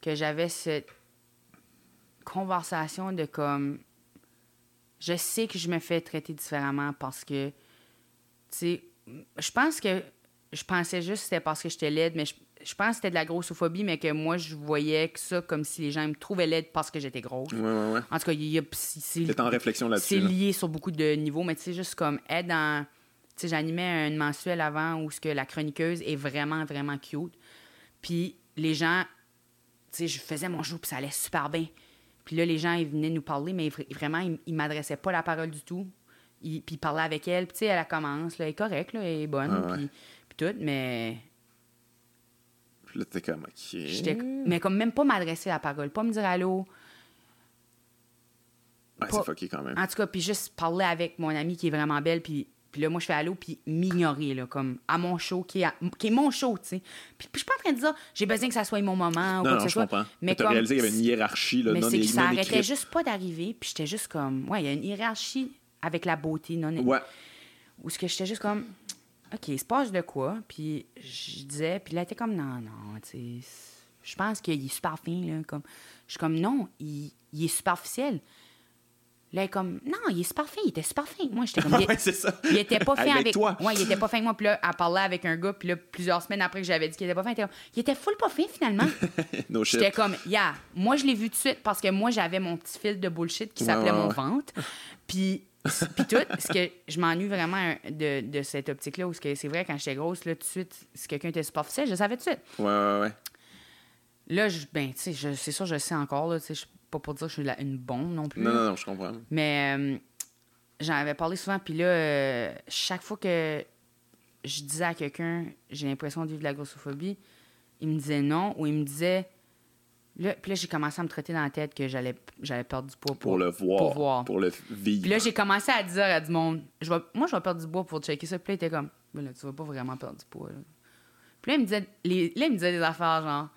que j'avais cette conversation de comme je sais que je me fais traiter différemment parce que, tu sais, je pense que je pensais juste que c'était parce que j'étais laide, mais je, pense que c'était de la grossophobie, mais que moi, je voyais que ça comme si les gens me trouvaient laide parce que j'étais grosse. Ouais, ouais, ouais. En tout cas, il y a. C'est en réflexion là-dessus. C'est lié sur beaucoup de niveaux, mais tu sais, juste comme être dans. Tu sais, j'animais une mensuelle avant où ce que la chroniqueuse est vraiment, vraiment cute. Puis les gens, tu sais, je faisais mon jour, puis ça allait super bien. Puis là, les gens, ils venaient nous parler, mais vraiment, ils, ne m'adressaient pas la parole du tout. puis ils parlaient avec elle. Puis tu sais, elle commence, là, elle est correcte, là, elle est bonne, ah puis, tout, mais... Puis là, t'es comme, OK... Mais comme même pas m'adresser la parole, pas me dire allô. Ouais, c'est fucké quand même. En tout cas, puis juste parler avec mon amie qui est vraiment belle, puis puis là, moi, je fais allô, puis m'ignorer, là, comme à mon show, qui est, qui est mon show, tu sais. Puis, je suis pas en train de dire, j'ai besoin que ça soit mon moment ou quoi que ce soit. Comprends. Mais tu as réalisé qu'il y avait une hiérarchie, là, mais non c'est que ça arrêtait juste pas d'arriver, puis j'étais juste comme, ouais, il y a une hiérarchie avec la beauté, non Ouais. Où ce que j'étais juste comme, OK, il se passe de quoi? Puis je disais, puis là, était comme, non, non, tu sais, je pense qu'il est super fin, là. Comme, je suis comme, non, il, il est superficiel. Là, comme, non, il est super fin, il était super fin. Moi, j'étais comme, il, c'est ça. il était pas fin avec, toi. Ouais, il était pas fin avec moi. Puis là, elle parlait avec un gars, puis là, plusieurs semaines après que j'avais dit qu'il était pas fin, il était, comme, il était full pas fin finalement. no j'étais comme, yeah, moi, je l'ai vu tout de suite parce que moi, j'avais mon petit fil de bullshit qui s'appelait mon ventre. Puis, puis tout, ce que je m'ennuie vraiment de, de cette optique-là, où c'est vrai, quand j'étais grosse, là, tout de suite, si quelqu'un était superficiel, je savais tout de suite. Ouais, ouais, ouais. Là, je, ben, tu sais, c'est sûr, je sais encore, là, tu sais, pas pour dire que je suis une bombe non plus. Non, non, non, je comprends. Mais euh, j'en avais parlé souvent, puis là, euh, chaque fois que je disais à quelqu'un, j'ai l'impression de vivre de la grossophobie, il me disait non, ou il me disait. Là, puis là, j'ai commencé à me traiter dans la tête que j'allais, j'allais perdre du poids pour, le voir, pour, le vivre. Puis là, j'ai commencé à dire à du monde, je vais, moi, je vais perdre du poids pour checker ça. Puis là, il était comme, mais là, tu vas pas vraiment perdre du poids. Puis là, il me disait, les, là, il me disait des affaires genre,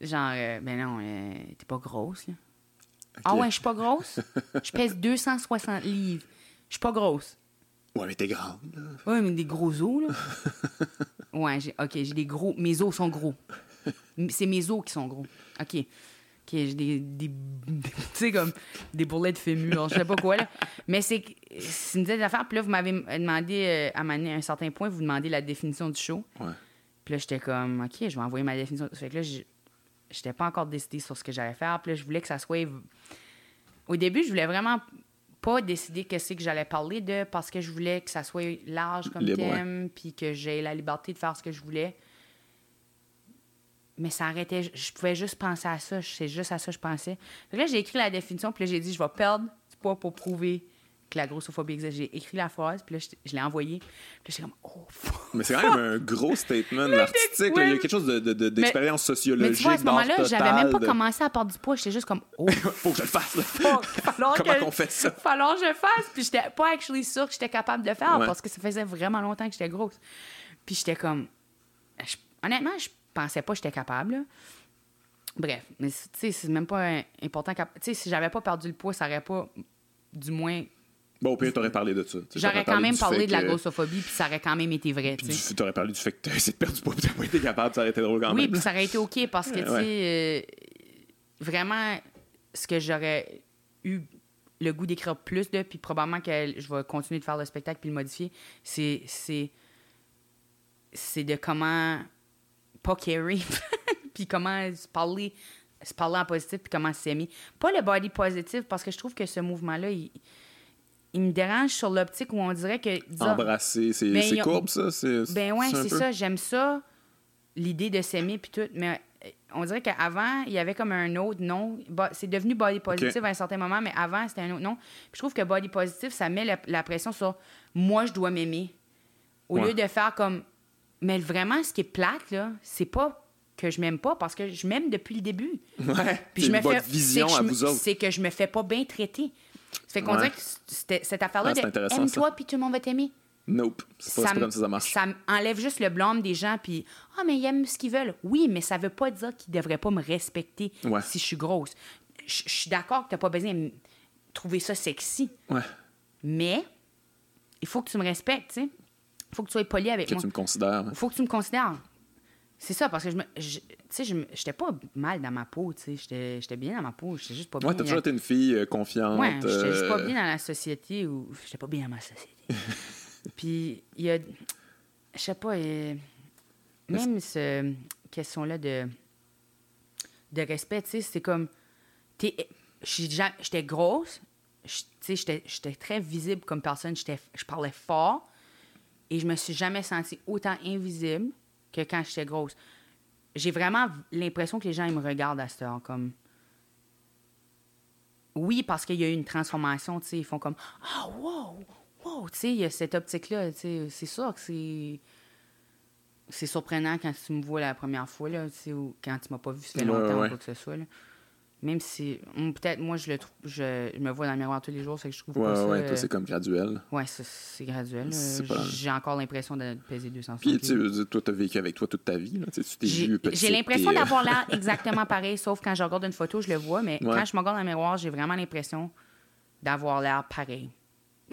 genre, euh, ben non, euh, t'es pas grosse, là. Ah ouais, je suis pas grosse? Je pèse 260 livres. Je suis pas grosse. Ouais, mais t'es grande. Ouais, mais des gros os, là. ouais, j'ai, OK, j'ai des gros... Mes os sont gros. C'est mes os qui sont gros. OK. OK, j'ai des... des, tu sais, comme des bourrelets de fémur, je sais pas quoi, là. Mais c'est, c'est une des affaires. Puis là, vous m'avez demandé, euh, à un certain point, vous demandez la définition du show. Ouais. Puis là, j'étais comme, OK, je vais envoyer ma définition. Fait que là, j'étais pas encore décidée sur ce que j'allais faire. Puis là, je voulais que ça soit. Au début, je voulais vraiment pas décider qu'est-ce que j'allais parler de parce que je voulais que ça soit large comme thème, puis que j'ai la liberté de faire ce que je voulais. Mais ça arrêtait. Je pouvais juste penser à ça. C'est juste à ça que je pensais. Là, j'ai écrit la définition, puis là, j'ai dit, je vais perdre du poids pour prouver que la grossophobie existe. J'ai écrit la phrase, puis là, je, l'ai envoyée. Puis là, j'étais comme, oh, Mais c'est quand même un gros statement artistique. Il y a quelque chose d'expérience de, sociologique. Mais tu vois, à ce moment-là, j'avais même pas commencé à perdre du poids. J'étais juste comme, oh. Faut que je le fasse. Là. Comment qu'on fait ça? Falloir que je le fasse. Puis j'étais pas actually sûre que j'étais capable de le faire parce que ça faisait vraiment longtemps que j'étais grosse. Puis j'étais comme, honnêtement, je pensais pas que j'étais capable. Bref, mais tu sais, c'est même pas important. Tu sais, si j'avais pas perdu le poids, ça aurait pas, du moins, Bon, au pire, t'aurais parlé de ça. J'aurais quand même parlé de la grossophobie, puis ça aurait quand même été vrai. Tu t'aurais parlé du fait que t'as essayé de perdre du poids, puis t'as pas été capable, ça aurait été drôle quand même. Oui, puis ça aurait été OK parce que, tu sais, euh, vraiment, ce que j'aurais eu le goût d'écrire plus de, puis probablement que je vais continuer de faire le spectacle puis le modifier, c'est. C'est de comment. Pas carry, puis comment se parler, se parler en positif, puis comment s'aimer. Pas le body positive, parce que je trouve que ce mouvement-là, il il me dérange sur l'optique où on dirait que. Embrasser, c'est ben, courbe, ça? Ben ouais, c'est ça. J'aime ça, l'idée de s'aimer puis tout. Mais euh, on dirait qu'avant, il y avait comme un autre nom. C'est devenu body positive à un certain moment, mais avant, c'était un autre nom. Puis je trouve que body positive, ça met la, pression sur moi, je dois m'aimer. Au lieu de faire comme. Mais vraiment, ce qui est plate, là, c'est pas que je m'aime pas parce que je m'aime depuis le début. Ouais. Puis je me fais. vision à vous autres. C'est que je me fais pas bien traiter. Ça fait qu'on dirait que cette affaire-là ah, de aime-toi puis tout le monde va t'aimer. Nope. C'est pas, comme ça, ça marche. Ça enlève juste le blâme des gens puis Ah, mais ils aiment ce qu'ils veulent. Oui, mais ça veut pas dire qu'ils devraient pas me respecter si je suis grosse. Je suis d'accord que t'as pas besoin de trouver ça sexy. Ouais. Mais il faut que tu me respectes, tu sais. Il faut que tu sois poli avec moi. Que tu me considères. Il faut que tu me considères. C'est ça, parce que je me. Tu sais, j'étais pas mal dans ma peau, tu sais. J'étais bien dans ma peau. J'étais juste pas bien. Ouais, t'as toujours été une fille euh, confiante. Ouais, j'étais juste pas euh, bien dans la société ou. J'étais pas bien dans ma société. Puis, il y a. Je sais pas. Même ce question-là de. de respect, tu sais, c'est comme. J'étais grosse. Tu sais, j'étais très visible comme personne. Je parlais fort. Et je me suis jamais sentie autant invisible que quand j'étais grosse. J'ai vraiment l'impression que les gens ils me regardent à cette heure comme. Oui, parce qu'il y a eu une transformation, tu sais, ils font comme Ah, wow, wow, tu sais, il y a cette optique-là, tu sais, c'est sûr que c'est. C'est surprenant quand tu me vois la première fois, là, tu sais, ou quand tu m'as pas vu, ça fait longtemps ou quoi que ce soit, là. Même si, peut-être, moi, je le trouve, je, me vois dans le miroir tous les jours, c'est que je trouve ouais, pas ça... Ouais, toi, c'est comme graduel. Ouais, c'est graduel. J'ai encore l'impression de peser 200 Puis, tu sais, toi, t'as vécu avec toi toute ta vie, là. Tu t'es vu J'ai l'impression d'avoir l'air exactement pareil, sauf quand je regarde une photo, je le vois, mais quand je me regarde dans le miroir, j'ai vraiment l'impression d'avoir l'air pareil.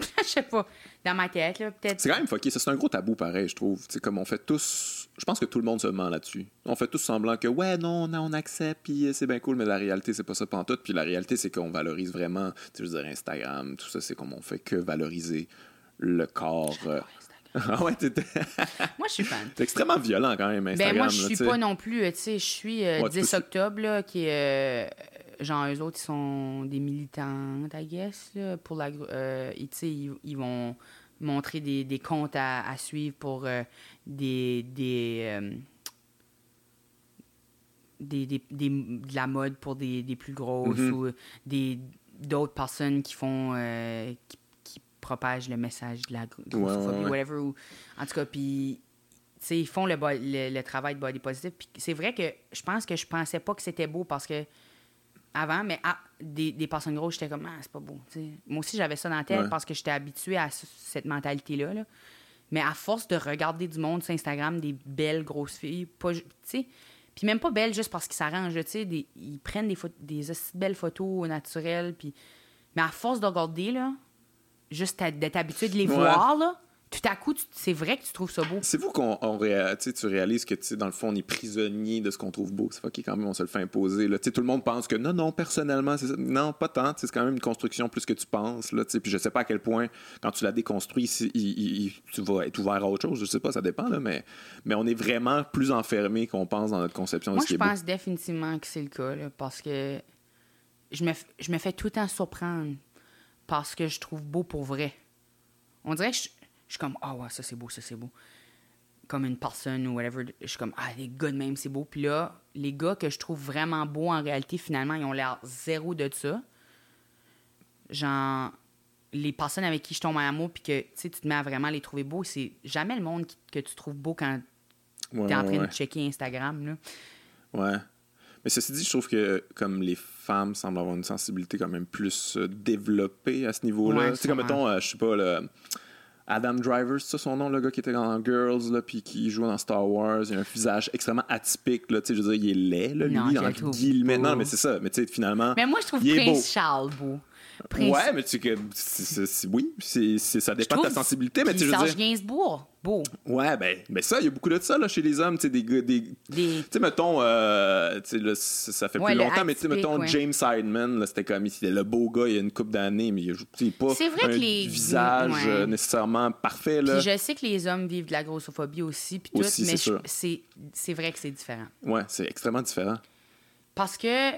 je sais pas, dans ma tête, là, peut-être. C'est quand même fucké. Ça, c'est un gros tabou, pareil, je trouve. C'est comme on fait tous. Je pense que tout le monde se ment là-dessus. On fait tous semblant que, ouais, non, non on accepte, puis euh, c'est bien cool, mais la réalité, c'est pas ça tout Puis la réalité, c'est qu'on valorise vraiment, tu veux dire, Instagram, tout ça, c'est comme on fait que valoriser le corps. Euh. Ah ouais, moi, je suis fan. C'est extrêmement violent quand même, Instagram. Ben, moi, je suis pas non plus, tu sais, je suis 10 euh, octobre, là, qui est genre, eux autres, ils sont des militants, I guess, là, pour la... Euh, ils, ils, vont montrer des, des comptes à, à suivre pour euh, des... des, euh, des, des, des, de la mode pour des, des plus grosses mm-hmm. ou des d'autres personnes qui font qui, propagent le message de la grossophobie, whatever. Ou, en tout cas, puis ils font le, le, travail de body positive. Puis c'est vrai que je pense que je pensais pas que c'était beau parce que avant, mais ah, des, des, personnes grosses, j'étais comme, ah, c'est pas beau. Moi aussi, j'avais ça dans la tête parce que j'étais habituée à cette mentalité-là. Mais à force de regarder du monde sur Instagram, des belles grosses filles, pas, puis même pas belles juste parce qu'ils s'arrangent, ils prennent des, des belles photos naturelles, puis... Mais à force de regarder, là, juste d'être habitué de les voir, là, tout à coup, c'est vrai que tu trouves ça beau. C'est vous qu'on tu réalises que dans le fond, on est prisonnier de ce qu'on trouve beau. C'est pas quand même on se le fait imposer. Là. Tout le monde pense que non, non, personnellement, c'est ça. Non, pas tant. C'est quand même une construction plus que tu penses. Là, puis je sais pas à quel point, quand tu la déconstruis, tu vas être ouvert à autre chose. Je sais pas, ça dépend. Là, mais, mais on est vraiment plus enfermé qu'on pense dans notre conception Moi, de ce je pense définitivement que c'est le cas. parce que je me, je me fais tout le temps surprendre parce que je trouve beau pour vrai. On dirait que je, je suis comme, ah ouais, ça c'est beau, ça c'est beau. Comme une personne ou whatever. Je suis comme, ah, les gars de même, c'est beau. Puis là, les gars que je trouve vraiment beaux en réalité, finalement, ils ont l'air zéro de ça. Genre, les personnes avec qui je tombe en amour, puis que tu te mets à vraiment les trouver beaux, c'est jamais le monde que tu trouves beau quand tu es en train de checker Instagram. Là. Ouais. Mais ceci dit, je trouve que comme les femmes semblent avoir une sensibilité quand même plus euh, développée à ce niveau-là. tu sais, comme mettons, euh, je sais pas, le Adam Driver, c'est ça son nom, le gars qui était dans Girls, là, puis qui joue dans Star Wars. Il a un visage extrêmement atypique, là, tu sais, je veux dire, il est laid, là, lui, non, en guillemets. Non, mais c'est ça, mais tu sais, finalement. Mais moi, je trouve Prince Charles beau. Ouais, mais tu que oui, c'est, ça dépend de ta sensibilité, mais tu veux Serge Gainsbourg, beau. Ouais, ben, ben ça, il y a beaucoup de ça là, chez les hommes, tu sais, des, des, tu sais, mettons, euh, là, ça fait plus longtemps, mais tu sais, mettons, James Sideman, c'était comme, il était le beau gars il y a une couple d'années, mais il n'a pas un visage euh, nécessairement parfait, là. Puis je sais que les hommes vivent de la grossophobie aussi, puis tout, mais c'est vrai que c'est différent. Ouais, c'est extrêmement différent. Parce que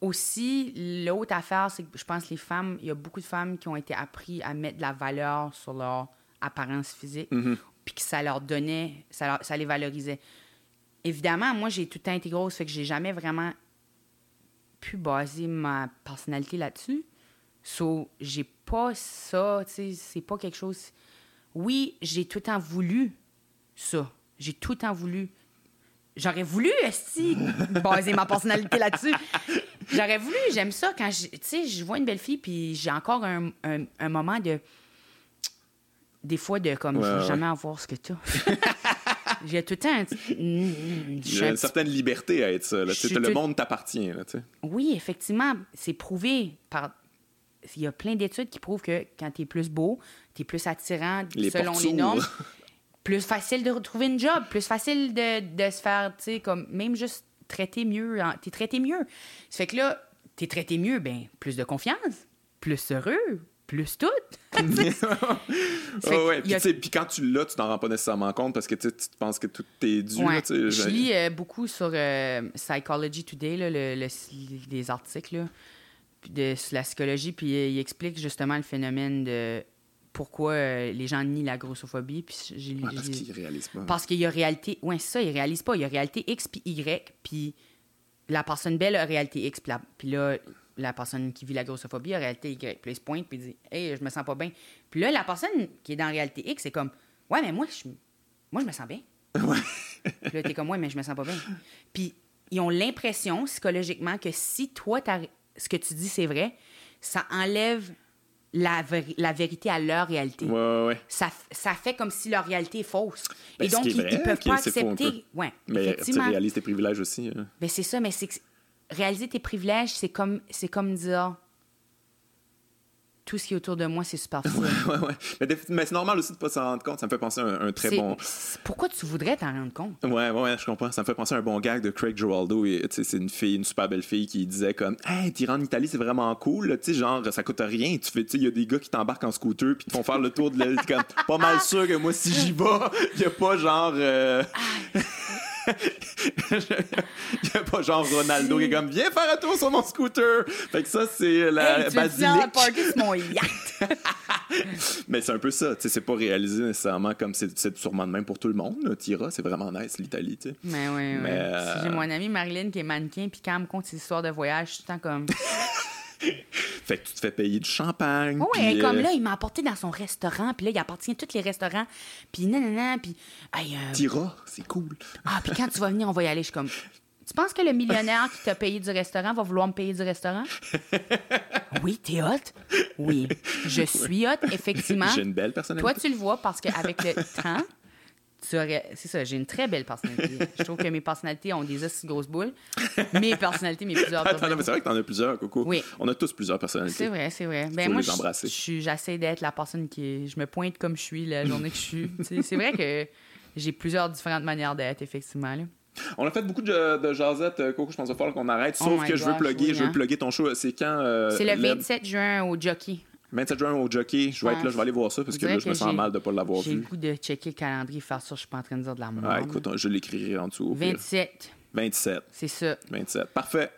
aussi, l'autre affaire, c'est que je pense que les femmes, il y a beaucoup de femmes qui ont été apprises à mettre de la valeur sur leur apparence physique, mm-hmm. puis que ça leur donnait, ça, ça les valorisait. Évidemment, moi, j'ai tout le temps été grosse, fait que j'ai jamais vraiment pu baser ma personnalité là-dessus. So, j'ai pas ça, tu sais, c'est pas quelque chose. Oui, j'ai tout le temps voulu ça. J'ai tout le temps voulu. J'aurais voulu, aussi baser ma personnalité là-dessus. J'aurais voulu, j'aime ça quand je, sais, je vois une belle fille, puis j'ai encore un, un, moment de. Des fois, de comme, je veux jamais avoir ce que tu as. j'ai tout le temps. Il y a une certaine liberté à être ça. Là. Le monde t'appartient. Oui, effectivement. C'est prouvé par. Il y a plein d'études qui prouvent que quand tu es plus beau, tu es plus attirant selon les normes. plus facile de retrouver une job, plus facile de, de se faire, tu sais, comme même juste traité mieux. T'es traité mieux. Ça fait que là, t'es traité mieux, ben plus de confiance, plus heureux, plus tout. oh, ouais. Puis, quand tu l'as, tu t'en rends pas nécessairement compte parce que tu penses que tout est dû. je lis euh, beaucoup sur euh, Psychology Today, là, le, les articles de la psychologie, puis euh, il explique justement le phénomène de pourquoi euh, les gens nient la grossophobie. Puis j'ai, parce qu'ils réalisent pas. Parce qu'il y a réalité. Oui, c'est ça, ils réalisent pas. Il y a réalité X puis Y, puis la personne belle a réalité X, puis, là, la personne qui vit la grossophobie a réalité Y. Puis il se pointe, puis dit Hey, je me sens pas bien. Puis là, la personne qui est dans réalité X, c'est comme Ouais, mais moi, je, moi, je me sens bien. Ouais. puis là, t'es comme Ouais, mais je me sens pas bien. Puis ils ont l'impression psychologiquement que si toi, ce que tu dis, c'est vrai, ça enlève la, la, vérité à leur réalité. Ouais, ouais. Ça, ça, fait comme si leur réalité est fausse. Ben, et donc, ils, ne peuvent pas accepter. Ouais, mais tu réalises tes privilèges aussi. Hein. Ben, c'est ça, mais c'est réaliser tes privilèges, c'est comme, comme dire tout ce qui est autour de moi, c'est superficiel. ouais, ouais, Mais, mais c'est normal aussi de ne pas s'en rendre compte. Ça me fait penser à un, très bon. Pourquoi tu voudrais t'en rendre compte? Ouais, ouais, je comprends. Ça me fait penser à un bon gag de Craig Giraldo. C'est une fille, une super belle fille qui disait comme Hey, t'iras en Italie, c'est vraiment cool. Tu sais, genre, ça coûte rien. Tu fais, il y a des gars qui t'embarquent en scooter puis te font faire le tour de l'île. pas mal sûr que moi, si j'y vais, il n'y a pas genre. Euh, Il n'y a pas genre Ronaldo qui est comme viens faire un tour sur mon scooter. Fait que ça c'est la hey, basilique. mon yacht? Mais c'est un peu ça, tu sais, c'est pas réalisé nécessairement comme c'est sûrement de même pour tout le monde. Tira, c'est vraiment nice l'Italie, tu sais. Mais oui, oui. Euh, J'ai mon amie Marilyn qui est mannequin puis quand elle me compte ses histoires de voyage, tout le temps comme fait que tu te fais payer du champagne. Oui, comme là, il m'a apporté dans son restaurant, puis là, il appartient à tous les restaurants, puis nanana, puis... Hey, euh... Tira, c'est cool. Ah, puis quand tu vas venir, on va y aller. Je suis comme... Tu penses que le millionnaire qui t'a payé du restaurant va vouloir me payer du restaurant? oui, t'es hot? Oui, je suis hot, effectivement. J'ai une belle personnalité. Toi, tu le vois parce qu'avec le temps, c'est ça, j'ai une très belle personnalité. je trouve que mes personnalités ont des aussi grosses boules. Mes personnalités, mes plusieurs Attends, mais c'est vrai que t'en as plusieurs, Coco. Oui. On a tous plusieurs personnalités. C'est vrai, c'est vrai. Ben, moi, j'essaie d'être la personne qui. Je me pointe comme je suis la journée que je suis. c'est vrai que j'ai plusieurs différentes manières d'être, effectivement. On a fait beaucoup de, de jasettes, euh, Coco. Je pense qu'il va falloir qu'on arrête. Oh Sauf que je veux plugger, je veux plugger ton show. C'est quand euh, C'est le 27 juin au Jockey. 27 juin au jockey, je vais être là, je vais aller voir ça parce que là, je me sens mal de ne pas l'avoir vu. J'ai le goût de checker le calendrier, faire ça, je suis pas en train de dire de la mort. Ah, écoute, je l'écrirai en dessous. 27. 27. C'est ça. 27. Parfait.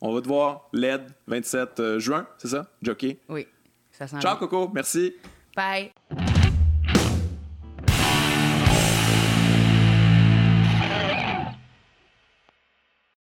On va te voir, LED, 27 euh, juin, c'est ça? Jockey? Oui. Ça Ciao, Coco. Merci. Bye.